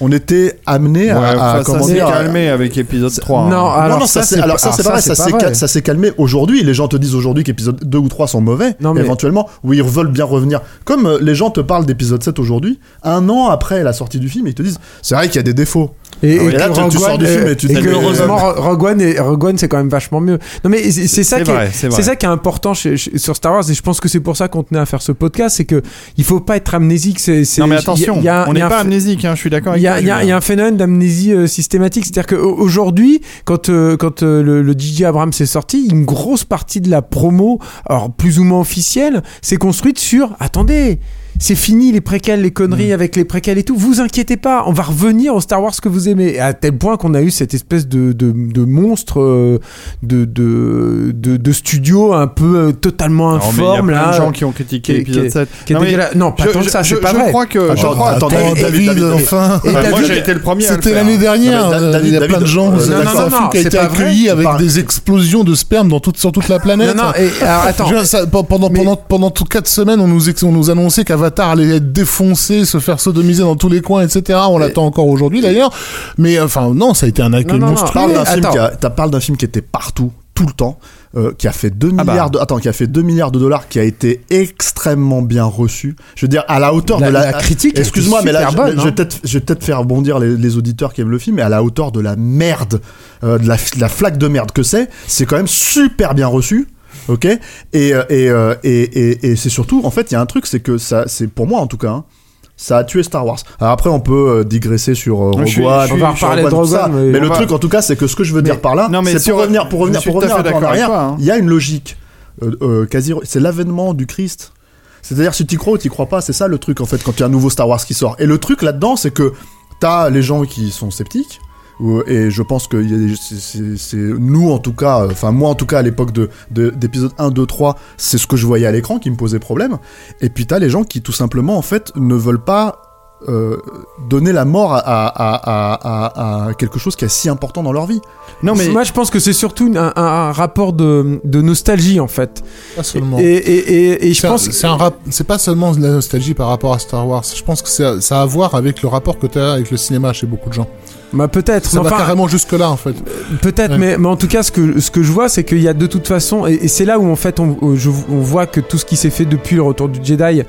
[SPEAKER 3] on était amené
[SPEAKER 2] Ouais,
[SPEAKER 3] à, à-
[SPEAKER 2] ça
[SPEAKER 3] comment
[SPEAKER 2] s'est
[SPEAKER 3] à-
[SPEAKER 2] calmé avec épisode 3. hein.
[SPEAKER 5] Non, alors
[SPEAKER 3] non, non,
[SPEAKER 5] ça,
[SPEAKER 3] ça, c'est, alors
[SPEAKER 5] pas-
[SPEAKER 3] ça, c'est
[SPEAKER 5] ça, vrai.
[SPEAKER 3] ça s'est calmé aujourd'hui. Les gens te disent aujourd'hui qu'épisode 2 ou 3 sont mauvais,
[SPEAKER 5] Non, mais-
[SPEAKER 3] éventuellement, oui, ils veulent bien revenir. Comme euh, les gens te parlent d'épisode 7 aujourd'hui, un an après la sortie du film, ils te disent c'est vrai qu'il y a des défauts.
[SPEAKER 5] Et,
[SPEAKER 3] Ah oui,
[SPEAKER 5] et
[SPEAKER 3] là,
[SPEAKER 5] que
[SPEAKER 3] tu- tu
[SPEAKER 5] Rogue
[SPEAKER 3] sors du film et tu
[SPEAKER 5] et que heureusement Rogue One, et- Rogue One, c'est quand même vachement mieux. Non mais c'est ça qui est, ça qui est important chez- chez- sur Star Wars et je pense que c'est pour ça qu'on tenait à faire ce podcast, c'est que il faut pas être amnésique. C'est
[SPEAKER 2] Non mais
[SPEAKER 5] il y a-
[SPEAKER 2] attention,
[SPEAKER 5] il y a-
[SPEAKER 2] on n'est pas amnésique, hein, je suis d'accord
[SPEAKER 5] il y, a, y a- y un phénomène d'amnésie euh, systématique, c'est-à-dire qu'aujourd'hui, quand, euh, quand euh, le, le DJ Abrams est sorti, une grosse partie de la promo, alors plus ou moins officielle, s'est construite sur attendez, c'est fini les préquels, les conneries avec les préquels et tout. Vous inquiétez pas, on va revenir au Star Wars que vous aimez. À tel point qu'on a eu cette espèce de, de, de monstre euh, de, de, de, de studio un peu euh, totalement
[SPEAKER 2] Non, mais il y a
[SPEAKER 5] informe
[SPEAKER 2] plein
[SPEAKER 5] là.
[SPEAKER 2] de gens qui ont critiqué l'épisode
[SPEAKER 5] qui-
[SPEAKER 2] 7.
[SPEAKER 5] qui est
[SPEAKER 2] Non, mais
[SPEAKER 5] dégueulasse. Non, pas
[SPEAKER 2] je-
[SPEAKER 5] tant que ça,
[SPEAKER 2] je-
[SPEAKER 5] c'est pas
[SPEAKER 2] je
[SPEAKER 5] vrai.
[SPEAKER 2] crois que. je crois-
[SPEAKER 3] attends,
[SPEAKER 2] attends,
[SPEAKER 3] David,
[SPEAKER 2] et-
[SPEAKER 3] David, David,
[SPEAKER 4] enfin.
[SPEAKER 5] et
[SPEAKER 2] moi j'ai été le premier
[SPEAKER 4] C'était l'année dernière. Euh, il y a plein de gens. Qui a été accueilli avec des explosions de sperme dans toute, sur toute la planète.
[SPEAKER 5] Non, non, et alors, attends.
[SPEAKER 4] Je pendant, pendant, pendant toutes 4 semaines, on nous, on nous annonçait qu'Avatar allait être défoncé, se faire sodomiser dans tous les coins, etc. On l'attend encore aujourd'hui d'ailleurs. Mais enfin, non, ça a été un accueil
[SPEAKER 5] Non, non, non.
[SPEAKER 3] Tu
[SPEAKER 4] monstrueux.
[SPEAKER 3] parles d'un film qui était partout, tout le temps, euh, qui a fait 2
[SPEAKER 2] Ah bah.
[SPEAKER 3] milliards de, attends, qui a fait 2 milliards de dollars, qui a été extrêmement bien reçu. Je veux dire, à la hauteur
[SPEAKER 5] La-
[SPEAKER 3] de la,
[SPEAKER 5] la critique
[SPEAKER 3] Excuse-moi, mais là,
[SPEAKER 5] super
[SPEAKER 3] je,
[SPEAKER 5] bonne,
[SPEAKER 3] je vais
[SPEAKER 5] hein.
[SPEAKER 3] peut-être, je vais peut-être faire rebondir les, les auditeurs qui aiment le film, mais à la hauteur de la merde, euh, de la, de la flaque de merde que c'est, c'est quand même super bien reçu. Ok et euh, et, euh, et, et, et c'est surtout en fait il y a un truc c'est que ça c'est pour moi en tout cas hein, ça a tué Star Wars. Alors après, on peut euh, digresser sur Rogue One,
[SPEAKER 5] On va reparler de Rogue
[SPEAKER 3] ça.
[SPEAKER 5] Mais
[SPEAKER 3] le
[SPEAKER 5] va-
[SPEAKER 3] truc, en tout cas, c'est que ce que je veux dire par là, c'est pour revenir, pour revenir, pour revenir en arrière.
[SPEAKER 2] hein.
[SPEAKER 3] Il y a une logique, euh, euh, quasi, c'est l'avènement du Christ. C'est-à-dire, si tu crois ou tu crois pas, c'est ça le truc en fait quand il y a un nouveau Star Wars qui sort. Et le truc là-dedans, c'est que t'as les gens qui sont sceptiques. Ou- Et je pense que c'est- nous en tout cas, euh, enfin moi en tout cas à l'époque de de- d'épisode 1, 2, 3, c'est ce que je voyais à l'écran qui me posait problème. Et puis t'as les gens qui tout simplement en fait ne veulent pas euh, donner la mort à, à, à, à, à quelque chose qui est si important dans leur vie.
[SPEAKER 2] Non mais
[SPEAKER 5] Moi, je pense que c'est surtout un, un- un rapport de, de nostalgie, en fait.
[SPEAKER 4] Pas seulement.
[SPEAKER 5] Et, et, et, et je pense que
[SPEAKER 4] c'est rap- c'est pas seulement de la nostalgie par rapport à Star Wars. Je pense que ça a à voir avec le rapport que tu as avec le cinéma chez beaucoup de gens.
[SPEAKER 5] Bah, peut-être.
[SPEAKER 4] Ça
[SPEAKER 5] mais
[SPEAKER 4] va carrément jusque là en fait.
[SPEAKER 5] Peut-être,
[SPEAKER 4] Ouais.
[SPEAKER 5] mais, mais en tout cas, ce que, ce que je vois, c'est qu'il y a de toute façon, et, et c'est là où en fait on, je- on voit que tout ce qui s'est fait depuis le retour du Jedi,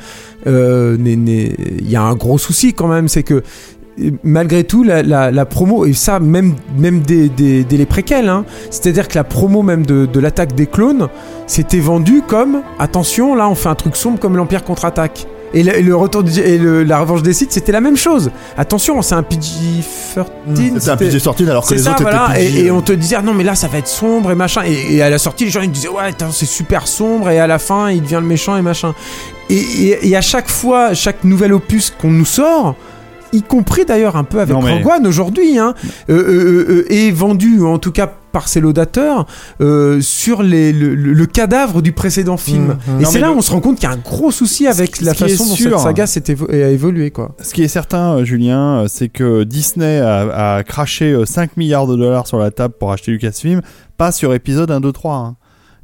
[SPEAKER 5] euh, il y a un gros souci quand même, c'est que euh, malgré tout, la, la- la promo, et ça même, même dès, dès- dès les préquels, hein, c'est-à-dire que la promo même de, de l'attaque des clones, c'était vendu comme, attention, là on fait un truc sombre comme l'Empire contre-attaque. Et le, et le retour du, et le- la revanche des Sith, c'était la même chose. Attention, c'est un PG-13.
[SPEAKER 3] C'est un
[SPEAKER 5] c'était-
[SPEAKER 3] PG sorti alors que les
[SPEAKER 5] ça,
[SPEAKER 3] autres
[SPEAKER 5] voilà.
[SPEAKER 3] étaient PG.
[SPEAKER 5] Et, et on te disait, ah non, mais là, ça va être sombre et machin. Et, à la sortie, les gens, ils disaient, ouais, c'est super sombre. Et à la fin, il devient le méchant et machin. Et, à chaque fois, chaque nouvel opus qu'on nous sort, y compris d'ailleurs un peu avec
[SPEAKER 2] mais-
[SPEAKER 5] Rogue One aujourd'hui, hein, euh, euh, euh, est vendu, ou en tout cas par ses laudateurs, euh, sur les, le, le- le cadavre du précédent film.
[SPEAKER 4] Mhm.
[SPEAKER 5] Et
[SPEAKER 2] Non,
[SPEAKER 5] c'est
[SPEAKER 2] mais
[SPEAKER 5] là
[SPEAKER 2] le-
[SPEAKER 5] où on se rend compte qu'il y a un gros souci avec
[SPEAKER 2] Ce
[SPEAKER 5] la façon dont
[SPEAKER 2] sûr-
[SPEAKER 5] cette saga s'est évo- a évolué, quoi.
[SPEAKER 2] Ce qui est certain, euh, Julien, euh, c'est que Disney a, a craché euh, 5 milliards de dollars sur la table pour acheter Lucasfilm, pas sur épisode 1, 2, 3. hein.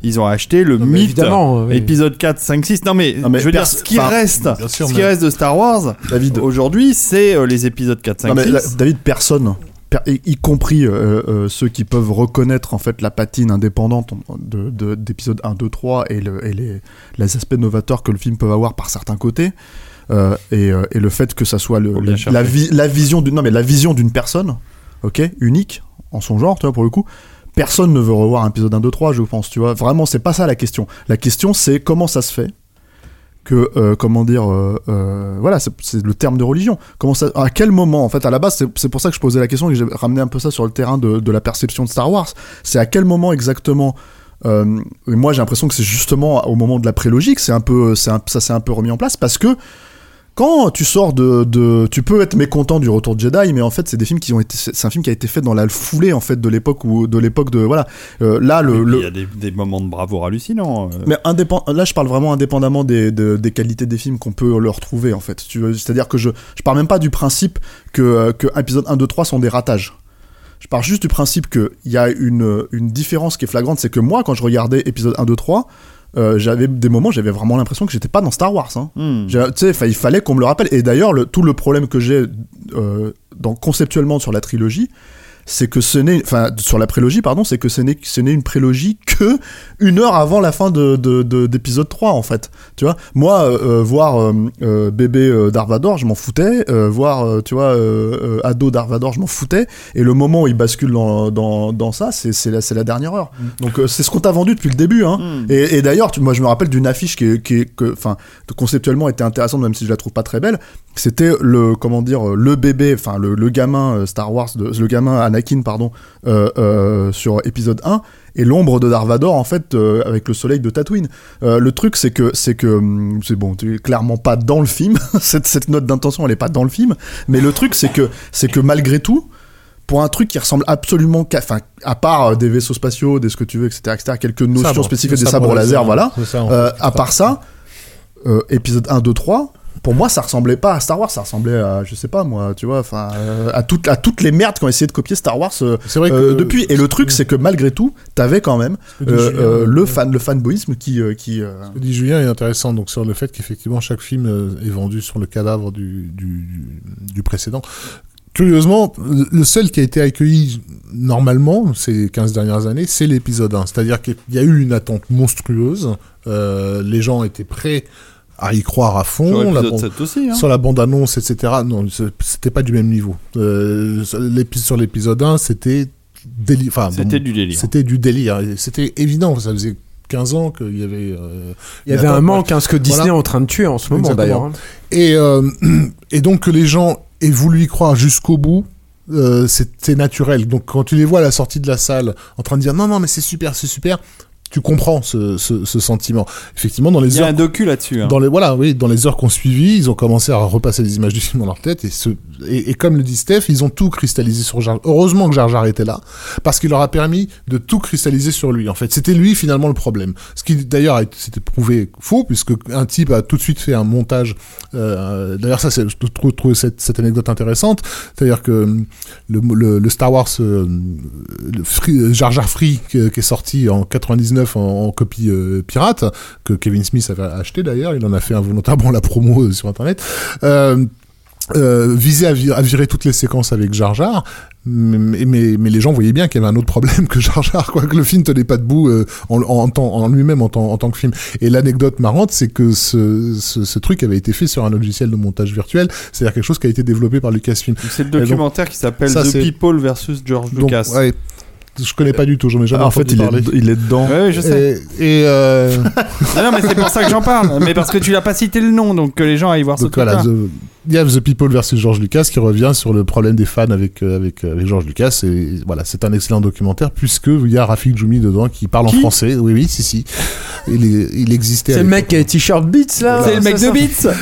[SPEAKER 2] Ils ont acheté le
[SPEAKER 5] Non, mais
[SPEAKER 2] mythe,
[SPEAKER 5] évidemment, oui.
[SPEAKER 2] épisode 4, 5, 6. Non mais,
[SPEAKER 3] Non, mais
[SPEAKER 2] je veux dire, ce qui reste,
[SPEAKER 4] sûr,
[SPEAKER 2] ce
[SPEAKER 4] mais-
[SPEAKER 2] qui reste de Star Wars,
[SPEAKER 3] David,
[SPEAKER 2] aujourd'hui, c'est euh, les épisodes 4, 5,
[SPEAKER 3] Non, mais
[SPEAKER 2] 6.
[SPEAKER 3] là, David, personne, per- y compris euh, euh, ceux qui peuvent reconnaître en fait la patine indépendante de, de- d'épisodes 1, 2, 3 et, le, et les, les aspects novateurs que le film peut avoir par certains côtés. euh, et, euh, et le fait que ça soit le,
[SPEAKER 2] Faut bien
[SPEAKER 3] la,
[SPEAKER 2] chercher.
[SPEAKER 3] la vi- la vision d'une non mais la vision d'une personne ok unique en son genre tu vois pour le coup personne ne veut revoir un épisode 1 2 3 je pense tu vois vraiment c'est pas ça la question la question c'est comment ça se fait que euh, comment dire euh, euh, voilà c'est, le terme de religion. Comment à quel moment en fait à la base c'est, pour ça que je posais la question et que j'ai ramené un peu ça sur le terrain de, de la perception de Star Wars. C'est à quel moment exactement et moi j'ai l'impression que c'est justement au moment de la prélogique c'est un peu un- ça s'est un peu remis en place parce que quand tu sors de, de, tu peux être mécontent du Retour de Jedi, mais en fait c'est des films qui ont été, c'est un film qui a été fait dans la foulée en fait de l'époque où, de l'époque de voilà. Euh, là le,
[SPEAKER 2] Il y a des, des moments de bravoure hallucinants. euh.
[SPEAKER 3] mais indépend- là je parle vraiment indépendamment des, de- des qualités des films qu'on peut leur trouver en fait. Tu veux- C'est-à-dire que je, je parle même pas du principe que, euh, que épisode 1, 2, 3 sont des ratages. Je pars juste du principe qu'il y a une, une différence qui est flagrante, c'est que moi quand je regardais épisode 1, 2, 3, euh, j'avais des moments, j'avais vraiment l'impression que j'étais pas dans Star Wars. Hein.
[SPEAKER 2] Hmm.
[SPEAKER 3] Tu sais, il fallait qu'on me le rappelle. Et d'ailleurs, le- tout le problème que j'ai euh, dans, conceptuellement sur la trilogie, c'est que ce n'est, enfin, sur la prélogie, pardon, c'est que ce n'est, ce n'est une prélogie que une heure avant la fin de, de- de- d'épisode 3, en fait. Tu vois, moi, euh, euh, voir euh, bébé Darvador, je m'en foutais. voir, tu vois, ado Darvador, je m'en foutais. Et le moment où il bascule dans, dans, dans ça, c'est, c'est, la, c'est la dernière heure. Donc, euh, c'est ce qu'on t'a vendu depuis le début, hein.
[SPEAKER 2] Hmm.
[SPEAKER 3] Et, et d'ailleurs, moi, je me rappelle d'une affiche qui, est- qui, est- que, enfin, conceptuellement était intéressante, même si je la trouve pas très belle. C'était le, comment dire, le bébé, enfin, le, le gamin Star Wars, de, le gamin Anakin, pardon, euh, euh, sur épisode 1, et l'ombre de Darvador, en fait, euh, avec le soleil de Tatooine. Euh, le truc, c'est que, c'est que, hum, c'est bon, tu es clairement pas dans le film. cette, cette note d'intention, elle est pas dans le film. Mais le truc, c'est que, c'est que malgré tout, pour un truc qui ressemble absolument qu'à, enfin, à part des vaisseaux spatiaux, des ce que tu veux, etc., etc., quelques notions
[SPEAKER 4] Sabre.
[SPEAKER 3] spécifiques des
[SPEAKER 4] sabre
[SPEAKER 3] sabres laser,
[SPEAKER 4] laser,
[SPEAKER 3] voilà.
[SPEAKER 4] ça, en
[SPEAKER 3] Euh, à part ça, épisode 1, 2, 3, pour moi, ça ressemblait pas à Star Wars, ça ressemblait à, je sais pas moi, tu vois, enfin, euh, à, toutes à toutes les merdes qui ont essayé de copier Star Wars euh,
[SPEAKER 4] C'est vrai que
[SPEAKER 3] euh, depuis. Et le truc, c'est que malgré tout, t'avais quand même
[SPEAKER 4] Julien,
[SPEAKER 3] le fan, le fanboyisme qui, qui.
[SPEAKER 4] Ce que dit Julien est intéressant donc sur le fait qu'effectivement chaque film est vendu sur le cadavre du, du, du précédent. Curieusement, le- seul qui a été accueilli normalement ces 15 dernières années, c'est l'épisode 1. C'est-à-dire qu'il y a eu une attente monstrueuse. les gens étaient prêts à y croire à
[SPEAKER 2] Sur
[SPEAKER 4] fond. La
[SPEAKER 2] l'épisode
[SPEAKER 4] ban-
[SPEAKER 2] 7 aussi. Hein.
[SPEAKER 4] sur la bande-annonce, etc. Non, c'était pas du même niveau. Euh, sur l'épi- sur l'épisode 1, c'était déli- enfin,
[SPEAKER 2] C'était
[SPEAKER 4] bon,
[SPEAKER 2] du délire.
[SPEAKER 4] C'était du délire. C'était évident. Ça faisait 15 ans qu'il y avait. euh,
[SPEAKER 5] Il y avait un manque, hein, ce que Disney
[SPEAKER 4] Voilà.
[SPEAKER 5] est en train de tuer en ce moment d'ailleurs. hein.
[SPEAKER 4] Et, euh, et donc que les gens aient voulu y croire jusqu'au bout, euh, c'est naturel. Donc quand tu les vois à la sortie de la salle en train de dire non, non, mais c'est super, c'est super, tu comprends ce, ce, ce sentiment. Effectivement, dans
[SPEAKER 2] Il
[SPEAKER 4] les
[SPEAKER 2] y a
[SPEAKER 4] heures.
[SPEAKER 2] un docu là-dessus. hein.
[SPEAKER 4] Dans les, voilà, oui, dans les heures qu'on suivi, ils ont commencé à repasser les images du film dans leur tête et, ce, et, et comme le dit Steph, ils ont tout cristallisé sur Jar Heureusement que Jar Jar était là, parce qu'il leur a permis de tout cristalliser sur lui. En fait, c'était lui finalement le problème. Ce qui d'ailleurs s'était prouvé faux, puisque un type a tout de suite fait un montage. Euh, d'ailleurs, ça, c'est- je trouve, trouve cette, cette anecdote intéressante. C'est-à-dire que le, le, le Star Wars euh, le Free- Jar Jar Free qui, qui est sorti en 99 en, en copie euh, pirate que Kevin Smith avait acheté d'ailleurs, il en a fait involontairement la promo euh, sur internet. Euh, visait à, vi- à virer toutes les séquences avec Jar Jar, mais, mais, mais les gens voyaient bien qu'il y avait un autre problème que Jar Jar, quoi, que le film tenait pas debout euh, en, en, tant- en lui-même en, tant- en tant que film. Et l'anecdote marrante, c'est que ce, ce, ce truc avait été fait sur un logiciel de montage virtuel, c'est-à-dire quelque chose qui a été développé par Lucasfilm.
[SPEAKER 2] C'est le
[SPEAKER 4] donc,
[SPEAKER 2] documentaire qui s'appelle The People versus George
[SPEAKER 4] Donc,
[SPEAKER 2] Lucas.
[SPEAKER 4] ouais, je connais pas du tout, j'en ai jamais
[SPEAKER 3] en fait,
[SPEAKER 4] entendu parler.
[SPEAKER 3] est, il est dedans.
[SPEAKER 2] Ouais, je sais.
[SPEAKER 4] Et, et, euh,
[SPEAKER 2] Ah non, mais c'est pour ça que j'en parle. Mais parce que tu l'as pas cité le nom, donc que les gens aillent voir ce
[SPEAKER 4] donc
[SPEAKER 2] truc-là.
[SPEAKER 4] voilà, The, il y a The People versus George Lucas qui revient sur le problème des fans avec euh, avec, euh, avec George Lucas et voilà, c'est un excellent documentaire puisque il y a Rafik Djoumi dedans qui parle en français. Oui oui, si si. Il, est- il existait.
[SPEAKER 5] C'est le mec qui a t-shirt Beats là.
[SPEAKER 2] C'est le mec de Beats.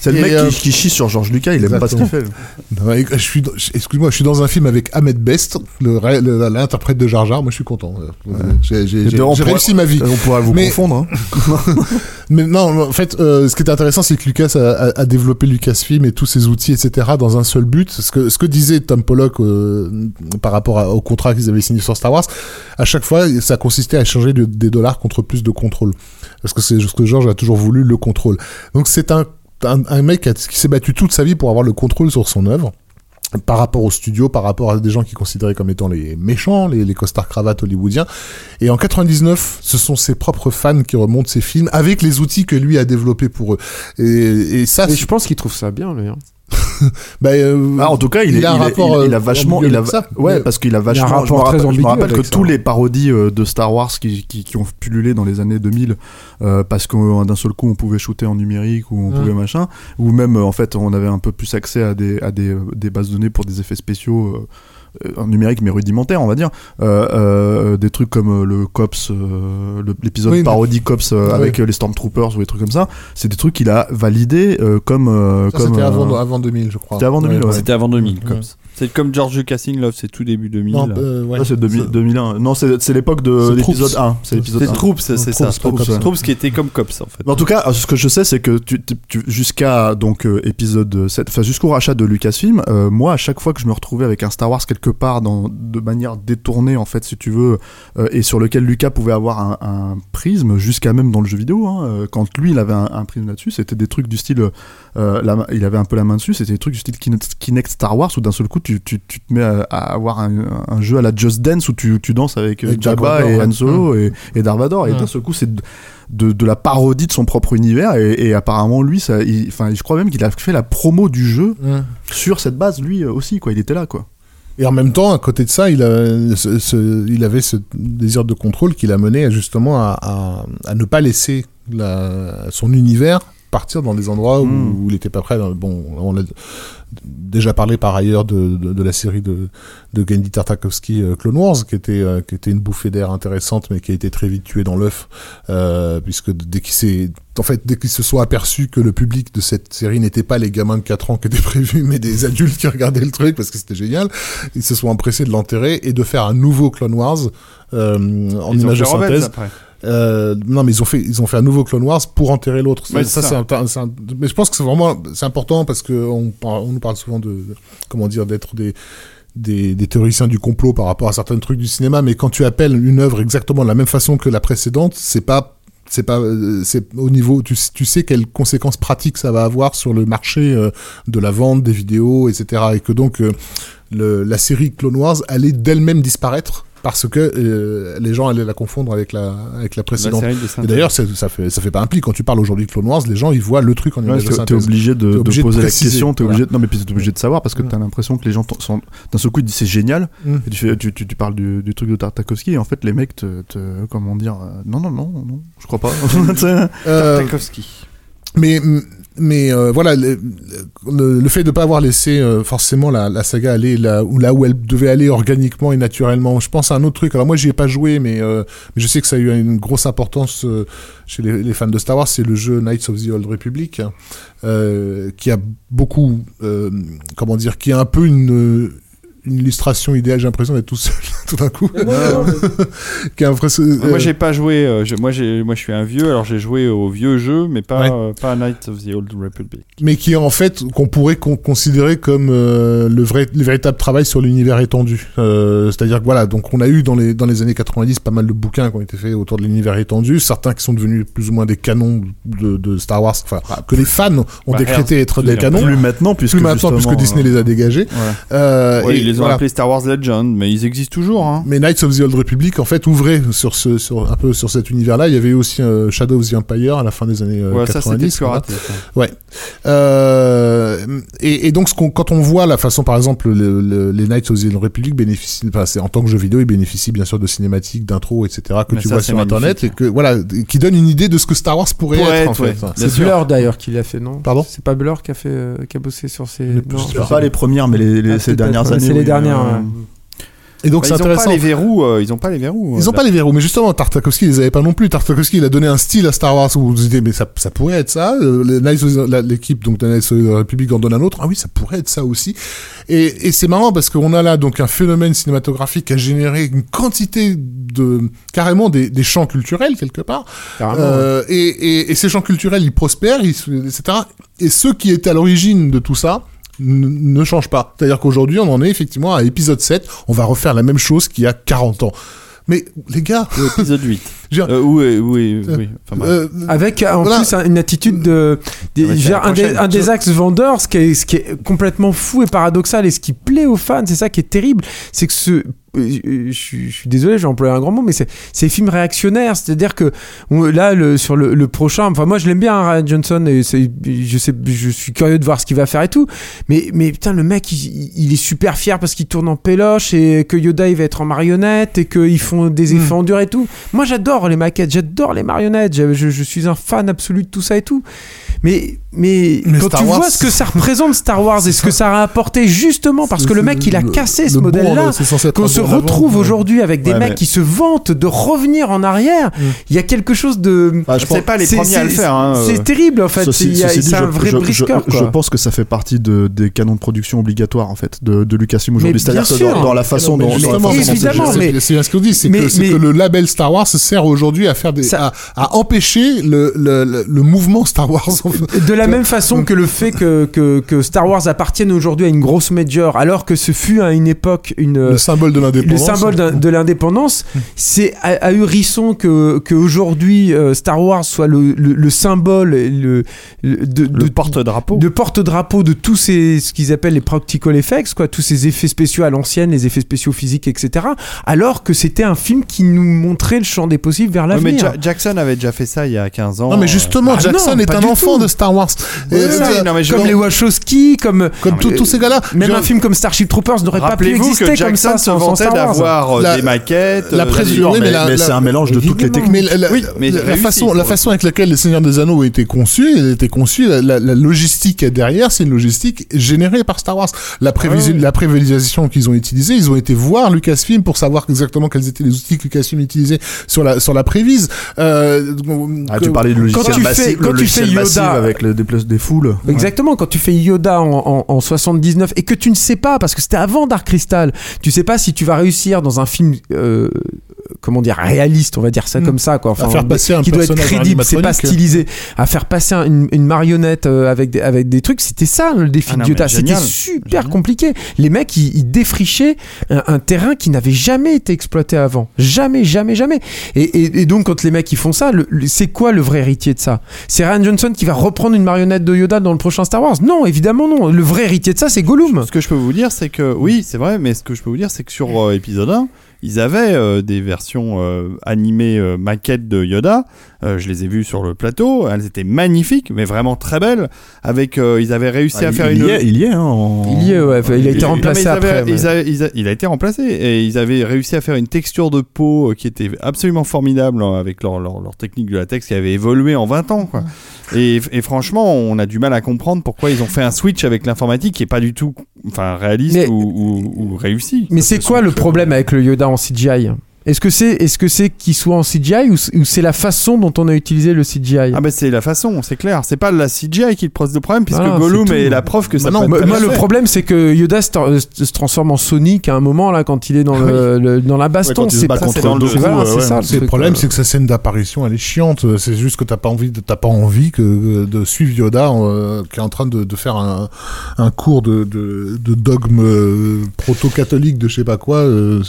[SPEAKER 3] C'est le mec
[SPEAKER 4] euh,
[SPEAKER 3] qui, qui chie sur George Lucas, il aime pas ce qu'il fait.
[SPEAKER 4] Non, mais Je suis, dans- excuse-moi, je suis dans un film avec Ahmed Best, l'interprète de Jar Jar. Moi, je suis content. Euh, J'ai j'ai-
[SPEAKER 3] pourrait-
[SPEAKER 4] réussi ma vie.
[SPEAKER 3] On pourrait vous
[SPEAKER 4] Mais-
[SPEAKER 3] confondre. Hein.
[SPEAKER 4] Mais non, en fait, euh, ce qui est intéressant, c'est que Lucas a, a- a développé Lucasfilm et tous ses outils, etc., dans un seul but. Ce que, ce que disait Tom Pollock euh, par rapport à- au contrat qu'ils avaient signé sur Star Wars, à chaque fois, ça consistait à échanger de- des dollars contre plus de contrôle. Parce que c'est ce que George a toujours voulu, le contrôle. Donc c'est un, un, un mec qui, s'est battu toute sa vie pour avoir le contrôle sur son œuvre par rapport au studio, par rapport à des gens qui considéraient comme étant les méchants, les, les costards cravates hollywoodiens. Et en 99, ce sont ses propres fans qui remontent ses films avec les outils que lui a développés pour eux. Et, et ça,
[SPEAKER 5] je pense qu'il trouve ça bien lui. hein.
[SPEAKER 4] bah, euh,
[SPEAKER 3] Ah, en tout cas, il,
[SPEAKER 4] il
[SPEAKER 3] est-
[SPEAKER 4] a un
[SPEAKER 3] il
[SPEAKER 4] rapport,
[SPEAKER 3] il- il a
[SPEAKER 4] euh,
[SPEAKER 3] vachement, il a,
[SPEAKER 4] ça,
[SPEAKER 3] ouais, parce qu'il a
[SPEAKER 5] Il a un
[SPEAKER 3] vachement. je me rappelle,
[SPEAKER 5] très
[SPEAKER 3] je me
[SPEAKER 5] ambigu
[SPEAKER 3] rappelle que
[SPEAKER 5] ça,
[SPEAKER 3] tous les parodies euh, de Star Wars qui, qui, qui ont pullulé dans les années 2000, euh, parce que d'un seul coup on pouvait shooter en numérique ou on
[SPEAKER 4] Mm.
[SPEAKER 3] pouvait machin, ou même en fait on avait un peu plus accès à des à des, des bases données pour des effets spéciaux. euh, numérique mais rudimentaire, on va dire. Euh, euh, des trucs comme euh, le Cops, euh, l'épisode
[SPEAKER 4] Oui, mais-
[SPEAKER 3] parodie Cops euh,
[SPEAKER 4] Ouais.
[SPEAKER 3] avec euh, les Stormtroopers ou des trucs comme ça. C'est des trucs qu'il a validés euh, comme. euh,
[SPEAKER 4] Ça,
[SPEAKER 3] comme
[SPEAKER 4] c'était
[SPEAKER 3] euh,
[SPEAKER 4] avant, avant 2000, je crois.
[SPEAKER 3] C'était avant 2000, ouais.
[SPEAKER 2] C'était avant 2000,
[SPEAKER 4] Ouais.
[SPEAKER 2] C'est comme George Lucas in Love, c'est tout début 2000.
[SPEAKER 4] Non, euh, ouais.
[SPEAKER 3] Ouais, c'est 2000 2001. Non, c'est c'est l'époque de l'épisode
[SPEAKER 4] Troops.
[SPEAKER 3] 1. C'est l'épisode
[SPEAKER 2] c'est
[SPEAKER 3] 1.
[SPEAKER 2] Troops, c'est c'est ça.
[SPEAKER 4] Troops,
[SPEAKER 2] Troops, qui était comme Cops en fait.
[SPEAKER 3] Mais En tout cas, ce que je sais, c'est que tu, jusqu'à donc euh, épisode 7, enfin jusqu'au rachat de Lucasfilm, euh, moi, à chaque fois que je me retrouvais avec un Star Wars quelque part dans, de manière détournée, en fait, si tu veux, euh, et sur lequel Lucas pouvait avoir un, un prisme, jusqu'à même dans le jeu vidéo, hein, quand lui, il avait un, un prisme là-dessus, c'était des trucs du style, euh, la il avait un peu la main dessus, c'était des trucs du style Kinect, Kinect Star Wars, où d'un seul coup, tu, tu, tu te mets à, à avoir un, un jeu à la Just Dance où tu, tu danses avec, euh,
[SPEAKER 4] Avec
[SPEAKER 3] Jabba et. Han Solo et, et Darth Vader, et d'un seul coup, c'est de, de la parodie de son propre univers et, et apparemment lui ça il- je crois même qu'il a fait la promo du jeu
[SPEAKER 4] Ouais.
[SPEAKER 3] sur cette base lui euh, aussi quoi il était là quoi
[SPEAKER 4] Et en même temps, à côté de ça, il, a, ce- ce- il avait ce désir de contrôle qui l'a mené justement à, à- à ne pas laisser la- son univers partir dans des endroits où, où il n'était pas prêt. Bon, on a déjà parlé par ailleurs de, de, de la série de, de Genndy Tartakovsky euh, Clone Wars, qui était, euh, qui était une bouffée d'air intéressante, mais qui a été très vite tuée dans l'œuf, euh, puisque dès qu'il s'est, en fait, dès qu'ils se sont aperçus que le public de cette série n'était pas les gamins de 4 ans qui étaient prévus, mais des adultes qui regardaient le truc parce que c'était génial, ils se sont empressés de l'enterrer et de faire un nouveau Clone Wars euh, en image de synthèse.
[SPEAKER 2] après.
[SPEAKER 4] Euh, non, mais ils ont fait, ils ont fait un nouveau Clone Wars pour enterrer l'autre.
[SPEAKER 2] Ouais,
[SPEAKER 4] ça,
[SPEAKER 2] ça.
[SPEAKER 4] un- c'est un- mais je pense que c'est vraiment, c'est important parce que on, on nous parle souvent de, de- comment dire, d'être des, des, des théoriciens du complot par rapport à certains trucs du cinéma. Mais quand tu appelles une œuvre exactement de la même façon que la précédente, c'est pas, c'est pas, euh, c'est au niveau, tu, tu sais quelles conséquences pratiques ça va avoir sur le marché euh, de la vente des vidéos, etc. Et que donc euh, le, la série Clone Wars allait d'elle-même disparaître parce que euh, les gens allaient la confondre avec la, avec la précédente. Et
[SPEAKER 2] synthèse.
[SPEAKER 4] d'ailleurs, ça fait, ça fait pas un pli. Quand tu parles aujourd'hui de Clone Wars, les gens, ils voient le truc en
[SPEAKER 3] Ouais,
[SPEAKER 4] image de
[SPEAKER 3] t'es t'es
[SPEAKER 4] synthèse.
[SPEAKER 3] obligé de, de
[SPEAKER 4] obligé de
[SPEAKER 3] poser la question t'es
[SPEAKER 4] voilà.
[SPEAKER 3] obligé non mais puis t'es obligé de savoir parce que
[SPEAKER 4] Mm.
[SPEAKER 3] t'as l'impression que les gens sont- d'un seul coup ils disent c'est génial
[SPEAKER 4] Mm.
[SPEAKER 3] et tu, fais, tu, tu, tu parles du, du truc de Tartakovsky et en fait les mecs te, te- comment dire euh, non non non non je crois pas Tu.
[SPEAKER 4] Euh,
[SPEAKER 2] Tartakovsky.
[SPEAKER 4] mais mais euh, voilà, le, le, le fait de pas avoir laissé euh, forcément la, la saga aller là où, là où elle devait aller organiquement et naturellement. Je pense à un autre truc. Alors moi, j'y ai pas joué, mais, euh, mais je sais que ça a eu une grosse importance euh, chez les, les fans de Star Wars. C'est le jeu Knights of the Old Republic, euh, qui a beaucoup, euh, comment dire, qui a un peu une une illustration idéale, j'ai l'impression d'être tout seul tout d'un coup.
[SPEAKER 2] Moi
[SPEAKER 4] euh,
[SPEAKER 2] j'ai pas joué, euh, je- moi, j'ai, moi je suis un vieux, alors j'ai joué au vieux jeu, mais pas,
[SPEAKER 4] Ouais.
[SPEAKER 2] euh, pas à Knights of the Old Republic.
[SPEAKER 4] mais qui est en fait qu'on pourrait con- considérer comme euh, le vrai le véritable travail sur l'univers étendu Euh, c'est-à-dire que voilà donc on a eu dans les dans les années 90 pas mal de bouquins qui ont été faits autour de l'univers étendu certains qui sont devenus plus ou moins des canons de, de Star Wars enfin que les fans ont
[SPEAKER 2] Bah,
[SPEAKER 4] décrété être des canons
[SPEAKER 3] plus maintenant puisque
[SPEAKER 4] plus maintenant puisque Disney
[SPEAKER 3] euh,
[SPEAKER 4] les a dégagés
[SPEAKER 3] ouais.
[SPEAKER 4] Euh,
[SPEAKER 2] Ouais,
[SPEAKER 4] et
[SPEAKER 2] les ont
[SPEAKER 4] voilà.
[SPEAKER 2] appelés Star Wars Legend, mais ils existent toujours. Hein.
[SPEAKER 4] Mais Knights of the Old Republic, en fait, ouvrait sur ce, sur, un peu sur cet univers-là. Il y avait aussi euh, Shadow of the Empire à la fin des années euh,
[SPEAKER 2] ouais, ça c'était
[SPEAKER 4] 90.
[SPEAKER 2] plus
[SPEAKER 4] voilà.
[SPEAKER 2] raté. ça.
[SPEAKER 4] Ouais. Euh, et, et donc, ce quand on voit la façon, par exemple, le- le- les Knights of the Old Republic bénéficient, enfin, c'est en tant que jeu vidéo, ils bénéficient bien sûr de cinématiques, d'intro, etc., que
[SPEAKER 2] Mais
[SPEAKER 4] tu
[SPEAKER 2] ça,
[SPEAKER 4] vois sur Internet, et que voilà, qui donne une idée de ce que Star Wars pourrait
[SPEAKER 2] Pourrait
[SPEAKER 4] être, en
[SPEAKER 2] ouais.
[SPEAKER 4] fait.
[SPEAKER 5] C'est. Blur d'ailleurs qui l'a fait, non?
[SPEAKER 4] Pardon?
[SPEAKER 5] C'est pas Blur qui a fait, euh, qui a bossé sur ces. Non.
[SPEAKER 3] pas les premières mais les, les-
[SPEAKER 5] Ah,
[SPEAKER 3] ces dernières années Euh.
[SPEAKER 4] Et donc,
[SPEAKER 2] Bah,
[SPEAKER 4] c'est
[SPEAKER 2] ont
[SPEAKER 4] intéressant.
[SPEAKER 2] pas les verrous, euh, ils ont pas les verrous.
[SPEAKER 4] Ils
[SPEAKER 2] euh,
[SPEAKER 4] ont pas les verrous, mais justement, Tartakovsky, ils les avait pas non plus. Tartakovsky, il a donné un style à Star Wars où vous vous dites, mais ça, ça pourrait être ça. Euh, la- L'équipe, donc, de the Republic en donne un autre. Ah oui, ça pourrait être ça aussi. Et, et c'est marrant parce qu'on a là, donc, un phénomène cinématographique qui a généré une quantité de, carrément des, des champs culturels, quelque part.
[SPEAKER 5] Carrément,
[SPEAKER 4] Euh, et, et, et ces champs culturels, ils prospèrent, ils, etc. Et ceux qui étaient à l'origine de tout ça, ne changent pas. C'est-à-dire qu'aujourd'hui, on en est effectivement à épisode 7, on va refaire la même chose qu'il y a 40 ans. Mais les gars,
[SPEAKER 2] ou épisode 8.
[SPEAKER 4] Dire,
[SPEAKER 2] Euh, oui, oui, oui. Enfin, bref.
[SPEAKER 4] euh,
[SPEAKER 5] Avec euh, en
[SPEAKER 4] Voilà.
[SPEAKER 5] plus un- une attitude de, dire, un, des,
[SPEAKER 2] prochaine.
[SPEAKER 5] un des axes vendeurs, ce qui, est, ce qui est complètement fou et paradoxal et ce qui plaît aux fans, c'est ça qui est terrible, c'est que ce, euh, je, suis- je suis désolé, j'ai employé un grand mot, mais c'est c'est films réactionnaires, c'est-à-dire que là le, sur le, le prochain, enfin moi je l'aime bien hein, Ryan Johnson et je sais, je suis curieux de voir ce qu'il va faire et tout, mais mais putain le mec il, il est super fier parce qu'il tourne en péloche et que Yoda il va être en marionnette et qu'ils font des
[SPEAKER 4] Mm.
[SPEAKER 5] effets en dur et tout. Moi j'adore les maquettes, j'adore les marionnettes, je, suis un fan absolu de tout ça et tout. Mais, mais,
[SPEAKER 4] Mais
[SPEAKER 5] quand
[SPEAKER 4] Star
[SPEAKER 5] tu
[SPEAKER 4] Wars-
[SPEAKER 5] vois ce que ça représente Star Wars et ce que ça a apporté justement parce que le mec il a cassé ce modèle-là,
[SPEAKER 4] c'est
[SPEAKER 5] qu'on se retrouve aujourd'hui avec des
[SPEAKER 3] Ouais,
[SPEAKER 5] mecs
[SPEAKER 3] mais-
[SPEAKER 5] qui se vantent de revenir en arrière, il y a quelque chose de.
[SPEAKER 3] Bah, je
[SPEAKER 2] C'est pas les
[SPEAKER 5] c'est-
[SPEAKER 2] premiers à le
[SPEAKER 5] c'est-
[SPEAKER 2] faire. hein,
[SPEAKER 5] C'est
[SPEAKER 2] euh.
[SPEAKER 5] terrible en fait. C'est un vrai
[SPEAKER 3] je,
[SPEAKER 5] brisqueur.
[SPEAKER 3] je-
[SPEAKER 5] quoi.
[SPEAKER 3] je pense que ça fait partie de, des canons de production obligatoires en fait de, de Lucasfilm aujourd'hui. C'est-à-dire dans, dans la façon dont,
[SPEAKER 4] justement,
[SPEAKER 3] c'est
[SPEAKER 5] évidemment,
[SPEAKER 4] c'est c'est bien ce qu'on dit, c'est
[SPEAKER 5] mais-
[SPEAKER 4] que, c'est le label Star Wars se sert aujourd'hui à faire à, empêcher le, le, le, le mouvement Star Wars.
[SPEAKER 5] De la même façon que le fait que, que, que Star Wars appartienne aujourd'hui à une grosse major, alors que ce fut à une époque une,
[SPEAKER 4] le symbole de
[SPEAKER 5] le
[SPEAKER 4] l'indépendance.
[SPEAKER 5] symbole d'un- de l'indépendance, c'est à, à Hérisson que qu'aujourd'hui euh, Star Wars soit le, le, le symbole le, le- de,
[SPEAKER 2] Le
[SPEAKER 5] de-
[SPEAKER 2] porte-drapeau.
[SPEAKER 5] de porte-drapeau de tous ces ce qu'ils appellent les practical effects, quoi, tous ces effets spéciaux à l'ancienne, les effets spéciaux physiques, etc. Alors que c'était un film qui nous montrait le champ des possibles vers
[SPEAKER 2] Ouais, mais
[SPEAKER 5] l'avenir.
[SPEAKER 2] Ja- Jackson avait déjà fait ça il y a 15 ans.
[SPEAKER 4] Non, mais
[SPEAKER 2] euh.
[SPEAKER 4] justement,
[SPEAKER 5] Ah
[SPEAKER 4] Jackson
[SPEAKER 5] non,
[SPEAKER 4] est un enfant
[SPEAKER 5] tout.
[SPEAKER 4] de Star Wars. Euh,
[SPEAKER 2] non, mais je-
[SPEAKER 5] comme les Wachowski, comme
[SPEAKER 4] comme
[SPEAKER 2] Non,
[SPEAKER 4] tous- ces gars-là.
[SPEAKER 5] même un film comme Starship Troopers n'aurait pas pu exister
[SPEAKER 2] que
[SPEAKER 5] comme ça
[SPEAKER 2] se vantait d'avoir euh,
[SPEAKER 4] La-
[SPEAKER 2] des maquettes.
[SPEAKER 4] la
[SPEAKER 2] euh,
[SPEAKER 3] mais,
[SPEAKER 4] la-
[SPEAKER 3] mais
[SPEAKER 4] la-
[SPEAKER 3] c'est un mélange de toutes les techniques.
[SPEAKER 4] Mais la, la-
[SPEAKER 2] Oui, mais
[SPEAKER 4] la- la
[SPEAKER 2] réussi,
[SPEAKER 4] façon, la avec laquelle les Seigneurs des Anneaux ont été conçus, elle a été conçue, la, logistique derrière, c'est une logistique générée par Star Wars. La, prévisi-
[SPEAKER 2] Ouais.
[SPEAKER 4] la prévisualisation qu'ils ont utilisée, ils ont été voir Lucasfilm pour savoir exactement quels étaient les outils que Lucasfilm utilisait sur la, sur la prévise. Euh,
[SPEAKER 3] Ah,
[SPEAKER 4] que-
[SPEAKER 3] tu parlais de logiciel
[SPEAKER 5] tu fais-
[SPEAKER 3] massif,
[SPEAKER 5] quand
[SPEAKER 3] le
[SPEAKER 5] tu fais
[SPEAKER 3] logiciel massif
[SPEAKER 5] Yoda-
[SPEAKER 3] avec le déplace des foules.
[SPEAKER 5] Exactement, quand tu fais Yoda en, en, en 79 et que tu ne sais pas, parce que c'était avant Dark Crystal, tu sais pas si tu vas réussir dans un film, euh, comment dire, réaliste, on va dire ça
[SPEAKER 4] Mm.
[SPEAKER 5] comme ça, quoi. Enfin,
[SPEAKER 4] à faire passer un
[SPEAKER 5] qui doit être crédible, c'est pas stylisé. À faire passer un- une, une marionnette euh, avec des, avec des trucs, c'était ça le défi
[SPEAKER 2] Ah non,
[SPEAKER 5] de Yoda.
[SPEAKER 2] mais
[SPEAKER 5] C'était super
[SPEAKER 2] Génial.
[SPEAKER 5] compliqué. Les mecs, ils, ils défrichaient un, un terrain qui n'avait jamais été exploité avant. Jamais, jamais, jamais. Et, et- et donc, quand les mecs ils font ça, le- le- c'est quoi le vrai héritier de ça? C'est Ryan Johnson qui va reprendre une marionnette de Yoda dans le prochain Star Wars? Non, évidemment non. Le vrai héritier de ça, c'est Gollum.
[SPEAKER 2] Ce que je peux vous dire, c'est que oui, c'est vrai, mais ce que je peux vous dire, c'est que sur euh, épisode 1, ils avaient euh, des versions euh, animées euh, maquettes de Yoda. Euh, je les ai vues sur le plateau. Elles étaient magnifiques, mais vraiment très belles. Avec, euh, ils avaient réussi
[SPEAKER 3] Ah,
[SPEAKER 2] à
[SPEAKER 3] il,
[SPEAKER 2] faire
[SPEAKER 3] il
[SPEAKER 2] une.
[SPEAKER 3] y est, il y est, hein, en-
[SPEAKER 5] Il y est, ouais, il a été remplacé
[SPEAKER 2] avaient-
[SPEAKER 5] après. mais-
[SPEAKER 2] ils avaient- ils a- il a été remplacé et ils avaient réussi à faire une texture de peau euh, qui était absolument formidable hein, avec leur, leur, leur technique de latex qui avait évolué en 20 ans. Quoi. Et, et franchement, on a du mal à comprendre pourquoi ils ont fait un switch avec l'informatique qui est pas du tout enfin, réaliste
[SPEAKER 5] Mais-
[SPEAKER 2] ou, ou- ou réussi.
[SPEAKER 5] Mais c'est quoi le problème avec le Yoda en CGI Est-ce que c'est est-ce que c'est qu'il soit en CGI ou c'est- ou c'est la façon dont on a utilisé le CGI
[SPEAKER 2] Ah bah c'est la façon, c'est clair. C'est pas la CGI qui pose le problème puisque
[SPEAKER 5] Voilà,
[SPEAKER 2] Gollum est la preuve que ça
[SPEAKER 4] Bah non,
[SPEAKER 2] peut être
[SPEAKER 5] Moi, le problème, c'est que Yoda se, tra- se- se transforme en Sonic à un moment là quand il est dans, le, le- dans la baston.
[SPEAKER 3] Ouais,
[SPEAKER 5] c'est pas- dans le-
[SPEAKER 3] Dooku,
[SPEAKER 5] voilà,
[SPEAKER 3] ouais,
[SPEAKER 5] c'est
[SPEAKER 3] ouais.
[SPEAKER 5] ça.
[SPEAKER 4] Le
[SPEAKER 5] truc,
[SPEAKER 4] problème,
[SPEAKER 5] euh.
[SPEAKER 4] c'est que sa scène d'apparition, elle est chiante. C'est juste que t'as pas envie, de, t'as pas envie que de suivre Yoda euh, qui est en train de, de faire un, un cours de, de, de dogme euh, proto-catholique de je sais pas quoi. euh,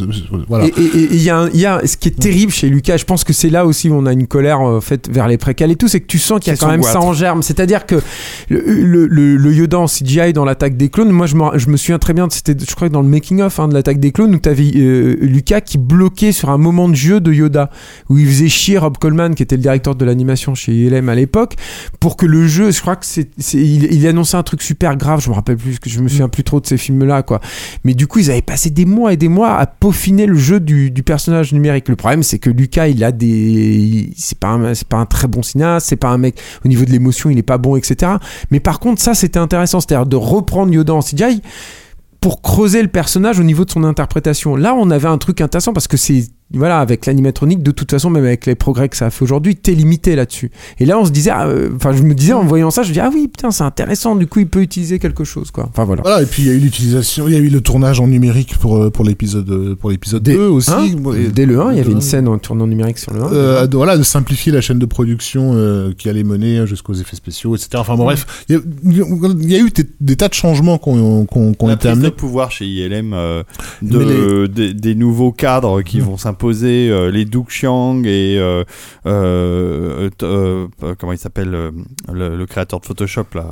[SPEAKER 4] voilà.
[SPEAKER 5] Et il y, a un- il y a ce qui est terrible chez Lucas, je pense que c'est là aussi où on a une colère euh, faite vers les préquels et tout, c'est que tu sens qu'il y a quand même ça en germe. C'est-à-dire que le, le, le- le Yoda en CGI dans l'attaque des clones, moi je me, je me souviens très bien, c'était je crois que dans le making-of hein, de l'attaque des clones, où tu avais Lucas qui bloquait sur un moment de jeu de Yoda, où il faisait chier Rob Coleman, qui était le directeur de l'animation chez ILM à l'époque, pour que le jeu, je crois que c'est, c'est- il, il annonçait un truc super grave, je me rappelle plus, que je me souviens plus trop de ces films-là, quoi. Mais du coup, ils avaient passé des mois et des mois à peaufiner le jeu du, du personnage numérique. Le problème, c'est que Lucas, il a des, c'est pas un, pas un très bon cinéaste, c'est pas un mec au niveau de l'émotion, il est pas bon, etc. Mais par contre, ça, c'était intéressant, c'est-à-dire de reprendre Yoda en CGI pour creuser le personnage au niveau de son interprétation. Là, on avait un truc intéressant parce que c'est voilà, avec l'animatronique, de toute façon, même avec les progrès que ça a fait aujourd'hui, t'es limité là-dessus. Et là, on se disait, ah, euh, enfin, je me disais en voyant ça, je me dis, ah oui, putain, c'est intéressant. Du coup, il peut utiliser quelque chose, quoi. Enfin voilà.
[SPEAKER 4] Voilà, et puis il y a eu l'utilisation, il y a eu le tournage en numérique pour, euh, pour l'épisode euh, pour l'épisode
[SPEAKER 5] Dès-
[SPEAKER 4] 2 aussi.
[SPEAKER 5] Hein
[SPEAKER 4] Et-
[SPEAKER 5] Dès le 1, il y avait une scène en tournant numérique sur le 1.
[SPEAKER 4] Euh, de- voilà, de simplifier la chaîne de production euh, qui allait mener jusqu'aux effets spéciaux, etc. Enfin bon, bref, il y, a- il y a eu des, des tas de changements qui ont
[SPEAKER 2] la
[SPEAKER 4] été
[SPEAKER 2] prise de
[SPEAKER 4] amenés.
[SPEAKER 2] pouvoir chez ILM euh, de,
[SPEAKER 4] les-
[SPEAKER 2] des, des nouveaux cadres qui vont s'imposer, euh, les Duke Chiang et euh, euh, comment il s'appelle le, le créateur de Photoshop là.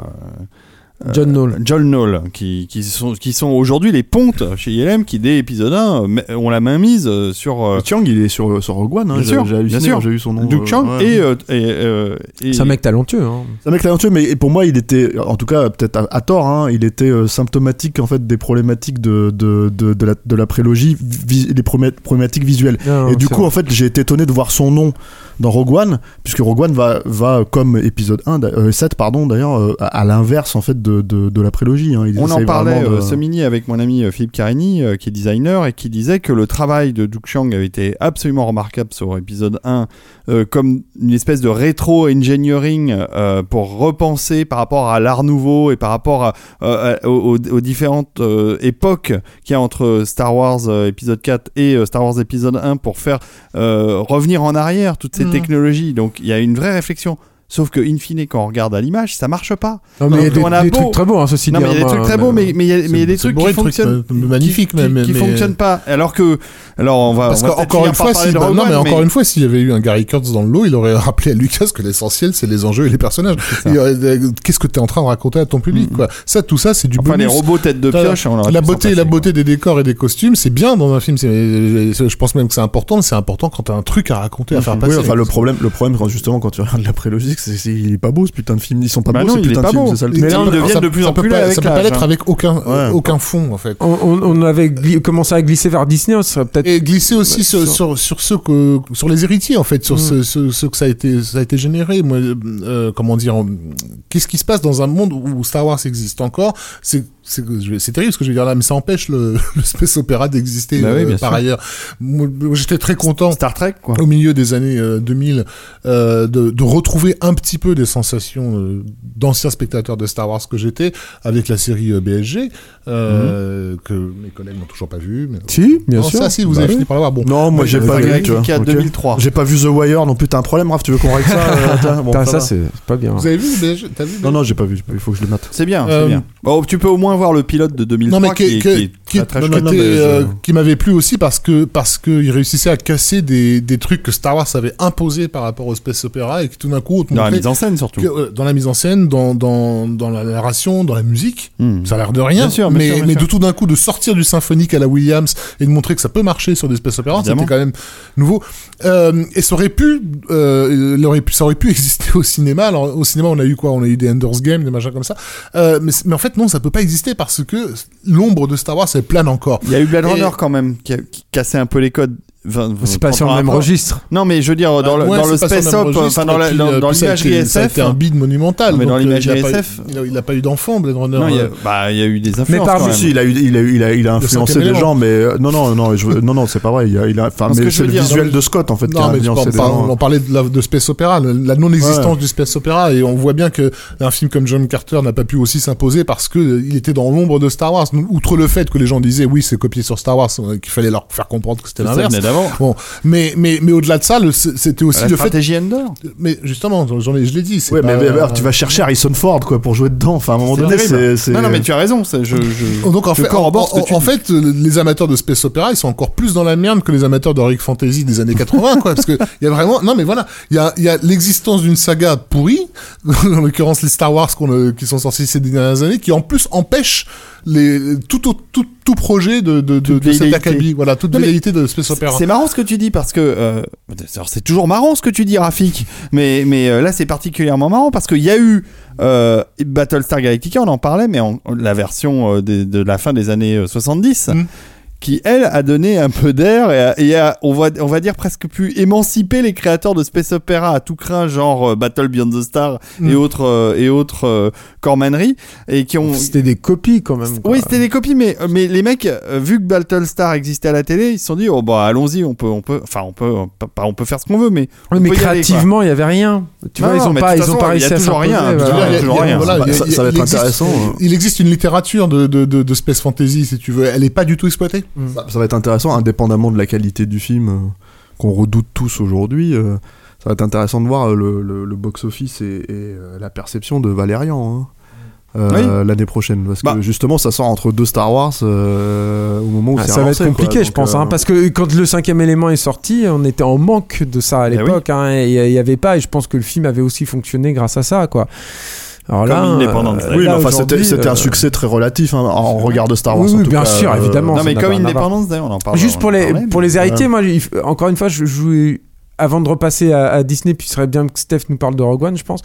[SPEAKER 2] Euh,
[SPEAKER 5] John Knoll.
[SPEAKER 2] John Knoll, qui, qui sont, qui sont aujourd'hui les pontes chez ILM qui, dès épisode 1, euh, ont la main mise euh, sur euh,
[SPEAKER 3] Chiang, il est sur, sur Rogue One. Hein,
[SPEAKER 2] Bien
[SPEAKER 3] j'ai-
[SPEAKER 2] sûr,
[SPEAKER 3] j'ai
[SPEAKER 2] sûr.
[SPEAKER 3] j'ai eu son nom.
[SPEAKER 2] Duke
[SPEAKER 3] euh,
[SPEAKER 2] Chiang
[SPEAKER 3] ouais.
[SPEAKER 2] et, euh, et, euh, et-
[SPEAKER 5] C'est un mec talentueux. Hein.
[SPEAKER 3] C'est un mec talentueux, mais pour moi, il était, en tout cas, peut-être à, à tort, hein, il était symptomatique en fait des problématiques de, de, de, de la, de la prélogie, des problé- problématiques visuelles.
[SPEAKER 5] Non,
[SPEAKER 3] et du coup,
[SPEAKER 5] vrai.
[SPEAKER 3] en fait, j'ai été étonné de voir son nom dans Rogue One, puisque Rogue One va, va comme épisode 1, d'a- euh, 7, pardon, d'ailleurs, euh, à, à l'inverse en fait de, de, de la prélogie. hein.
[SPEAKER 2] On en parlait
[SPEAKER 3] de-
[SPEAKER 2] euh, ce mini avec mon ami Philippe Carini, qui est designer, et qui disait que le travail de Duke Chang avait été absolument remarquable sur épisode 1, euh, comme une espèce de rétro-engineering pour repenser par rapport à l'art nouveau et par rapport à, à- aux, aux différentes époques qu'il y a entre Star Wars épisode 4 et Star Wars épisode 1 pour faire revenir en arrière toutes ces
[SPEAKER 4] Mhm.
[SPEAKER 2] technologies. Donc il y a une vraie réflexion. Sauf que, in fine, quand on regarde à l'image, ça marche pas.
[SPEAKER 5] Non, mais il y a des,
[SPEAKER 2] on a
[SPEAKER 5] des
[SPEAKER 2] beau-
[SPEAKER 5] trucs très beaux, hein, ceci
[SPEAKER 2] Non,
[SPEAKER 5] dit.
[SPEAKER 2] mais il y a des trucs très beaux, mais mais il y a, mais il y a des trucs qui fonctionnent.
[SPEAKER 4] magnifiques,
[SPEAKER 2] qui,
[SPEAKER 4] même,
[SPEAKER 2] qui, qui
[SPEAKER 4] mais-
[SPEAKER 2] fonctionnent pas. Alors que, alors on va,
[SPEAKER 4] Parce qu'encore une fois, non, mais encore une fois, s'il y avait eu un Gary Kurtz dans le lot, il aurait rappelé à Lucas que l'essentiel, c'est les enjeux et les personnages. euh, Qu'est-ce que tu es en train de raconter à ton public, quoi. Ça, tout ça, c'est du
[SPEAKER 2] Enfin, les
[SPEAKER 4] bonus.
[SPEAKER 2] robots tête de pioche, on
[SPEAKER 4] la beauté, la beauté des décors et des costumes, c'est bien dans un film. Je pense même que c'est important. mais C'est important quand t'as un truc à raconter, à faire passer.
[SPEAKER 3] Oui, enfin, le problème, le problème, quand justement, quand tu regardes la c'est qu'il est pas beau ce putain de film. Ils sont pas
[SPEAKER 2] Bah
[SPEAKER 3] beaux
[SPEAKER 2] non,
[SPEAKER 3] ces
[SPEAKER 2] il
[SPEAKER 3] putains de films, c'est ça le
[SPEAKER 2] Mais là, ils deviennent de plus
[SPEAKER 4] ça
[SPEAKER 2] en plus
[SPEAKER 4] pas-
[SPEAKER 2] avec
[SPEAKER 4] Ça peut pas l'être avec aucun,
[SPEAKER 3] Ouais.
[SPEAKER 4] aucun fond, en fait.
[SPEAKER 5] On, on- on avait commencé à glisser vers Disney, ça serait peut-être.
[SPEAKER 4] Et glisser aussi
[SPEAKER 5] Ouais,
[SPEAKER 4] sur,
[SPEAKER 5] sur-
[SPEAKER 4] ceux que, sur les héritiers, en fait, sur
[SPEAKER 5] Mm.
[SPEAKER 4] ce, ce, que ça a été, ça a été généré. Moi, euh, comment dire, qu'est-ce qui se passe dans un monde où Star Wars existe encore? C'est, c'est, terrible ce que je vais dire là, mais ça empêche le, le space opéra d'exister
[SPEAKER 2] Bah oui,
[SPEAKER 4] euh, par
[SPEAKER 2] sûr.
[SPEAKER 4] ailleurs. J'étais très content
[SPEAKER 2] Star Trek, quoi.
[SPEAKER 4] au milieu des années euh, 2000 euh, de, de retrouver un petit peu des sensations euh, d'anciens spectateurs de Star Wars que j'étais avec la série euh, BSG euh, que mes collègues n'ont toujours pas vu. Mais...
[SPEAKER 5] Si, bien
[SPEAKER 4] Non,
[SPEAKER 5] sûr.
[SPEAKER 4] ça, si, vous
[SPEAKER 3] Bah
[SPEAKER 4] avez
[SPEAKER 3] oui.
[SPEAKER 4] fini par l'avoir. Bon,
[SPEAKER 3] Non, moi j'ai pas
[SPEAKER 4] pas
[SPEAKER 3] vu,
[SPEAKER 4] gagné
[SPEAKER 3] tu vois.
[SPEAKER 2] qui a
[SPEAKER 3] Ok.
[SPEAKER 2] 2003.
[SPEAKER 3] J'ai pas vu The Wire non plus, t'as un problème, Raph, tu veux qu'on règle ça euh, attends, bon, ça
[SPEAKER 5] c'est pas bien.
[SPEAKER 4] Vous avez vu BSG T'as vu
[SPEAKER 3] Non, non, j'ai pas vu, il faut que je le mate.
[SPEAKER 2] C'est bien,
[SPEAKER 4] Euh,
[SPEAKER 2] c'est bien. Bon, tu peux au moins voir le pilote de 2003
[SPEAKER 4] Non mais
[SPEAKER 2] qui,
[SPEAKER 4] qui,
[SPEAKER 2] est-
[SPEAKER 4] qui-
[SPEAKER 2] qui est
[SPEAKER 4] qui-
[SPEAKER 3] non, je-
[SPEAKER 4] m'avait plu aussi parce que parce que il réussissait à casser des, des trucs que Star Wars avait imposés par rapport au space opéra et qui tout d'un coup te
[SPEAKER 2] Dans la mise en scène, surtout.
[SPEAKER 4] que, euh, dans la mise en scène, dans, dans, dans la narration, dans la musique,
[SPEAKER 2] Hmm.
[SPEAKER 4] ça a l'air de rien,
[SPEAKER 2] Bien sûr, bien
[SPEAKER 4] mais,
[SPEAKER 2] sûr, bien
[SPEAKER 4] mais
[SPEAKER 2] sûr.
[SPEAKER 4] de tout d'un coup de sortir du symphonique à la Williams et de montrer que ça peut marcher sur des space opéras, c'était quand même nouveau. Euh, et ça aurait pu, euh, il aurait pu, ça aurait pu exister au cinéma. Alors au cinéma, on a eu quoi? On a eu des Ender's Game, des machins comme ça. Mais, mais en fait, non, ça peut pas exister parce que l'ombre de Star Wars, plane encore.
[SPEAKER 2] Il y a eu Blade
[SPEAKER 4] Et-
[SPEAKER 2] Runner quand même qui, a- qui cassait un peu les codes. Enfin,
[SPEAKER 5] C'est pas sur le
[SPEAKER 2] par
[SPEAKER 5] même registre.
[SPEAKER 2] Non, mais je veux dire, dans le,
[SPEAKER 4] Ouais,
[SPEAKER 2] dans le space op, enfin dans dans
[SPEAKER 4] puis ça a été-
[SPEAKER 2] l'imagerie SF.
[SPEAKER 4] un bide monumental.
[SPEAKER 2] Mais dans
[SPEAKER 4] euh,
[SPEAKER 2] l'imagerie
[SPEAKER 4] il a pas eu-
[SPEAKER 2] SF.
[SPEAKER 4] il a- il a pas eu d'enfant, Blade Runner.
[SPEAKER 2] Non, il y a,
[SPEAKER 4] Euh,
[SPEAKER 2] bah, il y a eu des influences.
[SPEAKER 5] par-
[SPEAKER 2] quand
[SPEAKER 3] Si, il a, eu, il, a, eu- il, a, il a influencé des gens, mais euh, non, non, non, je, non, non, c'est pas vrai. Il a, il a, enfin,
[SPEAKER 2] Parce
[SPEAKER 3] mais c'est le
[SPEAKER 2] dire,
[SPEAKER 3] visuel de Scott en fait qui
[SPEAKER 4] Non,
[SPEAKER 3] a
[SPEAKER 4] mais on parlait de, la, de space opéra, la, non-existence du space opéra, et on voit bien que un film comme John Carter n'a pas pu aussi s'imposer parce que euh, il était dans l'ombre de Star Wars. Outre le fait que les gens disaient oui, c'est copié sur Star Wars, qu'il fallait leur faire comprendre que c'était l'inverse. Bon, mais mais mais au-delà de ça, c'était aussi
[SPEAKER 2] La
[SPEAKER 4] le fait.
[SPEAKER 2] stratégie Endor.
[SPEAKER 4] Mais justement, j'en ai, je l'ai dit.
[SPEAKER 3] Ouais, mais,
[SPEAKER 4] pas-
[SPEAKER 3] mais, alors, tu vas chercher Harrison Ford quoi pour jouer dedans. Enfin, à un moment donné, c'est.
[SPEAKER 2] Non, non, mais tu as raison. Je, je,
[SPEAKER 4] Donc en fait, en, fait, euh, les amateurs de space opéra, ils sont encore plus dans la merde que les amateurs d'Heroic Fantasy des années 80, quoi, parce que il y a vraiment, non mais voilà, il y a, il y a l'existence d'une saga pourrie, en l'occurrence les Star Wars qu'on, euh, qui sont sortis ces dernières années, qui en plus empêche les tout au- tout, tout projet de de, de,
[SPEAKER 2] Toute
[SPEAKER 4] de cet
[SPEAKER 2] velléité.
[SPEAKER 4] acabit, voilà, toute velléité de space opéra.
[SPEAKER 2] C'est marrant ce que tu dis parce que euh, c'est toujours marrant ce que tu dis Rafik mais mais euh, là c'est particulièrement marrant parce qu'il y a eu euh, Battlestar Galactica on en parlait mais en, la version de la fin des années euh, 70
[SPEAKER 4] Mm.
[SPEAKER 2] Qui elle a donné un peu d'air et, a- et a, on va on va dire presque pu émanciper les créateurs de space opéra à tout craint genre euh, Battle Beyond the Star
[SPEAKER 4] Mm.
[SPEAKER 2] et autres euh, et autres euh, cormaneries et qui ont
[SPEAKER 5] C'était des copies quand même. quoi.
[SPEAKER 2] oui, c'était des copies, mais, mais les mecs, vu que Battlestar existait à la télé, ils se sont dit, oh bah allons-y, on peut, on peut, enfin on peut, on peut, pas- on peut faire ce qu'on veut, mais
[SPEAKER 5] Oui, mais créativement, il y avait rien. Tu
[SPEAKER 2] Non,
[SPEAKER 5] vois,
[SPEAKER 2] non,
[SPEAKER 5] ils ont pas, ils ont pas réussi à s'imposer,
[SPEAKER 2] rien,
[SPEAKER 3] ça- va être intéressant, hein.
[SPEAKER 4] Il existe une littérature de, de, de, de space fantasy, si tu veux. Elle est pas du tout exploitée.
[SPEAKER 3] Bah, ça va être intéressant, indépendamment de la qualité du film euh, qu'on redoute tous aujourd'hui. euh, ça va être intéressant de voir euh, le, le- le box-office et, et, euh, la perception de Valérian hein, euh, l'année prochaine. Parce
[SPEAKER 2] Bah.
[SPEAKER 3] que justement, ça sort entre deux Star Wars euh, au moment où
[SPEAKER 5] Ah,
[SPEAKER 3] c'est
[SPEAKER 5] ça va être compliqué,
[SPEAKER 3] quoi.
[SPEAKER 5] je pense,
[SPEAKER 3] euh,
[SPEAKER 5] hein, parce que quand le cinquième élément est sorti, on était en manque de ça à
[SPEAKER 2] Eh oui.
[SPEAKER 5] l'époque. hein, il y avait pas, et je pense que le film avait aussi fonctionné grâce à ça, quoi. Alors là,
[SPEAKER 2] Comme Independence Day.
[SPEAKER 5] euh,
[SPEAKER 3] Oui,
[SPEAKER 5] là,
[SPEAKER 3] mais enfin, c'était c'était
[SPEAKER 5] euh,
[SPEAKER 3] un succès très relatif hein, en regard de Star Wars.
[SPEAKER 5] Oui,
[SPEAKER 3] en
[SPEAKER 5] oui,
[SPEAKER 3] tout
[SPEAKER 5] bien
[SPEAKER 3] cas,
[SPEAKER 5] sûr,
[SPEAKER 3] euh,
[SPEAKER 5] évidemment.
[SPEAKER 2] non
[SPEAKER 5] ça
[SPEAKER 2] mais comme. Independence Day, on en parle.
[SPEAKER 5] Juste pour les,
[SPEAKER 2] parlait,
[SPEAKER 5] pour les héritiers, moi, il encore une fois, je, je- avant de repasser à, à Disney, puis ce serait bien que Steph nous parle de Rogue One, je pense.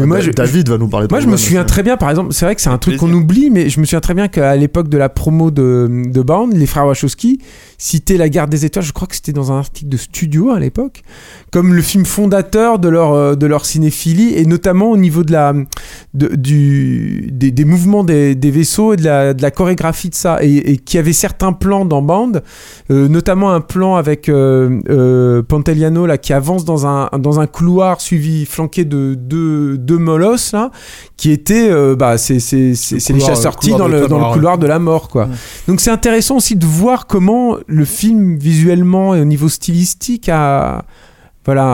[SPEAKER 5] Mais moi, je-
[SPEAKER 3] David va nous parler de
[SPEAKER 5] Moi, je me souviens très bien, par exemple, c'est vrai que c'est un truc qu'on oublie, mais je me souviens très bien qu'à l'époque de la promo de, de Bound, les frères Wachowski citaient La Guerre des Étoiles, je crois que c'était dans un article de studio à l'époque, comme le film fondateur de leur, euh, de leur cinéphilie, et notamment au niveau de la, de- du, des, des mouvements des, des vaisseaux et de la, de la chorégraphie de ça, et, et qu'il y avait certains plans dans Bound, euh, notamment un plan avec euh, euh, Panteliano là, qui avance dans un, dans un couloir suivi, flanqué de deux, deux molosses, là, qui était euh, bah c'est c'est c'est
[SPEAKER 4] Le
[SPEAKER 5] c'est les
[SPEAKER 4] le couloir
[SPEAKER 5] dans le dans le couloir de la mort quoi.
[SPEAKER 4] Ouais.
[SPEAKER 5] Donc c'est intéressant aussi de voir comment le film visuellement et au niveau stylistique a voilà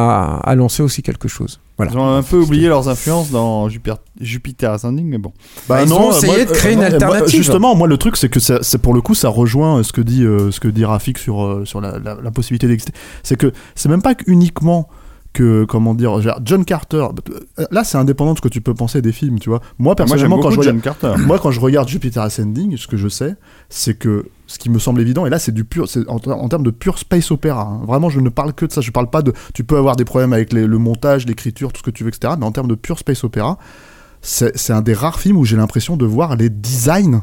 [SPEAKER 5] a, a lancé aussi quelque chose. Voilà.
[SPEAKER 2] Ils ont un peu oublié leurs influences dans Jupiter, Jupiter Ascending, mais bon.
[SPEAKER 3] Bah
[SPEAKER 5] Ils ont essayé de créer une
[SPEAKER 3] moi,
[SPEAKER 5] alternative.
[SPEAKER 3] justement, moi, le truc, c'est que ça- c'est pour le coup, ça rejoint euh, ce que dit, euh, ce que dit Rafik sur, euh, sur la, la- la possibilité d'exister. C'est que c'est même pas uniquement que, comment dire, genre, John Carter. Là, c'est indépendant de ce que tu peux penser des films, tu vois. Moi, personnellement, quand je
[SPEAKER 2] John
[SPEAKER 3] regarde,
[SPEAKER 2] Carter.
[SPEAKER 3] moi, quand je regarde Jupiter Ascending, ce que je sais, c'est que ce qui me semble évident, et là, c'est du pur, c'est en, en termes de pur space opéra. hein. Vraiment, je ne parle que de ça. Je parle pas de. Tu peux avoir des problèmes avec les- le montage, l'écriture, tout ce que tu veux, etc. Mais en termes de pur space opéra, c'est un des rares films où j'ai l'impression de voir les designs.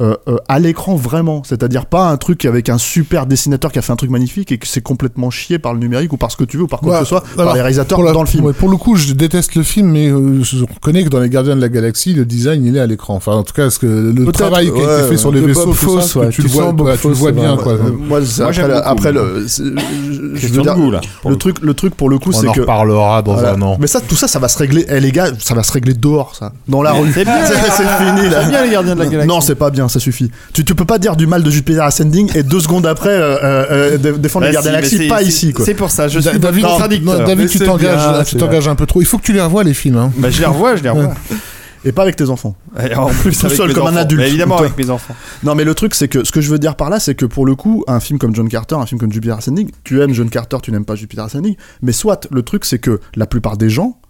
[SPEAKER 3] Euh, euh, à l'écran vraiment, c'est-à-dire pas un truc avec un super dessinateur qui a fait un truc magnifique et que c'est complètement chié par le numérique ou par ce que tu veux ou par quoi
[SPEAKER 4] Ouais,
[SPEAKER 3] que ce soit, par les réalisateurs
[SPEAKER 4] la-
[SPEAKER 3] dans le film.
[SPEAKER 4] ouais, pour le coup, je déteste le film, mais euh, je reconnais que dans Les Gardiens de la Galaxie, le design, il est à l'écran. Enfin, en tout cas, ce que le travail qui a été fait sur les vaisseaux, tout ça, tu,
[SPEAKER 5] tu
[SPEAKER 4] le vois, ouais, tu le vois bien, quoi.
[SPEAKER 3] Euh, moi, après, le, je- veux dire,
[SPEAKER 2] goût, là.
[SPEAKER 3] le truc, le truc pour le coup,
[SPEAKER 4] On
[SPEAKER 3] c'est
[SPEAKER 4] en
[SPEAKER 3] que
[SPEAKER 4] reparlera dans
[SPEAKER 3] Voilà.
[SPEAKER 4] un an.
[SPEAKER 3] Mais ça, tout ça, ça va se régler. Eh les gars, ça va se régler dehors, ça. Dans la rue.
[SPEAKER 2] C'est
[SPEAKER 3] fini là.
[SPEAKER 2] C'est bien les gardiens de la galaxie.
[SPEAKER 3] Non, c'est pas bien, ça suffit. Tu, tu peux pas dire du mal de Jupiter Ascending et deux secondes après euh, euh, euh, dé- défendre
[SPEAKER 2] Bah
[SPEAKER 3] les gardiens de la
[SPEAKER 2] si,
[SPEAKER 3] Pas ici.
[SPEAKER 2] C'est pour ça, je suis
[SPEAKER 4] David, non, David, tu t'engages, tu un peu trop. Il faut que tu les revoies les films. Hein.
[SPEAKER 2] Bah, je les revois, je les revois.
[SPEAKER 3] Et pas avec tes enfants.
[SPEAKER 2] Et en plus,
[SPEAKER 3] Tout
[SPEAKER 2] avec
[SPEAKER 3] seul
[SPEAKER 2] mes
[SPEAKER 3] comme un adulte.
[SPEAKER 2] Mais évidemment, avec mes enfants.
[SPEAKER 3] Non, mais le truc, c'est que ce que je veux dire par là, c'est que pour le coup, un film comme John Carter, un film comme Jupiter Ascending, tu aimes John Carter, tu n'aimes pas Jupiter Ascending, mais soit, le truc, c'est que la plupart des gens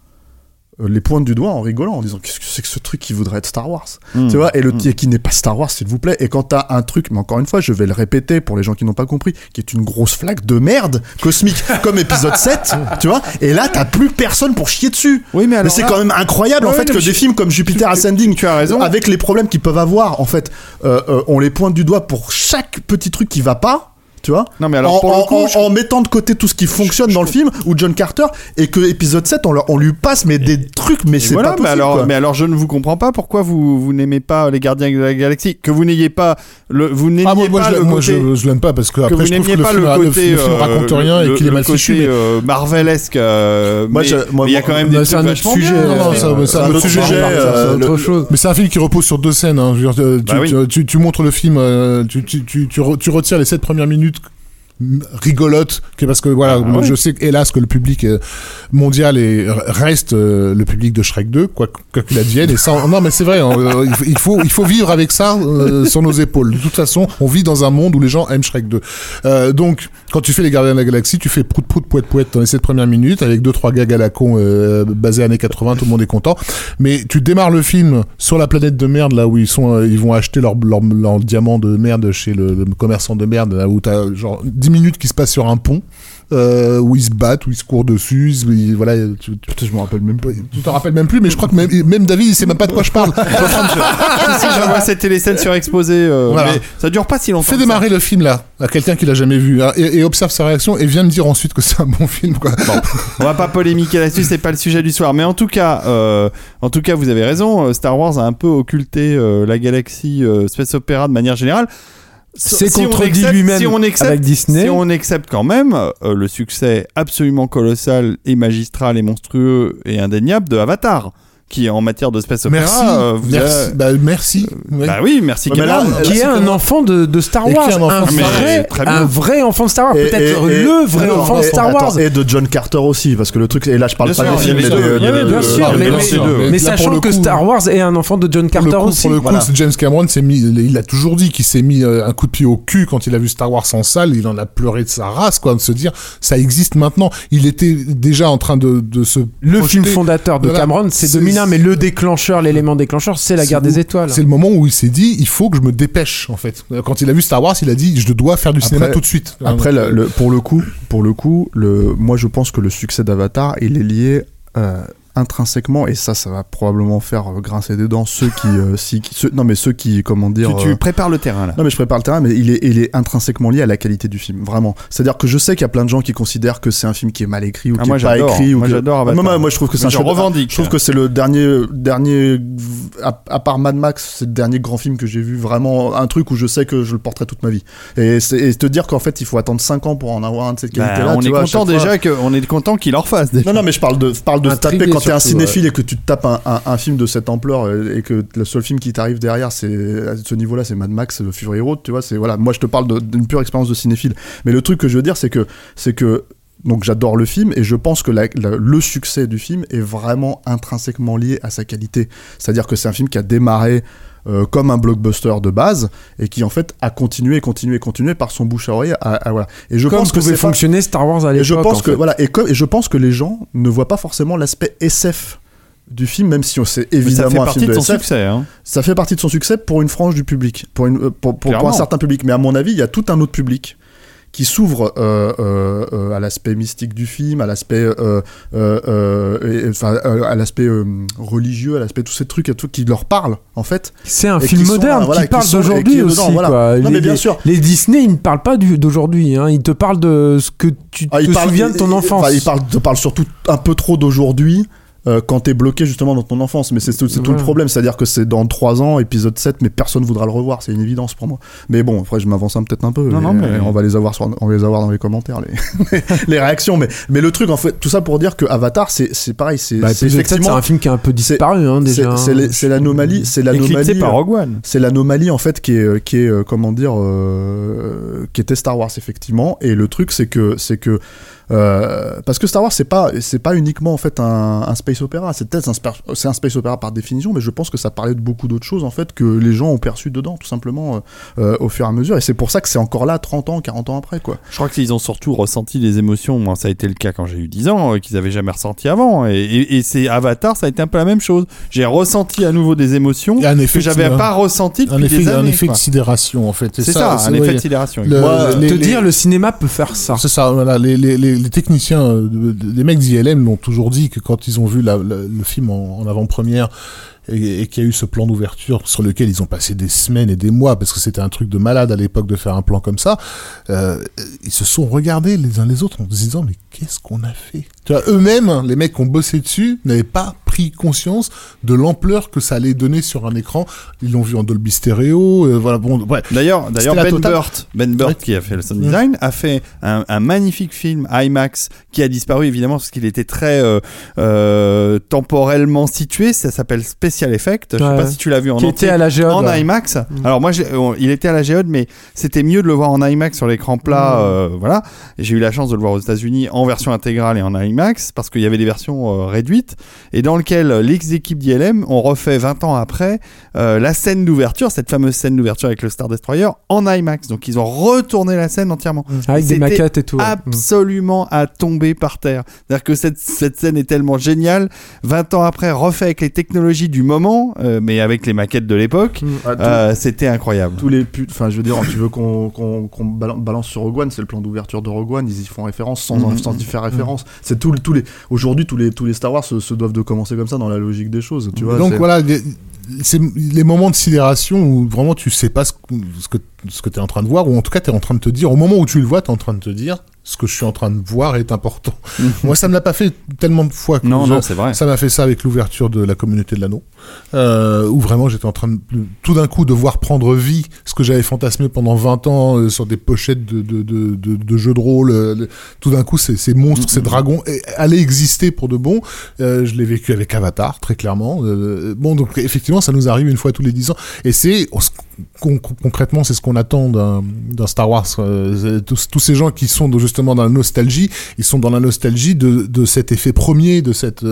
[SPEAKER 3] les pointent du doigt en rigolant, en disant qu'est-ce que c'est que ce truc qui voudrait être Star Wars
[SPEAKER 2] Hmm.
[SPEAKER 3] Tu vois, et le et qui n'est pas Star Wars, s'il vous plaît. Et quand t'as un truc, mais encore une fois, je vais le répéter pour les gens qui n'ont pas compris, qui est une grosse flaque de merde cosmique, comme épisode 7, tu vois, et là, t'as plus personne pour chier dessus.
[SPEAKER 2] Oui, mais
[SPEAKER 3] Mais c'est
[SPEAKER 2] là-
[SPEAKER 3] quand même incroyable en fait que des films comme Jupiter Ascending,
[SPEAKER 2] tu as raison.
[SPEAKER 3] avec les problèmes qu'ils peuvent avoir, en fait, euh, euh, on les pointe du doigt pour chaque petit truc qui va pas. Tu vois
[SPEAKER 2] Non, mais alors,
[SPEAKER 3] en,
[SPEAKER 2] pour le
[SPEAKER 3] en-
[SPEAKER 2] coup,
[SPEAKER 3] en-
[SPEAKER 2] je-
[SPEAKER 3] en mettant de côté tout ce qui fonctionne dans le film ou John Carter et que épisode 7 on, leur- on lui passe mais des trucs mais c'est
[SPEAKER 2] voilà,
[SPEAKER 3] pas possible
[SPEAKER 2] mais alors,
[SPEAKER 3] quoi.
[SPEAKER 2] mais alors je ne vous comprends pas pourquoi vous, vous n'aimez pas les gardiens de la galaxie, que vous n'ayez pas le, vous n'aimiez
[SPEAKER 4] Ah, moi, moi,
[SPEAKER 2] pas
[SPEAKER 4] je,
[SPEAKER 2] le
[SPEAKER 4] l'aime- moi,
[SPEAKER 2] côté,
[SPEAKER 4] je, l'aime pas parce que
[SPEAKER 2] que
[SPEAKER 4] après
[SPEAKER 2] vous
[SPEAKER 4] je trouve que le
[SPEAKER 2] pas
[SPEAKER 4] film,
[SPEAKER 2] le
[SPEAKER 4] le,
[SPEAKER 2] côté,
[SPEAKER 4] le film
[SPEAKER 2] euh,
[SPEAKER 4] raconte rien
[SPEAKER 2] le-
[SPEAKER 4] et qu'il est mal fichu. mais-
[SPEAKER 2] euh, Marvelesque. euh,
[SPEAKER 3] Moi, moi,
[SPEAKER 2] il y a
[SPEAKER 3] moi,
[SPEAKER 2] quand même des
[SPEAKER 5] c'est un autre sujet,
[SPEAKER 3] Euh,
[SPEAKER 4] c'est un autre sujet,
[SPEAKER 5] autre chose.
[SPEAKER 4] Mais c'est un film qui repose sur deux scènes. Hein. Tu,
[SPEAKER 2] Bah
[SPEAKER 4] tu, montres le film, tu, tu, tu, tu, re- tu retires les sept premières minutes rigolotes que parce que voilà
[SPEAKER 2] Ah,
[SPEAKER 4] moi,
[SPEAKER 2] ouais.
[SPEAKER 4] je sais hélas que le public euh, mondial est, reste euh, le public de Shrek 2 quoi quoi qu'il advienne et ça on- non mais c'est vrai hein, euh, il, faut, il faut vivre avec ça euh, sur nos épaules. De toute façon on vit dans un monde où les gens aiment Shrek 2 Euh, donc quand tu fais les Gardiens de la Galaxie tu fais prout prout poète poète dans les sept premières minutes avec deux trois gags à la con basés années 80 tout le monde est content. Mais tu démarres le film sur la planète de merde là où ils sont ils vont acheter leur, leur, leur diamant de merde chez le, le commerçant de merde là où t'as genre 10 minutes qui se passent sur un pont euh, où ils se battent où ils se courent dessus ils- voilà tu, tu,
[SPEAKER 3] Putain, je me rappelle même pas
[SPEAKER 4] tu t'en rappelles même plus mais je crois que même, même David il sait même pas de quoi je parle
[SPEAKER 2] si, si, je vois cette télé-scène surexposée. euh,
[SPEAKER 4] Voilà.
[SPEAKER 2] mais ça dure pas si longtemps.
[SPEAKER 4] fais démarrer le film là à quelqu'un qui l'a jamais vu hein, et, et observe sa réaction et viens me dire ensuite que c'est un bon film quoi
[SPEAKER 2] On va pas polémiquer là-dessus, c'est pas le sujet du soir. Mais en tout cas, euh, en tout cas, vous avez raison. euh, Star Wars a un peu occulté la galaxie space opéra de manière générale.
[SPEAKER 5] C'est
[SPEAKER 2] Si on
[SPEAKER 5] contredit
[SPEAKER 2] accepte-
[SPEAKER 5] lui-même
[SPEAKER 2] si on accepte-
[SPEAKER 5] avec Disney.
[SPEAKER 2] Si on accepte quand même euh, le succès absolument colossal et magistral et monstrueux et indéniable de Avatar, qui en matière de space opéra,
[SPEAKER 4] merci
[SPEAKER 2] euh, vous
[SPEAKER 4] merci
[SPEAKER 2] avez-
[SPEAKER 4] bah merci Ouais.
[SPEAKER 2] Bah oui, merci
[SPEAKER 3] Ouais, mais
[SPEAKER 2] Cameron.
[SPEAKER 3] là,
[SPEAKER 5] qui est un
[SPEAKER 3] comment-
[SPEAKER 5] enfant de, de Star
[SPEAKER 4] Et qui est
[SPEAKER 5] Wars,
[SPEAKER 4] un enfant
[SPEAKER 5] un,
[SPEAKER 4] de Star Wars.
[SPEAKER 5] vrai, un enfant de Star Wars, peut-être le vrai enfant de Star
[SPEAKER 3] attends,
[SPEAKER 5] Wars.
[SPEAKER 3] et de John Carter aussi parce que le truc et là je parle
[SPEAKER 2] Bien
[SPEAKER 3] pas
[SPEAKER 2] sûr,
[SPEAKER 3] des
[SPEAKER 2] il y a
[SPEAKER 3] films mais
[SPEAKER 2] deux.
[SPEAKER 3] de- de-
[SPEAKER 5] bien
[SPEAKER 3] de-
[SPEAKER 5] sûr,
[SPEAKER 3] de-
[SPEAKER 5] mais,
[SPEAKER 3] de-
[SPEAKER 5] sachant que Star Wars est un enfant de John Carter aussi.
[SPEAKER 4] pour le coup. James Cameron s'est mis, il a toujours dit qu'il s'est mis euh, un coup de pied au cul quand il a vu Star Wars en salle. Il en a pleuré de sa race, quoi, de se dire ça existe maintenant. Il était déjà en train de, de se
[SPEAKER 5] Le
[SPEAKER 4] projeter.
[SPEAKER 5] film fondateur de
[SPEAKER 4] Voilà.
[SPEAKER 5] Cameron, c'est
[SPEAKER 4] C'est-
[SPEAKER 5] 2001, mais le déclencheur, l'élément déclencheur, c'est la guerre
[SPEAKER 4] où-
[SPEAKER 5] des étoiles.
[SPEAKER 4] C'est le moment où il s'est dit il faut que je me dépêche en fait. Quand il a vu Star Wars, il a dit je dois faire du
[SPEAKER 3] Après-
[SPEAKER 4] cinéma tout de suite.
[SPEAKER 3] Après,
[SPEAKER 4] Donc,
[SPEAKER 3] le, le- pour le coup, pour le coup, le, moi je pense que le succès d'Avatar, il est lié euh, intrinsèquement, et ça, ça va probablement faire grincer des dents ceux qui, euh, si- qui- ceux- non mais ceux qui, comment dire,
[SPEAKER 2] Tu, tu
[SPEAKER 3] euh,
[SPEAKER 2] prépares le terrain là.
[SPEAKER 3] non mais je prépare le terrain, mais il est, il est intrinsèquement lié à la qualité du film, vraiment. C'est-à-dire que je sais qu'il y a plein de gens qui considèrent que c'est un film qui est mal écrit ou
[SPEAKER 2] Ah,
[SPEAKER 3] qui
[SPEAKER 2] moi,
[SPEAKER 3] est pas écrit. Ou
[SPEAKER 2] Moi,
[SPEAKER 3] que-
[SPEAKER 2] j'adore
[SPEAKER 3] Ah, moi, moi, je trouve que c'est un
[SPEAKER 2] je revendique.
[SPEAKER 3] Je trouve que c'est le dernier, dernier, à, à part Mad Max, c'est le dernier grand film que j'ai vu vraiment un truc où je sais que je le porterai toute ma vie. Et, c'est- et te dire qu'en fait il faut attendre 5 ans pour en avoir un de cette
[SPEAKER 2] Bah,
[SPEAKER 3] qualité-là.
[SPEAKER 2] on
[SPEAKER 3] tu
[SPEAKER 2] est content déjà que, on est content qu'il en refasse. déjà.
[SPEAKER 3] non, non, mais je parle de, je parle de taper quand t'es un
[SPEAKER 5] surtout,
[SPEAKER 3] cinéphile et que tu te tapes un, un- un film de cette ampleur euh, et que le seul film qui t'arrive derrière, c'est à ce niveau-là, c'est Mad Max, euh, Fury Road, tu vois. C'est voilà, moi je te parle d'une pure expérience de cinéphile. Mais le truc que je veux dire, c'est que, c'est que donc j'adore le film et je pense que la- la- le succès du film est vraiment intrinsèquement lié à sa qualité. C'est-à-dire que c'est un film qui a démarré euh, comme un blockbuster de base et qui en fait a continué, continué, continué par son bouche à oreille. À, à- voilà. Et je
[SPEAKER 5] Comme
[SPEAKER 3] pense que
[SPEAKER 5] pouvait
[SPEAKER 3] pas-
[SPEAKER 5] fonctionner Star Wars à l'époque.
[SPEAKER 3] je pense
[SPEAKER 5] en
[SPEAKER 3] que
[SPEAKER 5] fait.
[SPEAKER 3] voilà et, comme- et je pense que les gens ne voient pas forcément l'aspect SF du film, même si on
[SPEAKER 2] ça
[SPEAKER 3] évidemment
[SPEAKER 2] fait
[SPEAKER 3] un
[SPEAKER 2] partie
[SPEAKER 3] film
[SPEAKER 2] de
[SPEAKER 3] de
[SPEAKER 2] son
[SPEAKER 3] SF.
[SPEAKER 2] succès. Hein.
[SPEAKER 3] Ça fait partie de son succès pour une frange du public, pour, une, euh, pour, pour- pour
[SPEAKER 2] Clairement.
[SPEAKER 3] un certain public. Mais à mon avis, il y a tout un autre public qui s'ouvre euh, euh, euh, à l'aspect mystique du film, à l'aspect, enfin, à l'aspect religieux, à l'aspect tous ces trucs, et tout qui leur parlent en fait.
[SPEAKER 5] C'est un film
[SPEAKER 3] qui
[SPEAKER 5] moderne
[SPEAKER 3] voilà,
[SPEAKER 5] qui parle
[SPEAKER 3] qui
[SPEAKER 5] d'aujourd'hui aussi.
[SPEAKER 3] dedans, voilà.
[SPEAKER 5] quoi.
[SPEAKER 3] Non,
[SPEAKER 5] les,
[SPEAKER 3] mais bien sûr.
[SPEAKER 5] les Disney, ils ne parlent pas d'aujourd'hui. Hein. Ils te parlent de ce que tu
[SPEAKER 3] Ah,
[SPEAKER 5] te
[SPEAKER 3] parle-
[SPEAKER 5] souviens de ton enfance.
[SPEAKER 3] enfin, il parle, te parle surtout un peu trop d'aujourd'hui. Euh, quand t'es bloqué justement dans ton enfance, mais c'est tout, c'est tout le problème, c'est-à-dire que c'est dans 3 ans, épisode 7, mais personne voudra le revoir, c'est une évidence pour moi. Mais bon, après je m'avance un peut-être un peu,
[SPEAKER 2] Non, non, mais-
[SPEAKER 3] et on va les avoir, sur- on va les avoir dans les commentaires, les, les réactions, mais, mais le truc en fait, tout ça pour dire que Avatar, c'est pareil, c'est
[SPEAKER 5] Bah,
[SPEAKER 3] c'est
[SPEAKER 5] épisode 7, c'est
[SPEAKER 3] effectivement,
[SPEAKER 5] un film qui a un peu disparu hein,
[SPEAKER 3] c'est
[SPEAKER 5] déjà.
[SPEAKER 3] c'est
[SPEAKER 5] hein.
[SPEAKER 3] c'est l'anomalie, c'est l'anomalie,
[SPEAKER 2] par
[SPEAKER 3] euh,
[SPEAKER 2] Rogue One.
[SPEAKER 3] c'est l'anomalie en fait qui est qui est euh, comment dire euh, qui était Star Wars effectivement et le truc c'est que c'est que euh, parce que Star Wars c'est pas c'est pas uniquement en fait un, un space opéra c'est peut-être un c'est un space opéra par définition mais je pense que ça parlait de beaucoup d'autres choses en fait que les gens ont perçu dedans tout simplement euh, euh, au fur et à mesure et c'est pour ça que c'est encore là 30 ans 40 ans après quoi
[SPEAKER 2] Je crois qu'ils ont surtout ressenti les émotions. Moi, ça a été le cas quand j'ai eu 10 ans, euh, qu'ils avaient jamais ressenti avant. Et, et, et c'est Avatar, ça a été un peu la même chose. J'ai ressenti à nouveau des émotions
[SPEAKER 4] un
[SPEAKER 2] que
[SPEAKER 4] effet
[SPEAKER 2] j'avais
[SPEAKER 4] de-
[SPEAKER 2] pas ressenti depuis
[SPEAKER 4] Un effet,
[SPEAKER 2] des
[SPEAKER 4] un
[SPEAKER 2] années.
[SPEAKER 4] effet
[SPEAKER 2] quoi.
[SPEAKER 4] de sidération en fait.
[SPEAKER 2] C'est ça, un
[SPEAKER 4] ouais,
[SPEAKER 2] effet de sidération.
[SPEAKER 4] le-
[SPEAKER 3] Moi,
[SPEAKER 4] les-
[SPEAKER 5] te
[SPEAKER 4] les-
[SPEAKER 5] dire le cinéma peut faire ça.
[SPEAKER 4] C'est ça, voilà. Les, les, les, les techniciens, euh, de- des mecs d'ILM l'ont toujours dit que quand ils ont vu la- le film en, avant-première et, qu'il y a eu ce plan d'ouverture sur lequel ils ont passé des semaines et des mois parce que c'était un truc de malade à l'époque de faire un plan comme ça, euh, ils se sont regardés les uns les autres en se disant mais qu'est-ce qu'on a fait? Eux-mêmes, les mecs qui ont bossé dessus, n'avaient pas pris conscience de l'ampleur que ça allait donner sur un écran. Ils l'ont vu en Dolby Stereo, euh, voilà. Bon, ouais.
[SPEAKER 2] D'ailleurs, d'ailleurs Ben
[SPEAKER 4] totale.
[SPEAKER 2] Burt, Ben Burt
[SPEAKER 4] Ouais.
[SPEAKER 2] qui a fait le sound design, a fait un, un magnifique film IMAX qui a disparu évidemment parce qu'il était très euh, euh, temporellement situé. Ça s'appelle Special Effect. Je sais
[SPEAKER 5] Ouais.
[SPEAKER 2] pas si tu l'as vu en
[SPEAKER 5] Qui était à la géode.
[SPEAKER 2] en
[SPEAKER 5] ouais.
[SPEAKER 2] IMAX. Alors moi, on- il était à la géode, mais c'était mieux de le voir en IMAX sur l'écran plat,
[SPEAKER 5] Mm.
[SPEAKER 2] euh, voilà. J'ai eu la chance de le voir aux États-Unis en version intégrale et en IMAX parce qu'il y avait des versions euh, réduites et dans lequel euh, d'ILM ont refait 20 ans après euh, la scène d'ouverture, cette fameuse scène d'ouverture avec le Star Destroyer en IMAX. Donc ils ont retourné la scène entièrement.
[SPEAKER 5] Avec des maquettes et tout. ouais.
[SPEAKER 2] Absolument à tomber par terre. C'est-à-dire que cette, cette scène est tellement géniale. 20 ans après, refait avec les technologies du moment, euh, mais avec les maquettes de l'époque.
[SPEAKER 5] Mm.
[SPEAKER 3] Ah,
[SPEAKER 2] Euh, C'était incroyable.
[SPEAKER 3] tous les putes, enfin je veux dire, tu veux qu'on qu'on qu'on balan- balance sur Rogue One, c'est le plan d'ouverture de Rogue One, ils y font référence sans,
[SPEAKER 2] Mhm.
[SPEAKER 3] sans y faire référence. C'est tout, tous les, aujourd'hui tous les tous les Star Wars se, se doivent de commencer comme ça dans la logique des choses, tu vois.
[SPEAKER 4] Donc voilà, les, les moments de sidération où vraiment tu sais pas ce que, ce que tu es en train de voir, ou en tout cas tu es en train de te dire, au moment où tu le vois, tu es en train de te dire, ce que je suis en train de voir est important. Moi, ça me l'a pas fait tellement de fois que
[SPEAKER 2] Non, non, c'est vrai.
[SPEAKER 4] ça m'a fait ça avec l'ouverture de la communauté de l'anneau, euh, où vraiment j'étais en train de, tout d'un coup de voir prendre vie ce que j'avais fantasmé pendant 20 ans euh, sur des pochettes de, de, de, de, de jeux de rôle. euh, tout d'un coup, ces, ces monstres, ces dragons allaient exister pour de bon. Je l'ai vécu avec Avatar, très clairement. Bon, donc effectivement, ça nous arrive une fois tous les 10 ans. Et c'est con- concrètement, c'est ce qu'on attend d'un d'un Star Wars. Euh, tous, tous ces gens qui sont justement dans la nostalgie, ils sont dans la nostalgie de, de cet effet premier, de cette,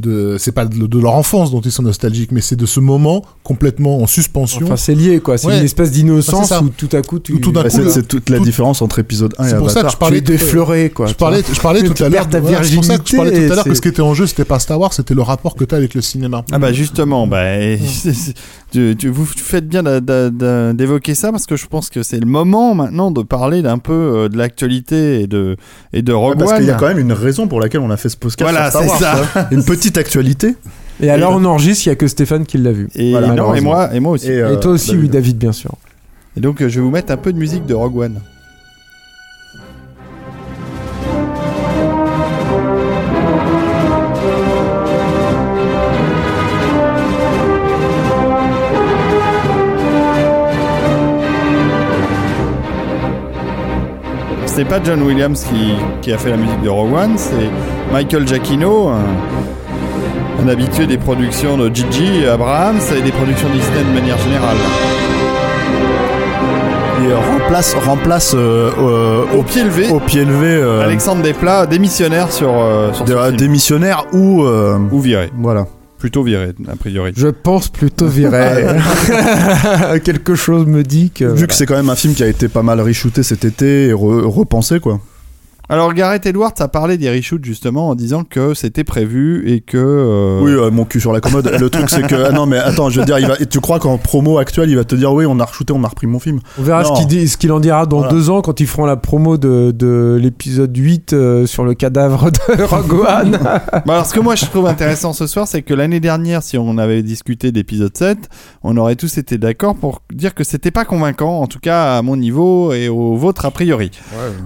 [SPEAKER 4] de, c'est pas de, de leur enfance dont ils sont nostalgiques, mais c'est de ce moment complètement en suspension.
[SPEAKER 5] Enfin, c'est lié, quoi. C'est
[SPEAKER 4] Ouais.
[SPEAKER 5] une espèce
[SPEAKER 4] Ouais,
[SPEAKER 5] d'innocence
[SPEAKER 4] ça.
[SPEAKER 5] où tout à coup, tu.
[SPEAKER 4] Où tout d'un
[SPEAKER 3] Bah,
[SPEAKER 4] coup,
[SPEAKER 3] c'est toute la
[SPEAKER 4] tout-
[SPEAKER 3] différence entre épisode 1 et
[SPEAKER 4] C'est pour ça
[SPEAKER 3] Avatar.
[SPEAKER 4] que je parlais
[SPEAKER 5] tu es
[SPEAKER 4] tout-
[SPEAKER 5] défleuré, quoi.
[SPEAKER 4] je parlais, je parlais tout à l'heure. voilà, c'est pour ça que je parlais tout à
[SPEAKER 5] virginité
[SPEAKER 4] l'heure que
[SPEAKER 5] et
[SPEAKER 4] ce qui était en jeu, c'était pas Star Wars, c'était le rapport que tu as avec le cinéma.
[SPEAKER 2] Ah bah justement, bah, tu, tu- vous faites bien de- d'évoquer ça parce que je pense que c'est le moment maintenant de parler d'un peu euh, de l'actualité et de, et de Rogue
[SPEAKER 3] Parce
[SPEAKER 2] One.
[SPEAKER 3] qu'il y a quand même une raison pour laquelle on a fait ce podcast.
[SPEAKER 2] Voilà, c'est ça.
[SPEAKER 3] Une petite actualité.
[SPEAKER 5] Et alors on enregistre, il y a que Stéphane qui l'a vu.
[SPEAKER 2] Et,
[SPEAKER 3] Voilà,
[SPEAKER 2] non, et
[SPEAKER 5] malheureusement.
[SPEAKER 2] moi, et moi aussi.
[SPEAKER 3] Et,
[SPEAKER 2] Et,
[SPEAKER 3] euh,
[SPEAKER 5] Et toi aussi, oui, David, bien sûr.
[SPEAKER 2] donc, euh, je vais vous mettre un peu de musique de Rogue One. C'est pas John Williams qui, qui a fait la musique de Rogue One, c'est Michael Giacchino, un, un habitué des productions de Gigi Abrams et des productions Disney de manière générale.
[SPEAKER 3] Et euh, remplace, remplace euh, euh,
[SPEAKER 2] Au pied levé,
[SPEAKER 3] au pied levé euh,
[SPEAKER 2] Alexandre Desplat, démissionnaire sur,
[SPEAKER 3] démissionnaire ou
[SPEAKER 2] Ou viré.
[SPEAKER 3] voilà.
[SPEAKER 2] Plutôt viré, a priori.
[SPEAKER 5] Je pense plutôt viré. Quelque chose me dit que.
[SPEAKER 3] Vu que c'est quand même un film qui a été pas mal reshooté cet été et re- repensé quoi.
[SPEAKER 2] Alors Gareth Edwards a parlé des reshoots justement en disant que c'était prévu et que... euh,
[SPEAKER 3] Oui, euh, mon cul sur la commode. Le truc c'est que ah non mais attends, je veux dire, il va, tu crois qu'en promo actuelle il va te dire oui on a reshooté, on a repris mon film?
[SPEAKER 5] On verra ce qu'il dit- ce qu'il en dira dans
[SPEAKER 3] Voilà.
[SPEAKER 5] deux ans quand ils feront la promo de, de l'épisode 8 euh, sur le cadavre de Rogue One.
[SPEAKER 2] Bah alors ce que moi je trouve intéressant ce soir, c'est que l'année dernière, si on avait discuté d'épisode 7, on aurait tous été d'accord pour dire que c'était pas convaincant, en tout cas à mon niveau et au vôtre a priori.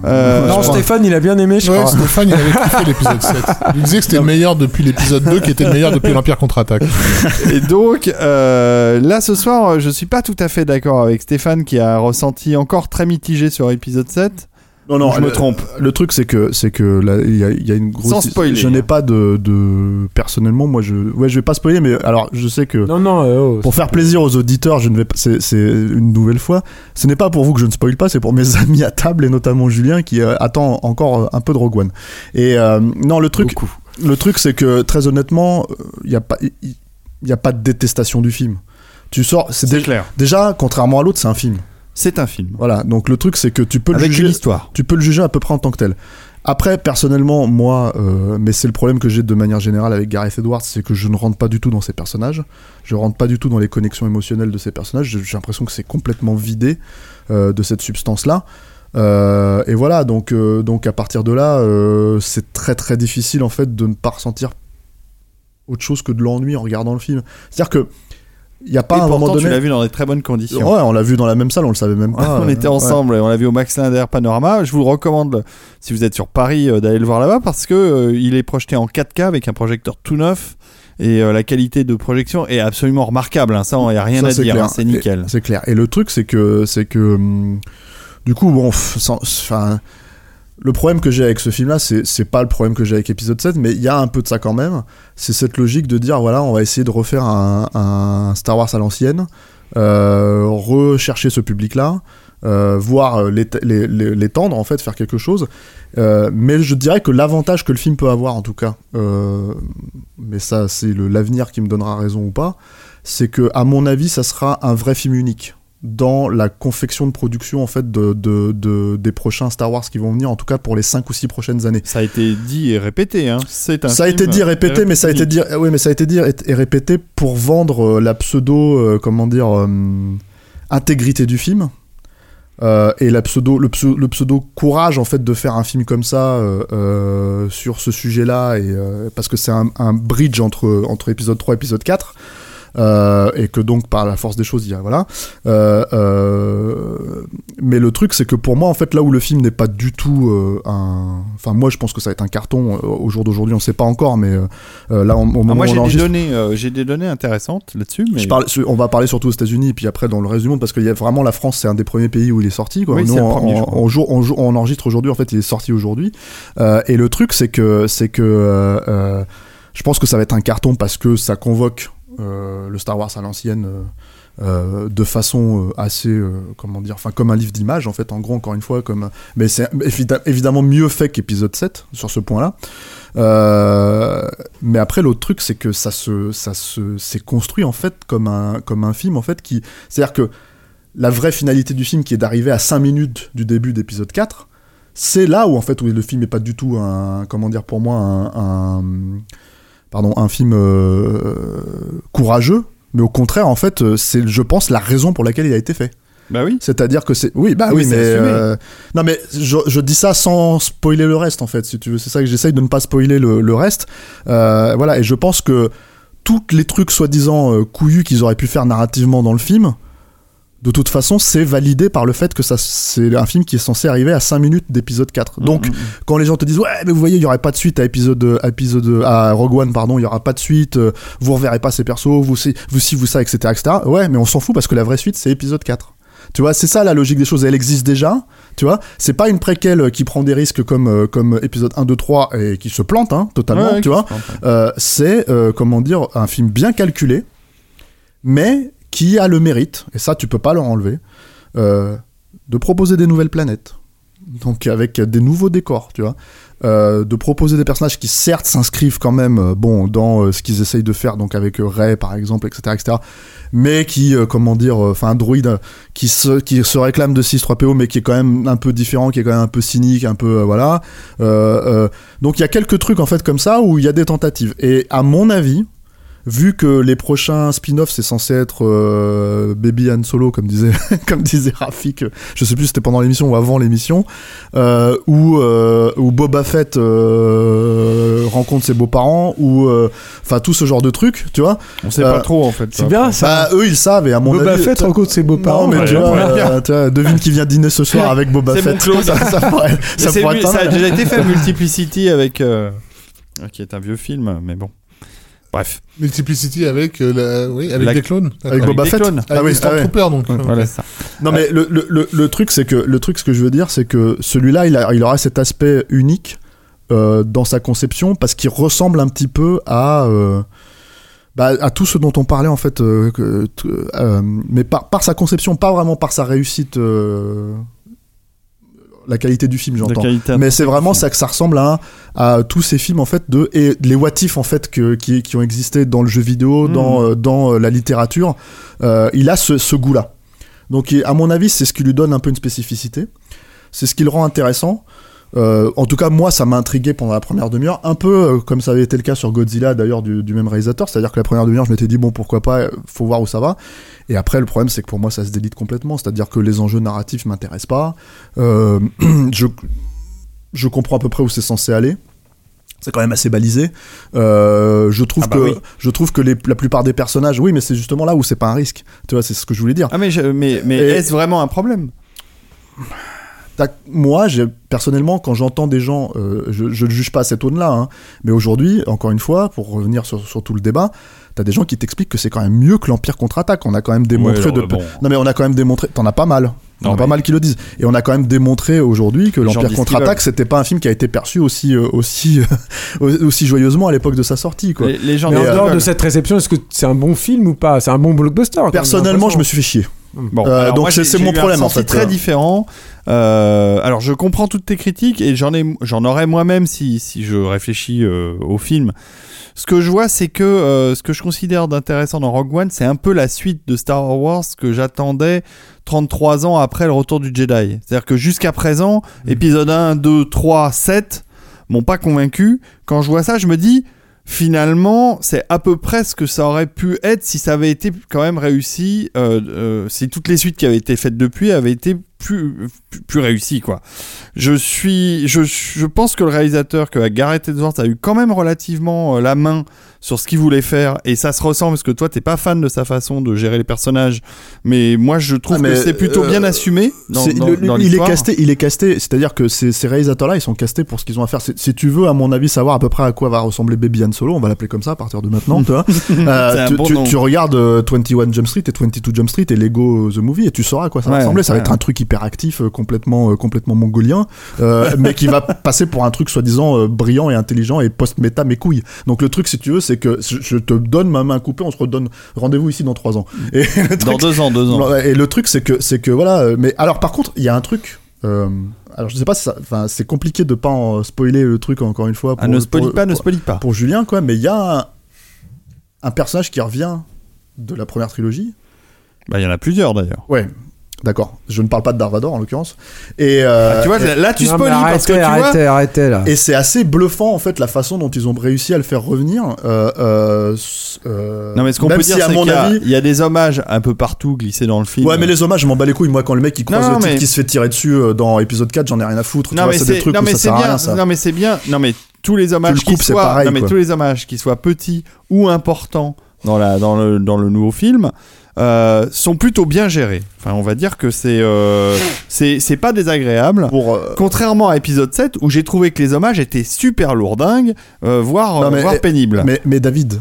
[SPEAKER 2] Euh,
[SPEAKER 5] non, Stéphane, il a bien aimé, je
[SPEAKER 4] Ouais,
[SPEAKER 5] crois.
[SPEAKER 4] Stéphane, il avait kiffé l'épisode 7. Il disait que c'était le meilleur depuis l'épisode 2, qui était le meilleur depuis l'Empire contre-attaque.
[SPEAKER 2] Et donc, euh, là ce soir, je suis pas tout à fait d'accord avec Stéphane qui a ressenti encore très mitigé sur épisode 7.
[SPEAKER 3] Non non,
[SPEAKER 2] je me trompe.
[SPEAKER 3] Le truc c'est que c'est que là il y, a- il y a une grosse.
[SPEAKER 2] Sans spoiler.
[SPEAKER 3] Je n'ai pas de, de personnellement moi je ouais je vais pas spoiler mais alors je sais que
[SPEAKER 5] Non, non, euh, oh,
[SPEAKER 3] Pour faire plaisir aux auditeurs, je ne vais pas. C'est c'est une nouvelle fois. Ce n'est pas pour vous que je ne spoil pas, c'est pour mes amis à table et notamment Julien qui euh, attend encore euh, un peu de Rogue One. Et euh, non, le truc, le truc, c'est que très honnêtement, il n'y a pas, il y a pas de détestation du film. Tu sors, c'est
[SPEAKER 2] C'est
[SPEAKER 3] déjà,
[SPEAKER 2] clair.
[SPEAKER 3] déjà contrairement à l'autre, c'est un film.
[SPEAKER 2] C'est un film.
[SPEAKER 3] Voilà. Donc le truc, c'est que tu peux le juger
[SPEAKER 2] une histoire.
[SPEAKER 3] tu peux le juger à peu près en tant que tel. Après, personnellement, moi, euh, mais c'est le problème que j'ai de manière générale avec Gareth Edwards, c'est que je ne rentre pas du tout dans ces personnages. Je rentre pas du tout dans les connexions émotionnelles de ces personnages. J'ai l'impression que c'est complètement vidé euh, de cette substance-là. Euh, et voilà, donc, euh, donc à partir de là, euh, c'est très très difficile en fait de ne pas ressentir autre chose que de l'ennui en regardant le film. C'est-à-dire que il n'y a pas
[SPEAKER 2] et
[SPEAKER 3] un
[SPEAKER 2] pourtant,
[SPEAKER 3] moment
[SPEAKER 2] tu
[SPEAKER 3] donné.
[SPEAKER 2] l'as vu dans des très bonnes conditions.
[SPEAKER 3] Ouais, on l'a vu dans la même salle, on le savait même pas.
[SPEAKER 2] on était
[SPEAKER 3] ouais.
[SPEAKER 2] ensemble, et on l'a vu au Max Linder Panorama. Je vous recommande, si vous êtes sur Paris, euh, d'aller le voir là-bas parce que euh, il est projeté en 4K avec un projecteur tout neuf et euh, la qualité de projection est absolument remarquable. hein. Ça, il n'y a rien
[SPEAKER 3] Ça,
[SPEAKER 2] à dire, hein, c'est nickel.
[SPEAKER 3] C'est clair. Et le truc, c'est que, c'est que, hum, du coup, bon, enfin, le problème que j'ai avec ce film-là, c'est, pas le problème que j'ai avec épisode 7, mais il y a un peu de ça quand même. C'est cette logique de dire, voilà, on va essayer de refaire un, Star Wars à l'ancienne, euh, rechercher ce public-là. euh, voir euh, l'étendre en fait faire quelque chose mais je dirais que l'avantage que le film peut avoir en tout cas mais ça c'est l'avenir qui me donnera raison ou pas c'est que à mon avis ça sera un vrai film unique dans la confection de production en fait de, de- de- des prochains Star Wars qui vont venir en tout cas pour les 5 ou 6 prochaines années
[SPEAKER 2] Ça a été dit et répété. Hein. C'est un
[SPEAKER 3] ça a été dit et répété, mais ça a été dit, eh oui, mais ça a été dit et répété pour vendre euh, la pseudo, euh, comment dire, euh, intégrité du film. Euh, et la pseudo, le, pseudo, le pseudo courage en fait de faire un film comme ça euh, euh, sur ce sujet-là et parce que c'est un, un bridge entre entre épisode 3 et épisode 4 euh, et que donc par la force des choses il y a voilà Euh, euh, mais le truc c'est que pour moi en fait là où le film n'est pas du tout un enfin moi je pense que ça va être un carton au jour d'aujourd'hui on sait pas encore mais là au moment
[SPEAKER 2] Ah, moi,
[SPEAKER 3] où on
[SPEAKER 2] j'ai des, données, j'ai des données intéressantes là-dessus. Mais...
[SPEAKER 3] je parle, on va parler surtout aux États-Unis, puis après dans le reste du monde, parce qu'il y a vraiment la France, c'est un des premiers pays où il est sorti. Quoi.
[SPEAKER 2] Oui,
[SPEAKER 3] Nous, on,
[SPEAKER 2] premier,
[SPEAKER 3] on- on on on enregistre aujourd'hui, en fait, il est sorti aujourd'hui. Et le truc, c'est que, c'est que, euh, je pense que ça va être un carton parce que ça convoque le Star Wars à l'ancienne. euh, euh, de façon euh, assez euh, comment dire enfin comme un livre d'images en fait en gros encore une fois comme mais c'est évi- évidemment mieux fait qu'épisode 7 sur ce point là euh, mais après l'autre truc c'est que ça se ça se s'est construit en fait comme un comme un film en fait qui c'est à dire que la vraie finalité du film qui est d'arriver à 5 minutes du début d'épisode 4 c'est là où en fait où le film est pas du tout un comment dire pour moi un- pardon un film euh, courageux mais au contraire, en fait, euh, c'est, je pense, la raison pour laquelle il a été fait.
[SPEAKER 2] Bah oui.
[SPEAKER 3] C'est-à-dire que c'est. Oui, bah
[SPEAKER 2] Oui,
[SPEAKER 3] mais. euh, Non, mais je, je dis ça sans spoiler le reste, en fait, si tu veux. C'est ça que j'essaye de ne pas spoiler le, le reste. Euh, voilà, et je pense que tous les trucs soi-disant couillus qu'ils auraient pu faire narrativement dans le film, de toute façon, c'est validé par le fait que ça, c'est un film qui est censé arriver à 5 minutes d'épisode 4. Donc,
[SPEAKER 2] Mm, mm,
[SPEAKER 3] quand les gens te disent ouais mais vous voyez il y aurait pas de suite à épisode à épisode à Rogue One pardon il y aura pas de suite euh, vous reverrez pas ces persos vous si vous si vous ça etc etc ouais mais on s'en fout parce que la vraie suite c'est épisode 4 tu vois c'est ça la logique des choses. Elle existe déjà tu vois. C'est pas une préquelle qui prend des risques comme euh, comme épisode 1 2 3 et qui se plante hein, totalement
[SPEAKER 2] Ouais,
[SPEAKER 3] tu vois.
[SPEAKER 2] se plante, ouais.
[SPEAKER 3] euh, c'est euh, comment dire un film bien calculé mais qui a le mérite et ça tu peux pas leur enlever euh, de proposer des nouvelles planètes. Donc avec des nouveaux décors tu vois. Euh, de proposer des personnages qui certes s'inscrivent quand même euh, bon dans ce qu'ils essayent de faire donc avec Rey par exemple etc etc mais qui comment dire enfin un euh, qui se qui se réclame de 6-3PO mais qui est quand même un peu différent qui est quand même un peu cynique un peu voilà. Donc il y a quelques trucs en fait comme ça où il y a des tentatives. Et à mon avis vu que les prochains spin-offs c'est censé être euh, Baby Han Solo comme disait comme disait Rafik je sais plus si c'était pendant l'émission ou avant l'émission euh, où euh, où Boba Fett euh, rencontre ses beaux-parents ou euh, enfin tout ce genre de trucs tu vois
[SPEAKER 2] On sait
[SPEAKER 3] Euh,
[SPEAKER 2] pas trop en fait.
[SPEAKER 5] C'est bien ça.
[SPEAKER 3] bah eux ils savent et à mon
[SPEAKER 5] Boba
[SPEAKER 3] avis
[SPEAKER 5] Fett rencontre ses beaux-parents.
[SPEAKER 3] mais tu vois,
[SPEAKER 2] ouais.
[SPEAKER 3] euh, tu vois, devine qui vient dîner ce soir avec Boba Fett ça, ça pourrait, ça pourrait être
[SPEAKER 2] ça a déjà été fait Multiplicity avec euh, qui est un vieux film mais bon. Bref.
[SPEAKER 4] Multiplicity avec, euh, la- oui, avec
[SPEAKER 2] La-
[SPEAKER 4] des clones.
[SPEAKER 3] avec. Boba Fett
[SPEAKER 2] clones.
[SPEAKER 3] ah oui, ah ouais.
[SPEAKER 4] Stormtroopers, donc.
[SPEAKER 2] Voilà ça.
[SPEAKER 3] Non mais le, le, le, le truc c'est que le truc ce que je veux dire c'est que celui-là il, a, il aura cet aspect unique euh, dans sa conception parce qu'il ressemble un petit peu à euh, bah, à tout ce dont on parlait en fait euh, que- euh, mais par, par sa conception pas vraiment par sa réussite euh, la qualité du film j'entends. mais c'est vraiment ça que ça ressemble à, à tous ces films en fait de et les what if en fait que, qui, qui ont existé dans le jeu vidéo
[SPEAKER 2] Mm.
[SPEAKER 3] dans euh, dans euh, la littérature euh, il a ce, ce goût là donc à mon avis c'est ce qui lui donne un peu une spécificité. C'est ce qui le rend intéressant Euh, en tout cas moi ça m'a intrigué pendant la première demi-heure un peu euh, comme ça avait été le cas sur Godzilla d'ailleurs du, du même réalisateur c'est à dire que la première demi-heure je m'étais dit bon pourquoi pas euh, faut voir où ça va et après le problème c'est que pour moi ça se délite complètement c'est à dire que les enjeux narratifs m'intéressent pas euh, je je comprends à peu près où c'est censé aller. C'est quand même assez balisé. Euh, je trouve
[SPEAKER 2] Ah bah
[SPEAKER 3] que
[SPEAKER 2] oui.
[SPEAKER 3] je trouve que les, la plupart des personnages, oui, mais c'est justement là où c'est pas un risque. Tu vois, c'est ce que je voulais dire.
[SPEAKER 2] Ah mais je- mais mais est-ce vraiment un problème?
[SPEAKER 3] Moi, personnellement, quand j'entends des gens, euh, je, ne juge pas à cette aune-là, hein, mais aujourd'hui, encore une fois, pour revenir sur, sur tout le débat, t'as des gens qui t'expliquent que c'est quand même mieux que l'Empire contre-attaque. On a quand même démontré
[SPEAKER 2] Ouais,
[SPEAKER 3] de.
[SPEAKER 2] bon.
[SPEAKER 3] Non, mais on a quand même démontré. T'en as pas mal. T'en
[SPEAKER 2] Non,
[SPEAKER 3] as pas
[SPEAKER 2] mais-
[SPEAKER 3] mal qui le disent. Et on a quand même démontré aujourd'hui que l'Empire contre-attaque, c'était pas un film qui a été perçu aussi euh, aussi aussi joyeusement à l'époque de sa sortie. Quoi.
[SPEAKER 2] les, les gens
[SPEAKER 5] Mais en dehors de cette réception, est-ce que c'est un bon film ou pas? C'est un bon blockbuster
[SPEAKER 3] Personnellement, je me suis fait chier.
[SPEAKER 2] Bon,
[SPEAKER 3] Euh, donc c'est- c'est mon problème, fait.
[SPEAKER 2] très différent. Euh, alors je comprends toutes tes critiques et j'en ai, j'en aurais moi-même si si je réfléchis euh, au film. Ce que je vois, c'est que euh, ce que je considère d'intéressant dans Rogue One, c'est un peu la suite de Star Wars que j'attendais 33 ans après le retour du Jedi. C'est-à-dire que jusqu'à présent,
[SPEAKER 3] Mm.
[SPEAKER 2] épisode 1, 2, 3, 7 m'ont pas convaincu. Quand je vois ça, je me dis finalement, c'est à peu près ce que ça aurait pu être si ça avait été quand même réussi, euh, euh, si toutes les suites qui avaient été faites depuis avaient été plus, plus, réussies, quoi. Je suis, je, je pense que le réalisateur, que Gareth Edwards a eu quand même relativement euh, la main sur ce qu'il voulait faire, et ça se ressent parce que toi, t'es pas fan de sa façon de gérer les personnages, mais moi, je trouve
[SPEAKER 3] Ah,
[SPEAKER 2] que c'est plutôt
[SPEAKER 3] euh,
[SPEAKER 2] bien assumé dans,
[SPEAKER 3] C'est-
[SPEAKER 2] dans-
[SPEAKER 3] le-
[SPEAKER 2] dans
[SPEAKER 3] il est casté, il est casté. C'est-à-dire que ces, ces réalisateurs-là, ils sont castés pour ce qu'ils ont à faire. Si tu veux, à mon avis, savoir à peu près à quoi va ressembler Baby Han Solo, on va l'appeler comme ça à partir de maintenant. tu vois. Euh, tu,
[SPEAKER 2] bon
[SPEAKER 3] tu-
[SPEAKER 2] nom.
[SPEAKER 3] tu regardes euh, 21 Jump Street et 22 Jump Street et Lego The Movie et tu sauras à quoi ça va ressembler. Ça va être un truc hyper actif, euh, complètement, euh, complètement mongolien, euh, mais qui va passer pour un truc soi-disant euh, brillant et intelligent et post-méta mes couilles. Donc le truc, si tu veux, c'est que je, te donne ma main coupée, on se redonne rendez-vous ici dans trois ans. Et le
[SPEAKER 2] Dans
[SPEAKER 3] truc,
[SPEAKER 2] deux ans, deux ans.
[SPEAKER 3] Et le truc, c'est que, c'est que voilà. Mais alors, par contre, il y a un truc. euh, alors, je sais pas. Enfin, c'est compliqué de pas en spoiler le truc encore une fois.
[SPEAKER 2] Ah, ne
[SPEAKER 3] pour-
[SPEAKER 2] pas, ne
[SPEAKER 3] pour-
[SPEAKER 2] spoilie pas.
[SPEAKER 3] Pour Julien, quoi. Mais il y a un, un personnage qui revient de la première trilogie.
[SPEAKER 2] Bah, il y en a plusieurs d'ailleurs.
[SPEAKER 3] Ouais. D'accord. Je ne parle pas de Dark Vador en l'occurrence. Et euh,
[SPEAKER 2] Ah, tu vois,
[SPEAKER 3] et-
[SPEAKER 2] là tu spoilies parce que
[SPEAKER 5] arrêtez,
[SPEAKER 2] tu vois.
[SPEAKER 5] arrêtez, arrêtez là.
[SPEAKER 3] Et c'est assez bluffant en fait la façon dont ils ont réussi à le faire revenir. Euh, euh,
[SPEAKER 2] Non mais ce qu'on peut dire
[SPEAKER 3] si à
[SPEAKER 2] c'est
[SPEAKER 3] mon
[SPEAKER 2] qu'il y, a-
[SPEAKER 3] avis.
[SPEAKER 2] il y a des hommages un peu partout glissés dans le film.
[SPEAKER 3] Ouais mais les hommages je m'en bats les couilles moi quand le mec il croise
[SPEAKER 2] Non,
[SPEAKER 3] le type
[SPEAKER 2] mais-
[SPEAKER 3] qui se fait tirer dessus dans épisode 4 j'en ai rien à foutre
[SPEAKER 2] Non mais
[SPEAKER 3] c'est des
[SPEAKER 2] c'est
[SPEAKER 3] trucs
[SPEAKER 2] non
[SPEAKER 3] où
[SPEAKER 2] mais
[SPEAKER 3] ça
[SPEAKER 2] c'est
[SPEAKER 3] sert à
[SPEAKER 2] bien.
[SPEAKER 3] rien ça
[SPEAKER 2] Non mais c'est bien. Non mais tous les hommages qui soient
[SPEAKER 3] pareil,
[SPEAKER 2] non mais tous les hommages qui soient petits ou importants dans la dans le dans le nouveau film euh, sont plutôt bien gérés. Enfin on va dire que c'est euh, c'est c'est pas désagréable.
[SPEAKER 3] pour euh,
[SPEAKER 2] Contrairement à épisode 7 où j'ai trouvé que les hommages étaient super lourdingues, euh, voire,
[SPEAKER 3] Non, mais-
[SPEAKER 2] voire pénibles.
[SPEAKER 3] mais, mais David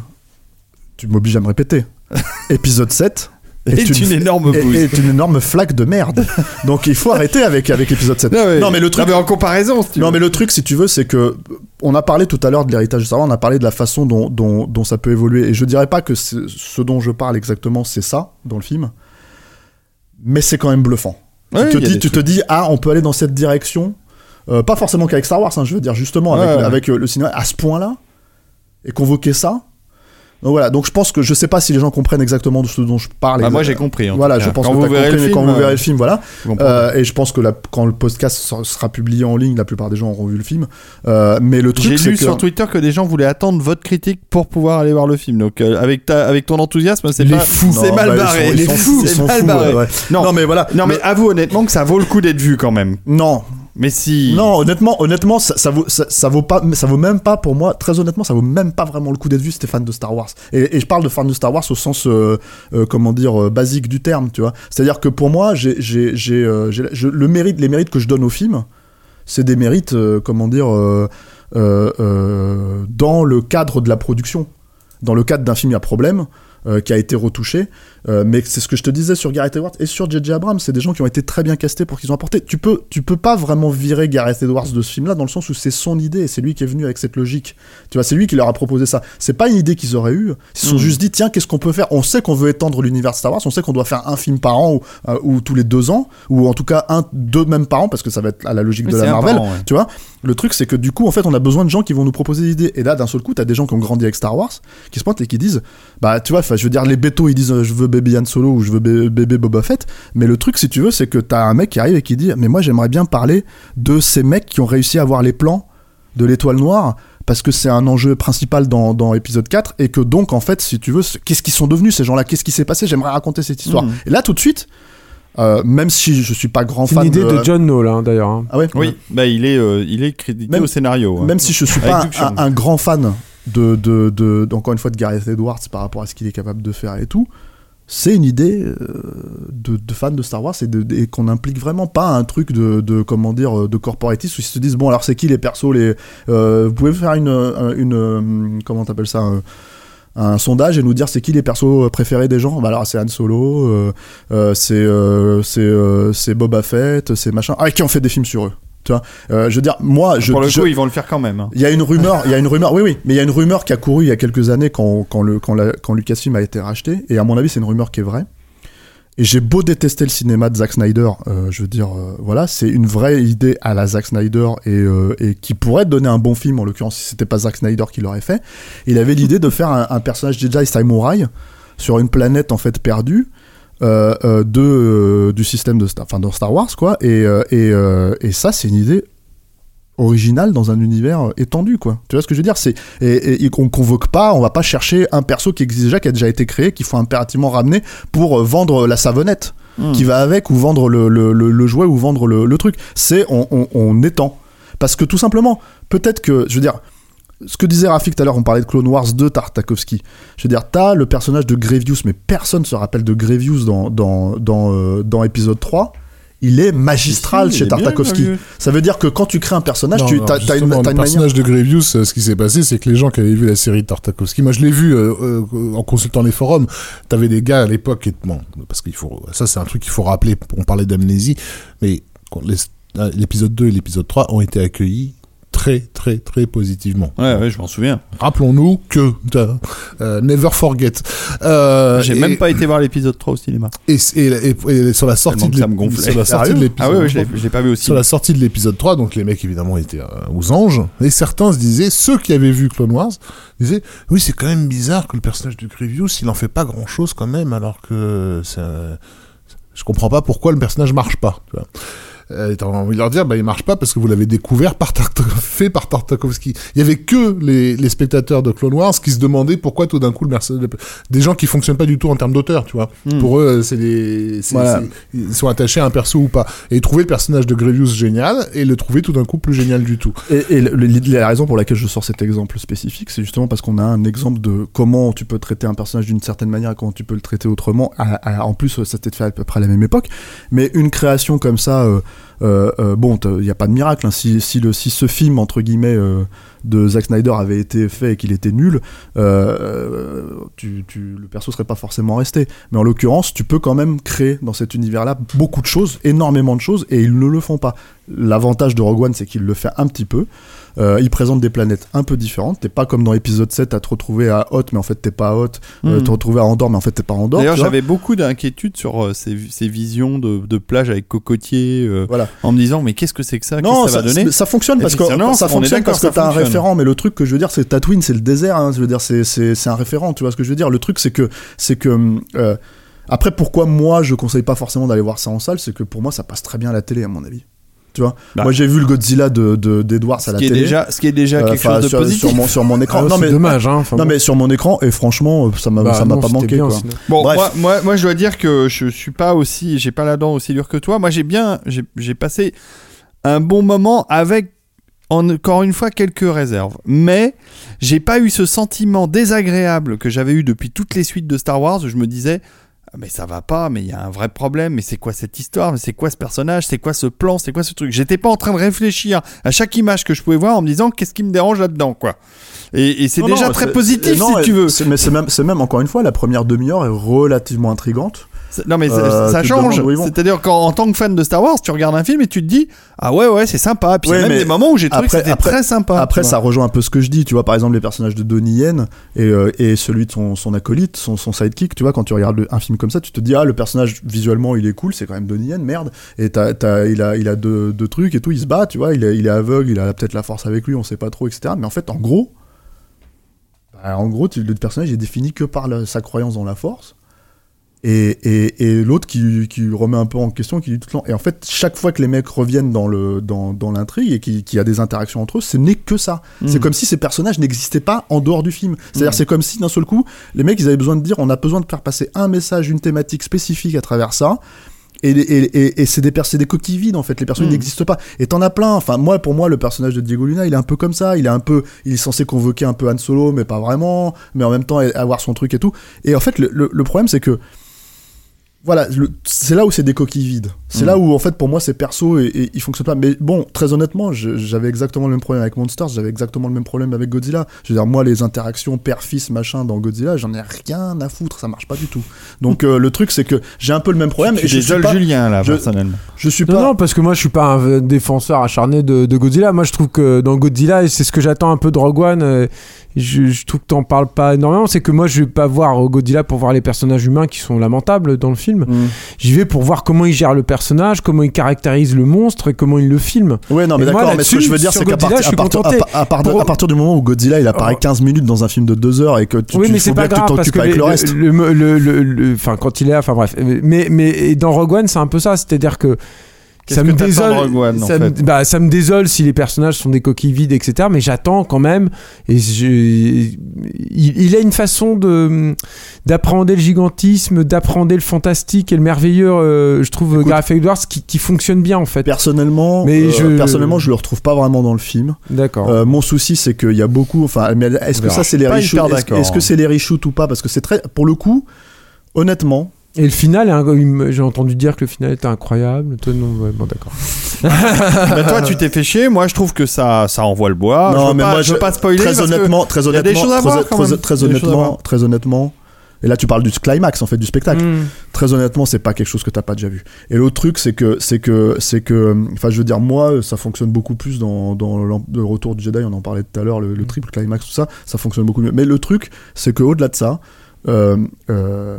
[SPEAKER 3] tu m'obliges à me répéter épisode 7
[SPEAKER 2] est une énorme
[SPEAKER 3] est-
[SPEAKER 2] bouse.
[SPEAKER 3] est une énorme flaque de merde donc il faut arrêter avec avec épisode 7
[SPEAKER 2] Non,
[SPEAKER 3] non mais le truc
[SPEAKER 2] Non, mais en comparaison, si tu
[SPEAKER 3] Non
[SPEAKER 2] veux.
[SPEAKER 3] mais le truc si tu veux c'est que on a parlé tout à l'heure de l'héritage de Star Wars, on a parlé de la façon dont, dont, dont ça peut évoluer et je dirais pas que ce dont je parle exactement c'est ça dans le film mais c'est quand même bluffant.
[SPEAKER 2] Ouais,
[SPEAKER 3] tu te dis te ah on peut aller dans cette direction Euh, pas forcément qu'avec Star Wars hein, je veux dire justement avec,
[SPEAKER 2] Ouais, ouais.
[SPEAKER 3] avec euh, le cinéma à ce point-là et convoquer ça. Donc voilà, donc je pense que je sais pas si les gens comprennent exactement de ce dont je parle.
[SPEAKER 2] Bah, moi j'ai compris. en
[SPEAKER 3] Voilà,
[SPEAKER 2] cas.
[SPEAKER 3] je pense
[SPEAKER 2] quand
[SPEAKER 3] que
[SPEAKER 2] vous verrez
[SPEAKER 3] compris,
[SPEAKER 2] le
[SPEAKER 3] mais
[SPEAKER 2] film,
[SPEAKER 3] quand vous verrez
[SPEAKER 2] euh,
[SPEAKER 3] le film, voilà. Euh, et je pense que la- quand le podcast sera, publié en ligne, la plupart des gens auront vu le film. Euh, mais le
[SPEAKER 2] J'ai
[SPEAKER 3] truc, c'est
[SPEAKER 2] lu
[SPEAKER 3] que
[SPEAKER 2] sur Twitter que des gens voulaient attendre votre critique pour pouvoir aller voir le film. Donc euh, avec ta, avec ton enthousiasme, c'est pas c'est mal
[SPEAKER 3] bah,
[SPEAKER 2] barré. Les fous, c'est mal
[SPEAKER 3] fous,
[SPEAKER 2] barré.
[SPEAKER 3] ouais, ouais.
[SPEAKER 2] Non,
[SPEAKER 3] Non, mais voilà.
[SPEAKER 2] Non mais avoue honnêtement que ça vaut le coup d'être vu quand même.
[SPEAKER 3] non,
[SPEAKER 2] Mais si.
[SPEAKER 3] non, honnêtement, honnêtement, ça, ça vaut, ça, vaut pas, ça vaut même pas pour moi. Très honnêtement, ça vaut même pas vraiment le coup d'être vu. si fan de Star Wars. Et, je parle de fan de Star Wars au sens, euh, euh, comment dire, euh, basique du terme, tu vois. C'est-à-dire que pour moi, j'ai, le mérite, les mérites que je donne au film, c'est des mérites, comment dire, dans le cadre de la production, dans le cadre d'un film à problème. qui a été retouché, Euh, mais c'est ce que je te disais sur Gareth Edwards et sur J.J. Abrams, c'est des gens qui ont été très bien castés pour qu'ils ont apporté. Tu peux, tu peux pas vraiment virer Gareth Edwards de ce film-là dans le sens où c'est son idée et c'est lui qui est venu avec cette logique. Tu vois, c'est lui qui leur a proposé ça. C'est pas une idée qu'ils auraient eue. Ils se sont
[SPEAKER 2] Mhm.
[SPEAKER 3] juste dit tiens, qu'est-ce qu'on peut faire? On sait qu'on veut étendre l'univers Star Wars, on sait qu'on doit faire un film par an ou, euh, ou tous les deux ans, ou en tout cas un, deux même par an parce que ça va être à la logique
[SPEAKER 2] Oui,
[SPEAKER 3] de la Marvel.
[SPEAKER 2] par an, ouais.
[SPEAKER 3] Tu vois, le truc c'est que du coup en fait on a besoin de gens qui vont nous proposer des idées. Et là d'un seul coup t'as des gens qui ont grandi avec Star Wars qui se pointent et qui disent bah tu vois, je veux dire les bétos ils disent euh, je veux bébé Han Solo ou je veux bé- bébé Boba Fett. Mais le truc si tu veux c'est que t'as un mec qui arrive et qui dit mais moi j'aimerais bien parler de ces mecs qui ont réussi à avoir les plans de l'étoile noire parce que c'est un enjeu principal dans, dans épisode 4 et que donc en fait si tu veux qu'est-ce qu'ils sont devenus ces gens-là? Qu'est-ce qui s'est passé? J'aimerais raconter cette histoire
[SPEAKER 2] Mhm.
[SPEAKER 3] et là tout de suite euh, même si je suis pas grand fan
[SPEAKER 5] une idée de John Knoll, hein, d'ailleurs. hein.
[SPEAKER 3] ah ouais?
[SPEAKER 2] Oui, bah il est, euh, il est crédité
[SPEAKER 3] Même-
[SPEAKER 2] au scénario. hein.
[SPEAKER 3] même si je suis pas un grand fan de, de, de, encore une fois de Gareth Edwards par rapport à ce qu'il est capable de faire et tout c'est une idée euh, de, de fan de Star Wars et, et qu'on n'implique vraiment pas un truc de, de comment dire euh, de corporatisme où ils se disent bon alors c'est qui les persos les euh, vous pouvez faire une comment t'appelles ça un, sondage et nous dire c'est qui les persos préférés des gens. Bah alors c'est Han Solo c'est c'est Boba Fett c'est machin. Ah qui ont fait des films sur eux tu vois Euh, je veux dire moi je,
[SPEAKER 2] Pour le
[SPEAKER 3] je-
[SPEAKER 2] coup, ils vont le faire quand même. hein.
[SPEAKER 3] il y a une rumeur, il y a une rumeur, oui, oui, mais il y a une rumeur qui a couru il y a quelques années quand, quand, le, quand, la- quand Lucasfilm a été racheté, et à mon avis, c'est une rumeur qui est vraie. Et j'ai beau détester le cinéma de Zack Snyder, euh, je veux dire, euh, voilà, c'est une vraie idée à la Zack Snyder et, euh, et qui pourrait donner un bon film, en l'occurrence, si c'était pas Zack Snyder qui l'aurait fait. Il avait l'idée de faire un, un personnage Jedi samouraï sur une planète en fait perdue. Euh, euh, de, euh, du système de Star, dans Star Wars quoi. Et, et, et ça c'est une idée original dans un univers étendu quoi. Tu vois ce que je veux dire? C'est et, et, on convoque pas on va pas chercher un perso qui existe déjà qui a déjà été créé qu'il faut impérativement ramener pour vendre la savonnette
[SPEAKER 2] Hmm.
[SPEAKER 3] qui va avec ou vendre le, le, le- le jouet ou vendre le, le truc. C'est on, on, on étend. Parce que tout simplement peut-être que je veux dire ce que disait Rafik tout à l'heure, on parlait de Clone Wars 2 Tartakovsky. Je veux dire, t'as le personnage de Grievous, mais personne se rappelle de Grievous dans, dans, dans, euh, dans épisode 3. Il est magistral
[SPEAKER 2] Si,
[SPEAKER 3] chez Tartakovsky. Ça veut dire que quand tu crées un personnage,
[SPEAKER 4] Non,
[SPEAKER 3] tu
[SPEAKER 4] non,
[SPEAKER 3] t'as une, t'as
[SPEAKER 4] le
[SPEAKER 3] manière.
[SPEAKER 4] personnage de Grievous, euh, ce qui s'est passé, c'est que les gens qui avaient vu la série de Tartakovsky, moi je l'ai vu euh, euh, en consultant les forums, t'avais des gars à l'époque, qui- bon, parce qu'il faut, ça c'est un truc qu'il faut rappeler, on parlait d'amnésie, mais l'épisode 2 et l'épisode 3 ont été accueillis très très très positivement.
[SPEAKER 2] Ouais, ouais, je m'en souviens.
[SPEAKER 4] Rappelons-nous que euh, never forget. Euh,
[SPEAKER 2] J'ai même pas été voir l'épisode 3 au cinéma.
[SPEAKER 4] et, et, et- et sur la sortie de
[SPEAKER 3] Sérieux
[SPEAKER 4] l'épisode
[SPEAKER 2] Ah ouais, ouais, je
[SPEAKER 4] 3,
[SPEAKER 2] l'ai je l'ai pas vu aussi.
[SPEAKER 4] sur la sortie de l'épisode 3, donc les mecs évidemment étaient euh, aux anges, et certains se disaient, ceux qui avaient vu Clone Wars, disaient, oui c'est quand même bizarre que le personnage de Grievous, il en fait pas grand chose quand même, alors que ça... Je comprends pas pourquoi le personnage marche pas. Tu vois. Euh, t'as envie de leur dire, bah, il marche pas parce que vous l'avez découvert par fait par Tartakovsky. Il y avait que les, les spectateurs de Clone Wars qui se demandaient pourquoi tout d'un coup le personnage, des gens qui fonctionnent pas du tout en termes d'auteur, tu vois.
[SPEAKER 2] Hmm.
[SPEAKER 4] Pour eux, c'est des,
[SPEAKER 3] Voilà.
[SPEAKER 4] ils sont attachés à un perso ou pas. Et ils trouvaient le personnage de Grievous génial et le trouvaient tout d'un coup plus génial du tout.
[SPEAKER 3] Et, et le- le- la raison pour laquelle je sors cet exemple spécifique, c'est justement parce qu'on a un exemple de comment tu peux traiter un personnage d'une certaine manière et comment tu peux le traiter autrement. À- à- en plus, ça s'était fait à peu près à la même époque. Mais une création comme ça, euh, bon, il n'y a pas de miracle. hein. Si, ce film, entre guillemets, euh, de Zack Snyder avait été fait et qu'il était nul, euh, euh, le perso serait pas forcément resté. Mais en l'occurrence, tu peux quand même créer dans cet univers-là beaucoup de choses, énormément de choses, et ils ne le font pas. L'avantage de Rogue One, c'est qu'il le fait un petit peu. Euh, il présente des planètes un peu différentes. T'es pas comme dans l'épisode 7 à te retrouver à Hoth, mais en fait t'es pas à Hoth. Euh,
[SPEAKER 2] Mhm.
[SPEAKER 3] te retrouver à Andorre, mais en fait t'es pas à Andorre.
[SPEAKER 2] D'ailleurs, j'avais beaucoup d'inquiétudes sur euh, ces, ces visions de, de plage avec cocotiers, euh,
[SPEAKER 3] Voilà.
[SPEAKER 2] en me disant mais qu'est-ce que c'est que ça?
[SPEAKER 3] Non,
[SPEAKER 2] que ça, va donner?
[SPEAKER 3] ça fonctionne parce que
[SPEAKER 2] Effectivement,
[SPEAKER 3] ça fonctionne parce que t'as un référent. Mais le truc que je veux dire, c'est Tatooine, c'est le désert. hein. je veux dire, c'est un référent. Tu vois ce que je veux dire Le truc, c'est que c'est que après, pourquoi moi je conseille pas forcément d'aller voir ça en salle, c'est que pour moi ça passe très bien à la télé, à mon avis. Tu vois
[SPEAKER 2] Bah.
[SPEAKER 3] Moi j'ai vu le Godzilla de de- d'Edwards à
[SPEAKER 2] ce
[SPEAKER 3] la
[SPEAKER 2] qui, est
[SPEAKER 3] télé.
[SPEAKER 2] déjà, ce qui est déjà
[SPEAKER 3] Euh,
[SPEAKER 2] quelque chose de
[SPEAKER 3] sur,
[SPEAKER 2] positif.
[SPEAKER 3] sur mon sur mon écran.
[SPEAKER 5] Ah,
[SPEAKER 3] non
[SPEAKER 5] c'est
[SPEAKER 3] mais
[SPEAKER 5] dommage, hein.
[SPEAKER 3] Non
[SPEAKER 5] bon.
[SPEAKER 3] mais sur mon écran et franchement ça m'a
[SPEAKER 5] Bah,
[SPEAKER 3] ça m'a
[SPEAKER 5] non,
[SPEAKER 3] pas manqué
[SPEAKER 5] bien,
[SPEAKER 3] quoi.
[SPEAKER 5] sinon.
[SPEAKER 2] Bon,
[SPEAKER 3] Bref.
[SPEAKER 2] moi, moi, moi, je dois dire que je suis pas aussi, j'ai pas la dent aussi dure que toi. Moi, j'ai bien, j'ai j'ai passé un bon moment avec, en- encore une fois, quelques réserves. Mais j'ai pas eu ce sentiment désagréable que j'avais eu depuis toutes les suites de Star Wars où je me disais. Mais ça va pas, mais il y a un vrai problème, mais c'est quoi cette histoire, mais c'est quoi ce personnage, c'est quoi ce plan, c'est quoi ce truc? J'étais pas en train de réfléchir à chaque image que je pouvais voir en me disant qu'est-ce qui me dérange là-dedans, quoi? Et, et c'est déjà très positif
[SPEAKER 3] non,
[SPEAKER 2] si tu veux.
[SPEAKER 3] Mais c'est même, c'est même encore une fois la première demi-heure est relativement intrigante.
[SPEAKER 2] Non mais ça-
[SPEAKER 3] Euh,
[SPEAKER 2] ça change. C'est-à-dire qu'en en tant que fan de Star Wars, tu regardes un film et tu te dis ah ouais ouais c'est sympa. Puis il y a
[SPEAKER 3] Ouais,
[SPEAKER 2] même des moments où j'ai trouvé que
[SPEAKER 3] après-
[SPEAKER 2] c'était
[SPEAKER 3] après-
[SPEAKER 2] très sympa.
[SPEAKER 3] Après, ça rejoint un peu ce que je dis. Tu vois, par exemple, les personnages de Donnie Yen et, euh, et celui de son, son acolyte, son, son sidekick. Tu vois, quand tu regardes le- un film comme ça, tu te dis, ah, le personnage visuellement, il est cool, c'est quand même Donnie Yen, merde. Et il a, il a deux, deux trucs et tout, il se bat, tu vois, il est, il est aveugle, il a peut-être la force avec lui, on sait pas trop, etc. Mais en fait, en gros, bah, en gros, le personnage est défini que par la- sa croyance dans la force. Et, et, et l'autre qui, qui remet un peu en question, qui dit tout le temps. Et en fait, chaque fois que les mecs reviennent dans le dans, dans l'intrigue et qu'il y a des interactions entre eux, ce n'est que ça.
[SPEAKER 2] Mm.
[SPEAKER 3] C'est comme si ces personnages n'existaient pas en dehors du film. C'est-à-dire,
[SPEAKER 2] Mm.
[SPEAKER 3] c'est comme si d'un seul coup, les mecs, ils avaient besoin de dire, on a besoin de faire passer un message, une thématique spécifique à travers ça. Et, et, et, c'est des, des coquilles vides en fait, les personnages
[SPEAKER 2] Mm.
[SPEAKER 3] n'existent pas. Et t'en as plein. Enfin, moi, pour moi, le personnage de Diego Luna, il est un peu comme ça. Il est un peu, il est censé convoquer un peu Han Solo, mais pas vraiment. Mais en même temps, avoir son truc et tout. Et en fait, le, le- le problème, c'est que voilà, c'est là où c'est des coquilles vides. C'est
[SPEAKER 2] Mm.
[SPEAKER 3] là où en fait pour moi c'est perso et, et ils fonctionnent pas. Mais bon, très honnêtement, j'avais exactement le même problème avec Monsters, j'avais exactement le même problème avec Godzilla. Je veux dire, moi les interactions père-fils machin dans Godzilla, j'en ai rien à foutre, ça marche pas du tout. Donc euh, le truc c'est que j'ai un peu le même problème
[SPEAKER 2] Tu
[SPEAKER 3] et je suis pas,
[SPEAKER 2] Julien là
[SPEAKER 3] je-
[SPEAKER 2] personnellement.
[SPEAKER 3] je suis
[SPEAKER 5] Non,
[SPEAKER 3] pas.
[SPEAKER 5] non, parce que moi je suis pas un défenseur acharné de, de Godzilla. Moi je trouve que dans Godzilla, et c'est ce que j'attends un peu de Rogue One, euh, je, je trouve que t'en parles pas énormément. C'est que moi je vais pas voir Godzilla pour voir les personnages humains qui sont lamentables dans le film.
[SPEAKER 3] Mm.
[SPEAKER 5] J'y vais pour voir comment il gère le personnage, comment il caractérise le monstre et comment il le filme.
[SPEAKER 3] Ouais, non, mais d'accord, mais ce que je veux dire, c'est qu'à partir, à, à, part-
[SPEAKER 5] Pour-
[SPEAKER 3] à partir du moment où Godzilla il apparaît
[SPEAKER 5] Oh.
[SPEAKER 3] 15 minutes dans un film de 2 heures et que tu,
[SPEAKER 5] oui,
[SPEAKER 3] tu
[SPEAKER 5] mais c'est pas grave parce
[SPEAKER 3] t'occupes
[SPEAKER 5] que
[SPEAKER 3] avec
[SPEAKER 5] les-
[SPEAKER 3] le reste.
[SPEAKER 5] le, le- le- le- enfin quand il est là, enfin bref. Mais mais dans Rogue One, c'est un peu ça, c'est-à-dire que ça me désole.
[SPEAKER 2] One,
[SPEAKER 5] ça, me, bah, ça me désole si les personnages sont des coquilles vides, etc. Mais j'attends quand même. Et je, il, il a une façon de d'appréhender le gigantisme, d'appréhender le fantastique et le merveilleux. euh, je trouve
[SPEAKER 3] Écoute,
[SPEAKER 5] Gareth Edwards qui, qui fonctionne bien en fait.
[SPEAKER 3] Personnellement,
[SPEAKER 5] Mais
[SPEAKER 3] euh,
[SPEAKER 5] je-
[SPEAKER 3] personnellement, je le retrouve pas vraiment dans le film.
[SPEAKER 5] D'accord.
[SPEAKER 3] Euh, mon souci, c'est qu'il y a beaucoup. Enfin, est-ce que ça, c'est les reshoots Est-ce que c'est les reshoots ou pas? Parce que c'est très. Pour le coup, honnêtement,
[SPEAKER 5] Et le final, j'ai entendu dire que le final était incroyable. Toi, non, ouais, bon, d'accord.
[SPEAKER 2] Bah, toi tu t'es fait chier. Moi je trouve que ça ça envoie le bois. je
[SPEAKER 3] non,
[SPEAKER 2] veux
[SPEAKER 3] mais
[SPEAKER 2] pas,
[SPEAKER 3] moi,
[SPEAKER 2] je veux pas spoiler.
[SPEAKER 3] très
[SPEAKER 2] parce que
[SPEAKER 3] honnêtement, très
[SPEAKER 2] y a des
[SPEAKER 3] honnêtement,
[SPEAKER 2] choses à
[SPEAKER 3] très,
[SPEAKER 2] voir, quand
[SPEAKER 3] très-
[SPEAKER 2] même.
[SPEAKER 3] très
[SPEAKER 2] Il y a des choses à
[SPEAKER 3] honnêtement,
[SPEAKER 2] voir.
[SPEAKER 3] très honnêtement. Et là, tu parles du climax en fait du spectacle.
[SPEAKER 5] Mm.
[SPEAKER 3] Très honnêtement, c'est pas quelque chose que t'as pas déjà vu. Et l'autre truc, c'est que, c'est que, c'est que, enfin, je veux dire, moi, ça fonctionne beaucoup plus dans, le retour du Jedi. On en parlait tout à l'heure, le, le triple climax, tout ça, ça fonctionne beaucoup mieux. Mais le truc, c'est que au-delà de ça, euh, euh,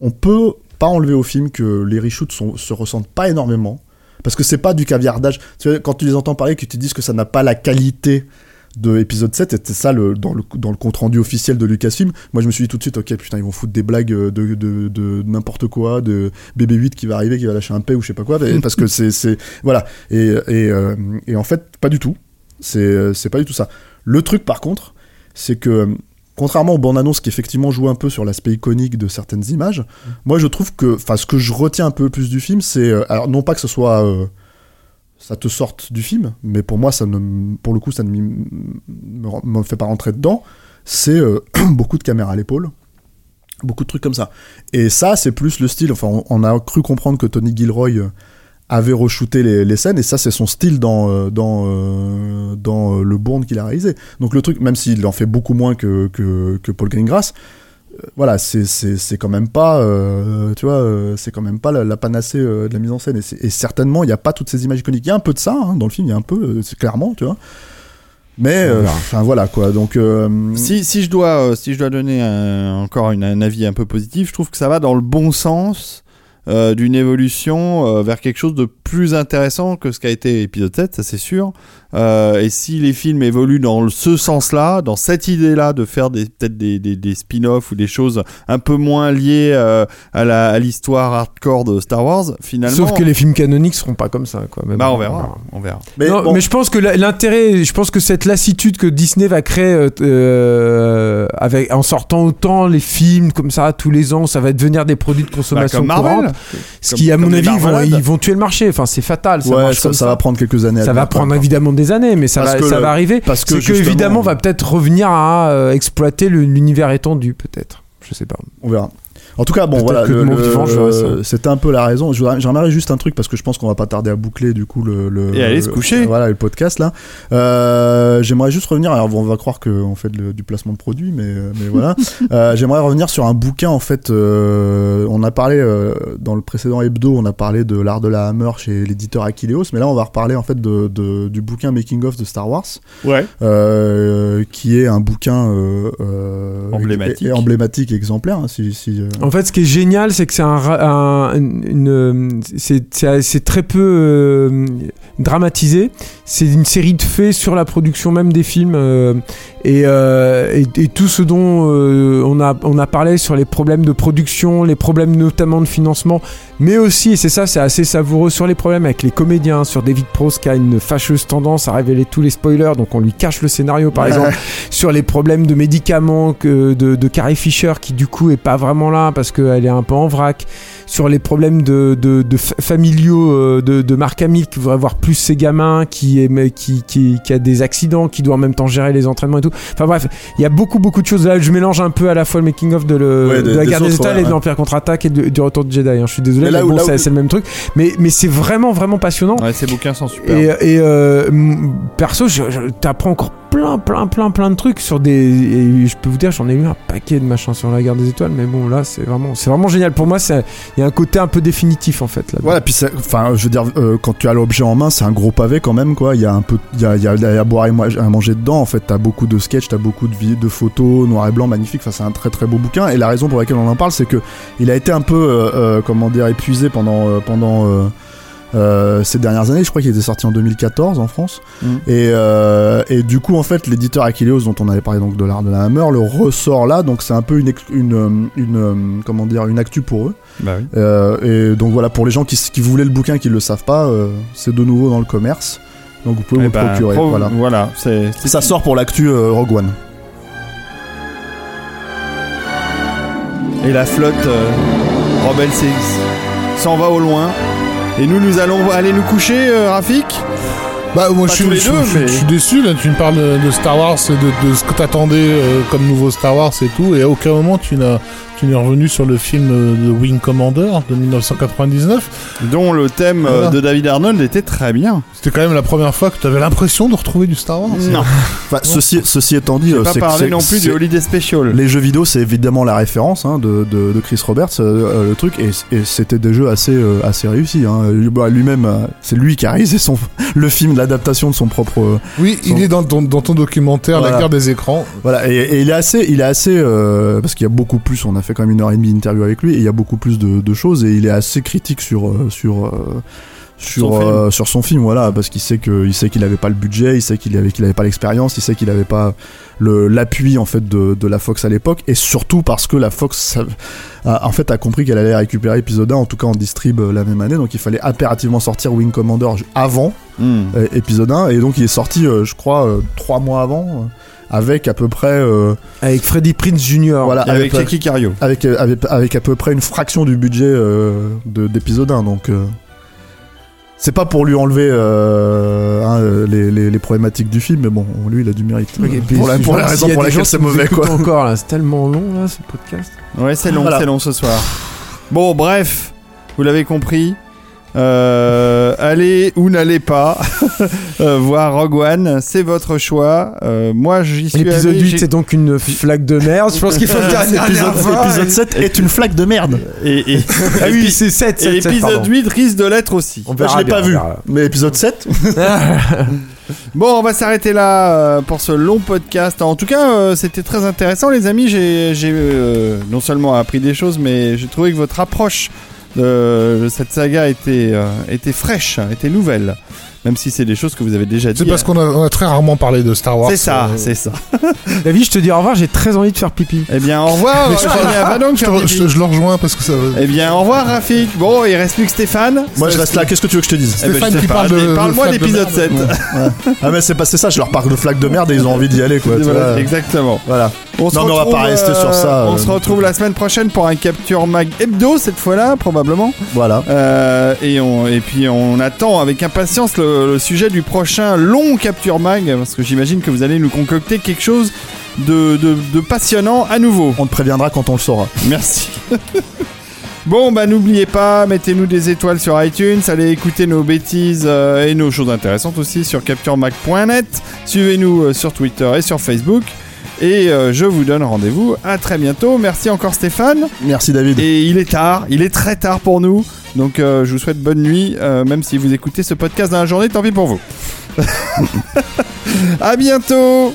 [SPEAKER 3] on peut pas enlever au film que les reshoots sont, se ressentent pas énormément. Parce que c'est pas du caviardage. Tu quand tu les entends parler, que tu dis que ça n'a pas la qualité de épisode 7 c'était ça le, dans, le, dans le compte rendu officiel de Lucasfilm moi je me suis dit tout de suite ok putain ils vont foutre des blagues euh, de, de, de n'importe quoi de BB8 qui va arriver qui va lâcher un P ou je sais pas quoi parce que c'est c'est voilà et, et, euh, et en fait pas du tout c'est euh, c'est pas du tout ça le truc par contre c'est que contrairement aux bandes annonces qui effectivement jouent un peu sur l'aspect iconique de certaines images moi je trouve que enfin ce que je retiens un peu plus du film c'est euh, alors non pas que ce soit euh, ça te sorte du film, mais pour moi, ça ne, pour le coup, ça ne me, fait pas rentrer dedans. C'est euh, beaucoup de caméras à l'épaule, beaucoup de trucs comme ça. Et ça, c'est plus le style. Enfin, on, a cru comprendre que Tony Gilroy avait re-shooté les, les scènes, et ça, c'est son style dans euh, dans euh, dans euh, le Bourne qu'il a réalisé. Donc le truc, même s'il en fait beaucoup moins que que, que Paul Greengrass. Voilà, c'est quand même pas, euh, tu vois, c'est quand même pas la, la panacée euh, de la mise en scène. Et, certainement, il n'y a pas toutes ces images iconiques. Il y a un peu de ça hein, dans le film, il y a un peu, c'est clairement, tu vois. Mais, euh, enfin voilà quoi. Donc, euh,
[SPEAKER 2] Si, si, je dois, si je dois donner un- encore une- un avis un peu positif, je trouve que ça va dans le bon sens euh, d'une évolution euh, vers quelque chose de plus intéressant que ce qu'a été épisode 7, ça c'est sûr. Euh, et si les films évoluent dans ce sens-là, dans cette idée-là de faire des- peut-être des, des, des spin-offs ou des choses un peu moins liées euh, à la- à l'histoire hardcore de Star Wars, finalement.
[SPEAKER 5] Sauf que les films canoniques seront pas comme ça, quoi. Mais
[SPEAKER 2] Bah,
[SPEAKER 5] bon,
[SPEAKER 2] on verra. On verra.
[SPEAKER 3] mais
[SPEAKER 5] non,
[SPEAKER 3] bon,
[SPEAKER 5] mais je pense que l'intérêt, je pense que cette lassitude que Disney va créer avec en sortant autant les films comme ça tous les ans, ça va devenir des produits de
[SPEAKER 2] Bah,
[SPEAKER 5] consommation
[SPEAKER 2] comme Marvel.
[SPEAKER 5] Ce qui, à mon avis, ils vont,
[SPEAKER 2] Marvelades.
[SPEAKER 5] ils vont tuer le marché. Enfin, c'est fatal. Ça,
[SPEAKER 3] ouais,
[SPEAKER 5] marche
[SPEAKER 3] ça,
[SPEAKER 5] comme
[SPEAKER 3] ça va prendre quelques années.
[SPEAKER 5] Ça va prendre évidemment des années, mais ça
[SPEAKER 3] Parce
[SPEAKER 5] va,
[SPEAKER 3] que
[SPEAKER 5] ça
[SPEAKER 3] le-
[SPEAKER 5] va arriver.
[SPEAKER 3] parce que
[SPEAKER 5] évidemment, on va peut-être revenir à euh, exploiter l'univers étendu, peut-être. Je sais pas.
[SPEAKER 3] On verra. En tout cas, bon, voilà, le-
[SPEAKER 5] vivant,
[SPEAKER 3] euh, c'était un peu la raison. J'aimerais juste un truc parce que je pense qu'on va pas tarder à boucler du coup le, le-
[SPEAKER 2] Et aller se coucher.
[SPEAKER 3] Voilà, le podcast là. Euh, J'aimerais juste revenir. Alors, on va croire qu'on fait le- du placement de produit, mais euh, mais voilà. Euh, J'aimerais revenir sur un bouquin en fait. euh, on a parlé euh, dans le précédent hebdo, on a parlé de l'art de la hammer chez l'éditeur Aquileos, mais là on va reparler en fait de, de- du bouquin Making of de Star Wars
[SPEAKER 2] Ouais.
[SPEAKER 3] euh, qui est un bouquin euh, euh,
[SPEAKER 2] Emblématique.
[SPEAKER 3] et- et emblématique et exemplaire. hein, si, si, euh,
[SPEAKER 5] En fait, ce qui est génial, c'est que c'est un, un- c'est très peu euh, dramatisé. C'est une série de faits sur la production même des films euh, et, euh, et, et tout ce dont euh, on a on a parlé sur les problèmes de production, les problèmes notamment de financement, mais aussi et c'est ça, c'est assez savoureux sur les problèmes avec les comédiens, sur David Prost qui a une fâcheuse tendance à révéler tous les spoilers, donc on lui cache le scénario par exemple sur les problèmes de médicaments que de, de Carrie Fisher qui du coup est pas vraiment là parce qu'elle est un peu en vrac sur les problèmes de, de, de fa- familiaux euh, de, de Mark Hamill qui voudrait voir plus ses gamins qui, est, mais qui, qui, qui a des accidents qui doit en même temps gérer les entraînements et tout. Enfin bref il y a beaucoup beaucoup de choses. Là je mélange un peu à la fois le making of de, le,
[SPEAKER 3] Ouais,
[SPEAKER 5] de
[SPEAKER 3] des-
[SPEAKER 5] la guerre des étoiles
[SPEAKER 3] ouais,
[SPEAKER 5] et de l'Empire contre-attaque et de- du retour de Jedi hein. je suis désolé
[SPEAKER 3] Mais
[SPEAKER 5] mais,
[SPEAKER 3] là où-
[SPEAKER 5] bon
[SPEAKER 3] où-
[SPEAKER 5] c'est le même truc. Mais, mais c'est vraiment vraiment passionnant.
[SPEAKER 2] Ouais, ces bouquins sont super.
[SPEAKER 5] et, et, euh, perso, je, je- t'apprends encore plein, plein, plein, plein de trucs sur des. Et je peux vous dire, j'en ai lu un paquet de machins sur la guerre des étoiles, mais bon, là, c'est vraiment, c'est vraiment génial. Pour moi, il y a un côté un peu définitif en fait là.
[SPEAKER 3] Voilà, puis enfin, je veux dire, euh, quand tu as l'objet en main, c'est un gros pavé quand même, quoi. Il y a un peu, il y a, à boire et à manger dedans. En fait, t'as beaucoup de sketchs, t'as beaucoup de, de photos noir et blanc, magnifiques. Enfin, c'est un très très beau bouquin. Et la raison pour laquelle on en parle, c'est que il a été un peu, euh, euh, comment dire, épuisé pendant euh, pendant euh, ces dernières années. Je crois qu'il était sorti en 2014 en France.
[SPEAKER 2] Mm.
[SPEAKER 3] Et, euh, et du coup, en fait, l'éditeur Aquileos, dont on avait parlé donc de l'art de la hammer, le ressort là. Donc, c'est un peu une, une, euh, une, comment dire, une actu pour eux.
[SPEAKER 2] Bah oui.
[SPEAKER 3] Euh, et donc voilà, pour les gens qui, qui voulaient le bouquin qui le savent pas, c'est de nouveau dans le commerce. Donc vous pouvez
[SPEAKER 2] Eh
[SPEAKER 3] vous le
[SPEAKER 2] ben,
[SPEAKER 3] procurer.
[SPEAKER 2] pro-
[SPEAKER 3] Voilà.
[SPEAKER 2] voilà,
[SPEAKER 3] Ça sort pour l'actu Rogue One.
[SPEAKER 2] Et la flotte Rebel 6 s'en va au loin. Et nous, nous allons aller nous coucher, euh, Rafik?
[SPEAKER 4] Bah moi
[SPEAKER 2] Pas
[SPEAKER 4] je suis,
[SPEAKER 2] les
[SPEAKER 4] je,
[SPEAKER 2] deux,
[SPEAKER 4] je-
[SPEAKER 2] mais-
[SPEAKER 4] je suis déçu là, tu me parles de, de Star Wars et de, de ce que t'attendais euh, comme nouveau Star Wars et tout, et à aucun moment tu n'as tu n'es revenu sur le film euh, de Wing Commander de 1999.
[SPEAKER 2] Dont le thème euh,
[SPEAKER 4] Voilà.
[SPEAKER 2] de David Arnold était très bien.
[SPEAKER 4] C'était quand même la première fois que tu avais l'impression de retrouver du Star Wars.
[SPEAKER 2] Non,
[SPEAKER 3] Enfin, ceci, ceci étant dit, euh,
[SPEAKER 2] vais pas
[SPEAKER 3] c'est
[SPEAKER 2] parler
[SPEAKER 3] c'est-
[SPEAKER 2] non plus
[SPEAKER 3] c'est-
[SPEAKER 2] du Holiday Special.
[SPEAKER 3] Les jeux vidéo, c'est évidemment la référence hein, de, de, de Chris Roberts, euh, le truc, et, et c'était des jeux assez, euh, assez réussis. Hein. Bah, Lui-même, c'est lui qui a réalisé son, le film, l'adaptation de son propre. euh,
[SPEAKER 4] Oui,
[SPEAKER 3] Son-
[SPEAKER 4] il est dans ton, dans ton documentaire
[SPEAKER 3] Voilà.
[SPEAKER 4] La guerre des écrans.
[SPEAKER 3] Voilà, et, et il est assez, il est assez, euh, parce qu'il y a beaucoup plus. On a fait quand même une heure et demie d'interview avec lui, et il y a beaucoup plus de, de choses, et il est assez critique sur, euh, sur, euh, sur
[SPEAKER 2] Son film.
[SPEAKER 3] euh, sur son film voilà parce qu'il sait que il sait qu'il avait pas le budget il sait qu'il avait qu'il avait pas l'expérience il sait qu'il avait pas le l'appui en fait de, de la Fox à l'époque et surtout parce que la Fox a, en fait a compris qu'elle allait récupérer épisode 1 en tout cas en distrib euh, la même année donc il fallait impérativement sortir Wing Commander avant euh, épisode 1 et donc il est sorti euh, je crois euh, trois mois avant avec à peu près euh,
[SPEAKER 5] Avec Freddie Prince Jr.
[SPEAKER 3] voilà
[SPEAKER 2] Avec
[SPEAKER 3] avec,
[SPEAKER 2] Jackie Cario.
[SPEAKER 3] avec, avec, avec à peu près une fraction du budget euh, de- d'épisode 1 donc euh, c'est pas pour lui enlever euh, hein, les, les, les problématiques du film mais bon lui il a du mérite Euh, pour la, pour la raison pour laquelle c'est mauvais quoi
[SPEAKER 5] encore là, c'est tellement long là ce podcast.
[SPEAKER 2] Ouais, c'est long,
[SPEAKER 3] Voilà.
[SPEAKER 2] c'est long ce soir. Bon, bref, vous l'avez compris. Euh, allez ou n'allez pas euh, voir Rogue One, c'est votre choix. Euh, moi, j'y suis
[SPEAKER 5] L'épisode
[SPEAKER 2] allé,
[SPEAKER 5] 8
[SPEAKER 2] j'ai-
[SPEAKER 5] c'est donc une flaque de merde. Je pense qu'il faut le dire. dernière
[SPEAKER 3] épisode,
[SPEAKER 5] fois.
[SPEAKER 3] épisode 7 est une flaque de merde
[SPEAKER 2] et, et,
[SPEAKER 5] Ah oui, c'est 7,
[SPEAKER 2] et
[SPEAKER 5] 7,
[SPEAKER 2] l'épisode 8 risque de l'être aussi.
[SPEAKER 5] On verra
[SPEAKER 3] je l'ai pas vu mais épisode 7
[SPEAKER 2] Bon, on va s'arrêter là pour ce long podcast. En tout cas, c'était très intéressant, les amis. J'ai euh, non seulement appris des choses, mais j'ai trouvé que votre approche cette saga était, euh, était fraîche, était nouvelle. Même si c'est des choses que vous avez déjà dit.
[SPEAKER 4] C'est parce qu'on a, on a très rarement parlé de Star Wars.
[SPEAKER 2] C'est ça,
[SPEAKER 4] euh,
[SPEAKER 2] c'est ça.
[SPEAKER 5] David, je te dis au revoir, j'ai très envie de faire pipi.
[SPEAKER 2] Eh bien, au revoir.
[SPEAKER 4] Je, le rejoins parce que ça.
[SPEAKER 2] Eh bien, au revoir, Rafik. Bon, il reste plus que Stéphane.
[SPEAKER 3] moi je reste là qu'est-ce que tu veux que je te dise?
[SPEAKER 2] Eh ben,
[SPEAKER 4] Stéphane
[SPEAKER 2] je sais
[SPEAKER 4] qui parle de-
[SPEAKER 2] Parle-moi
[SPEAKER 4] de flaque de
[SPEAKER 2] d'épisode 7.
[SPEAKER 4] merde.
[SPEAKER 3] ah mais c'est pas c'est ça je leur parle de flaque de merde et ils ont envie d'y aller quoi
[SPEAKER 2] exactement.
[SPEAKER 3] voilà
[SPEAKER 2] On se
[SPEAKER 3] Non, mais on va pas rester sur ça,
[SPEAKER 2] On
[SPEAKER 3] euh,
[SPEAKER 2] se
[SPEAKER 3] non
[SPEAKER 2] retrouve la semaine prochaine pour un Capture Mag hebdo, cette fois-là, probablement.
[SPEAKER 3] voilà
[SPEAKER 2] Euh, et, on, et puis on attend avec impatience le, le sujet du prochain long Capture Mag, parce que j'imagine que vous allez nous concocter quelque chose de, de- de passionnant à nouveau.
[SPEAKER 3] on te préviendra quand on le saura
[SPEAKER 2] Merci. Bon, bah n'oubliez pas, mettez-nous des étoiles sur iTunes, allez écouter nos bêtises euh, et nos choses intéressantes aussi sur capturemac.net. Suivez-nous euh, sur Twitter et sur Facebook. Et euh, je vous donne rendez-vous à très bientôt. Merci encore Stéphane.
[SPEAKER 3] merci David
[SPEAKER 2] Et il est tard, il est très tard pour nous. Donc euh, je vous souhaite bonne nuit, euh, même si vous écoutez ce podcast dans la journée, tant pis pour vous. à bientôt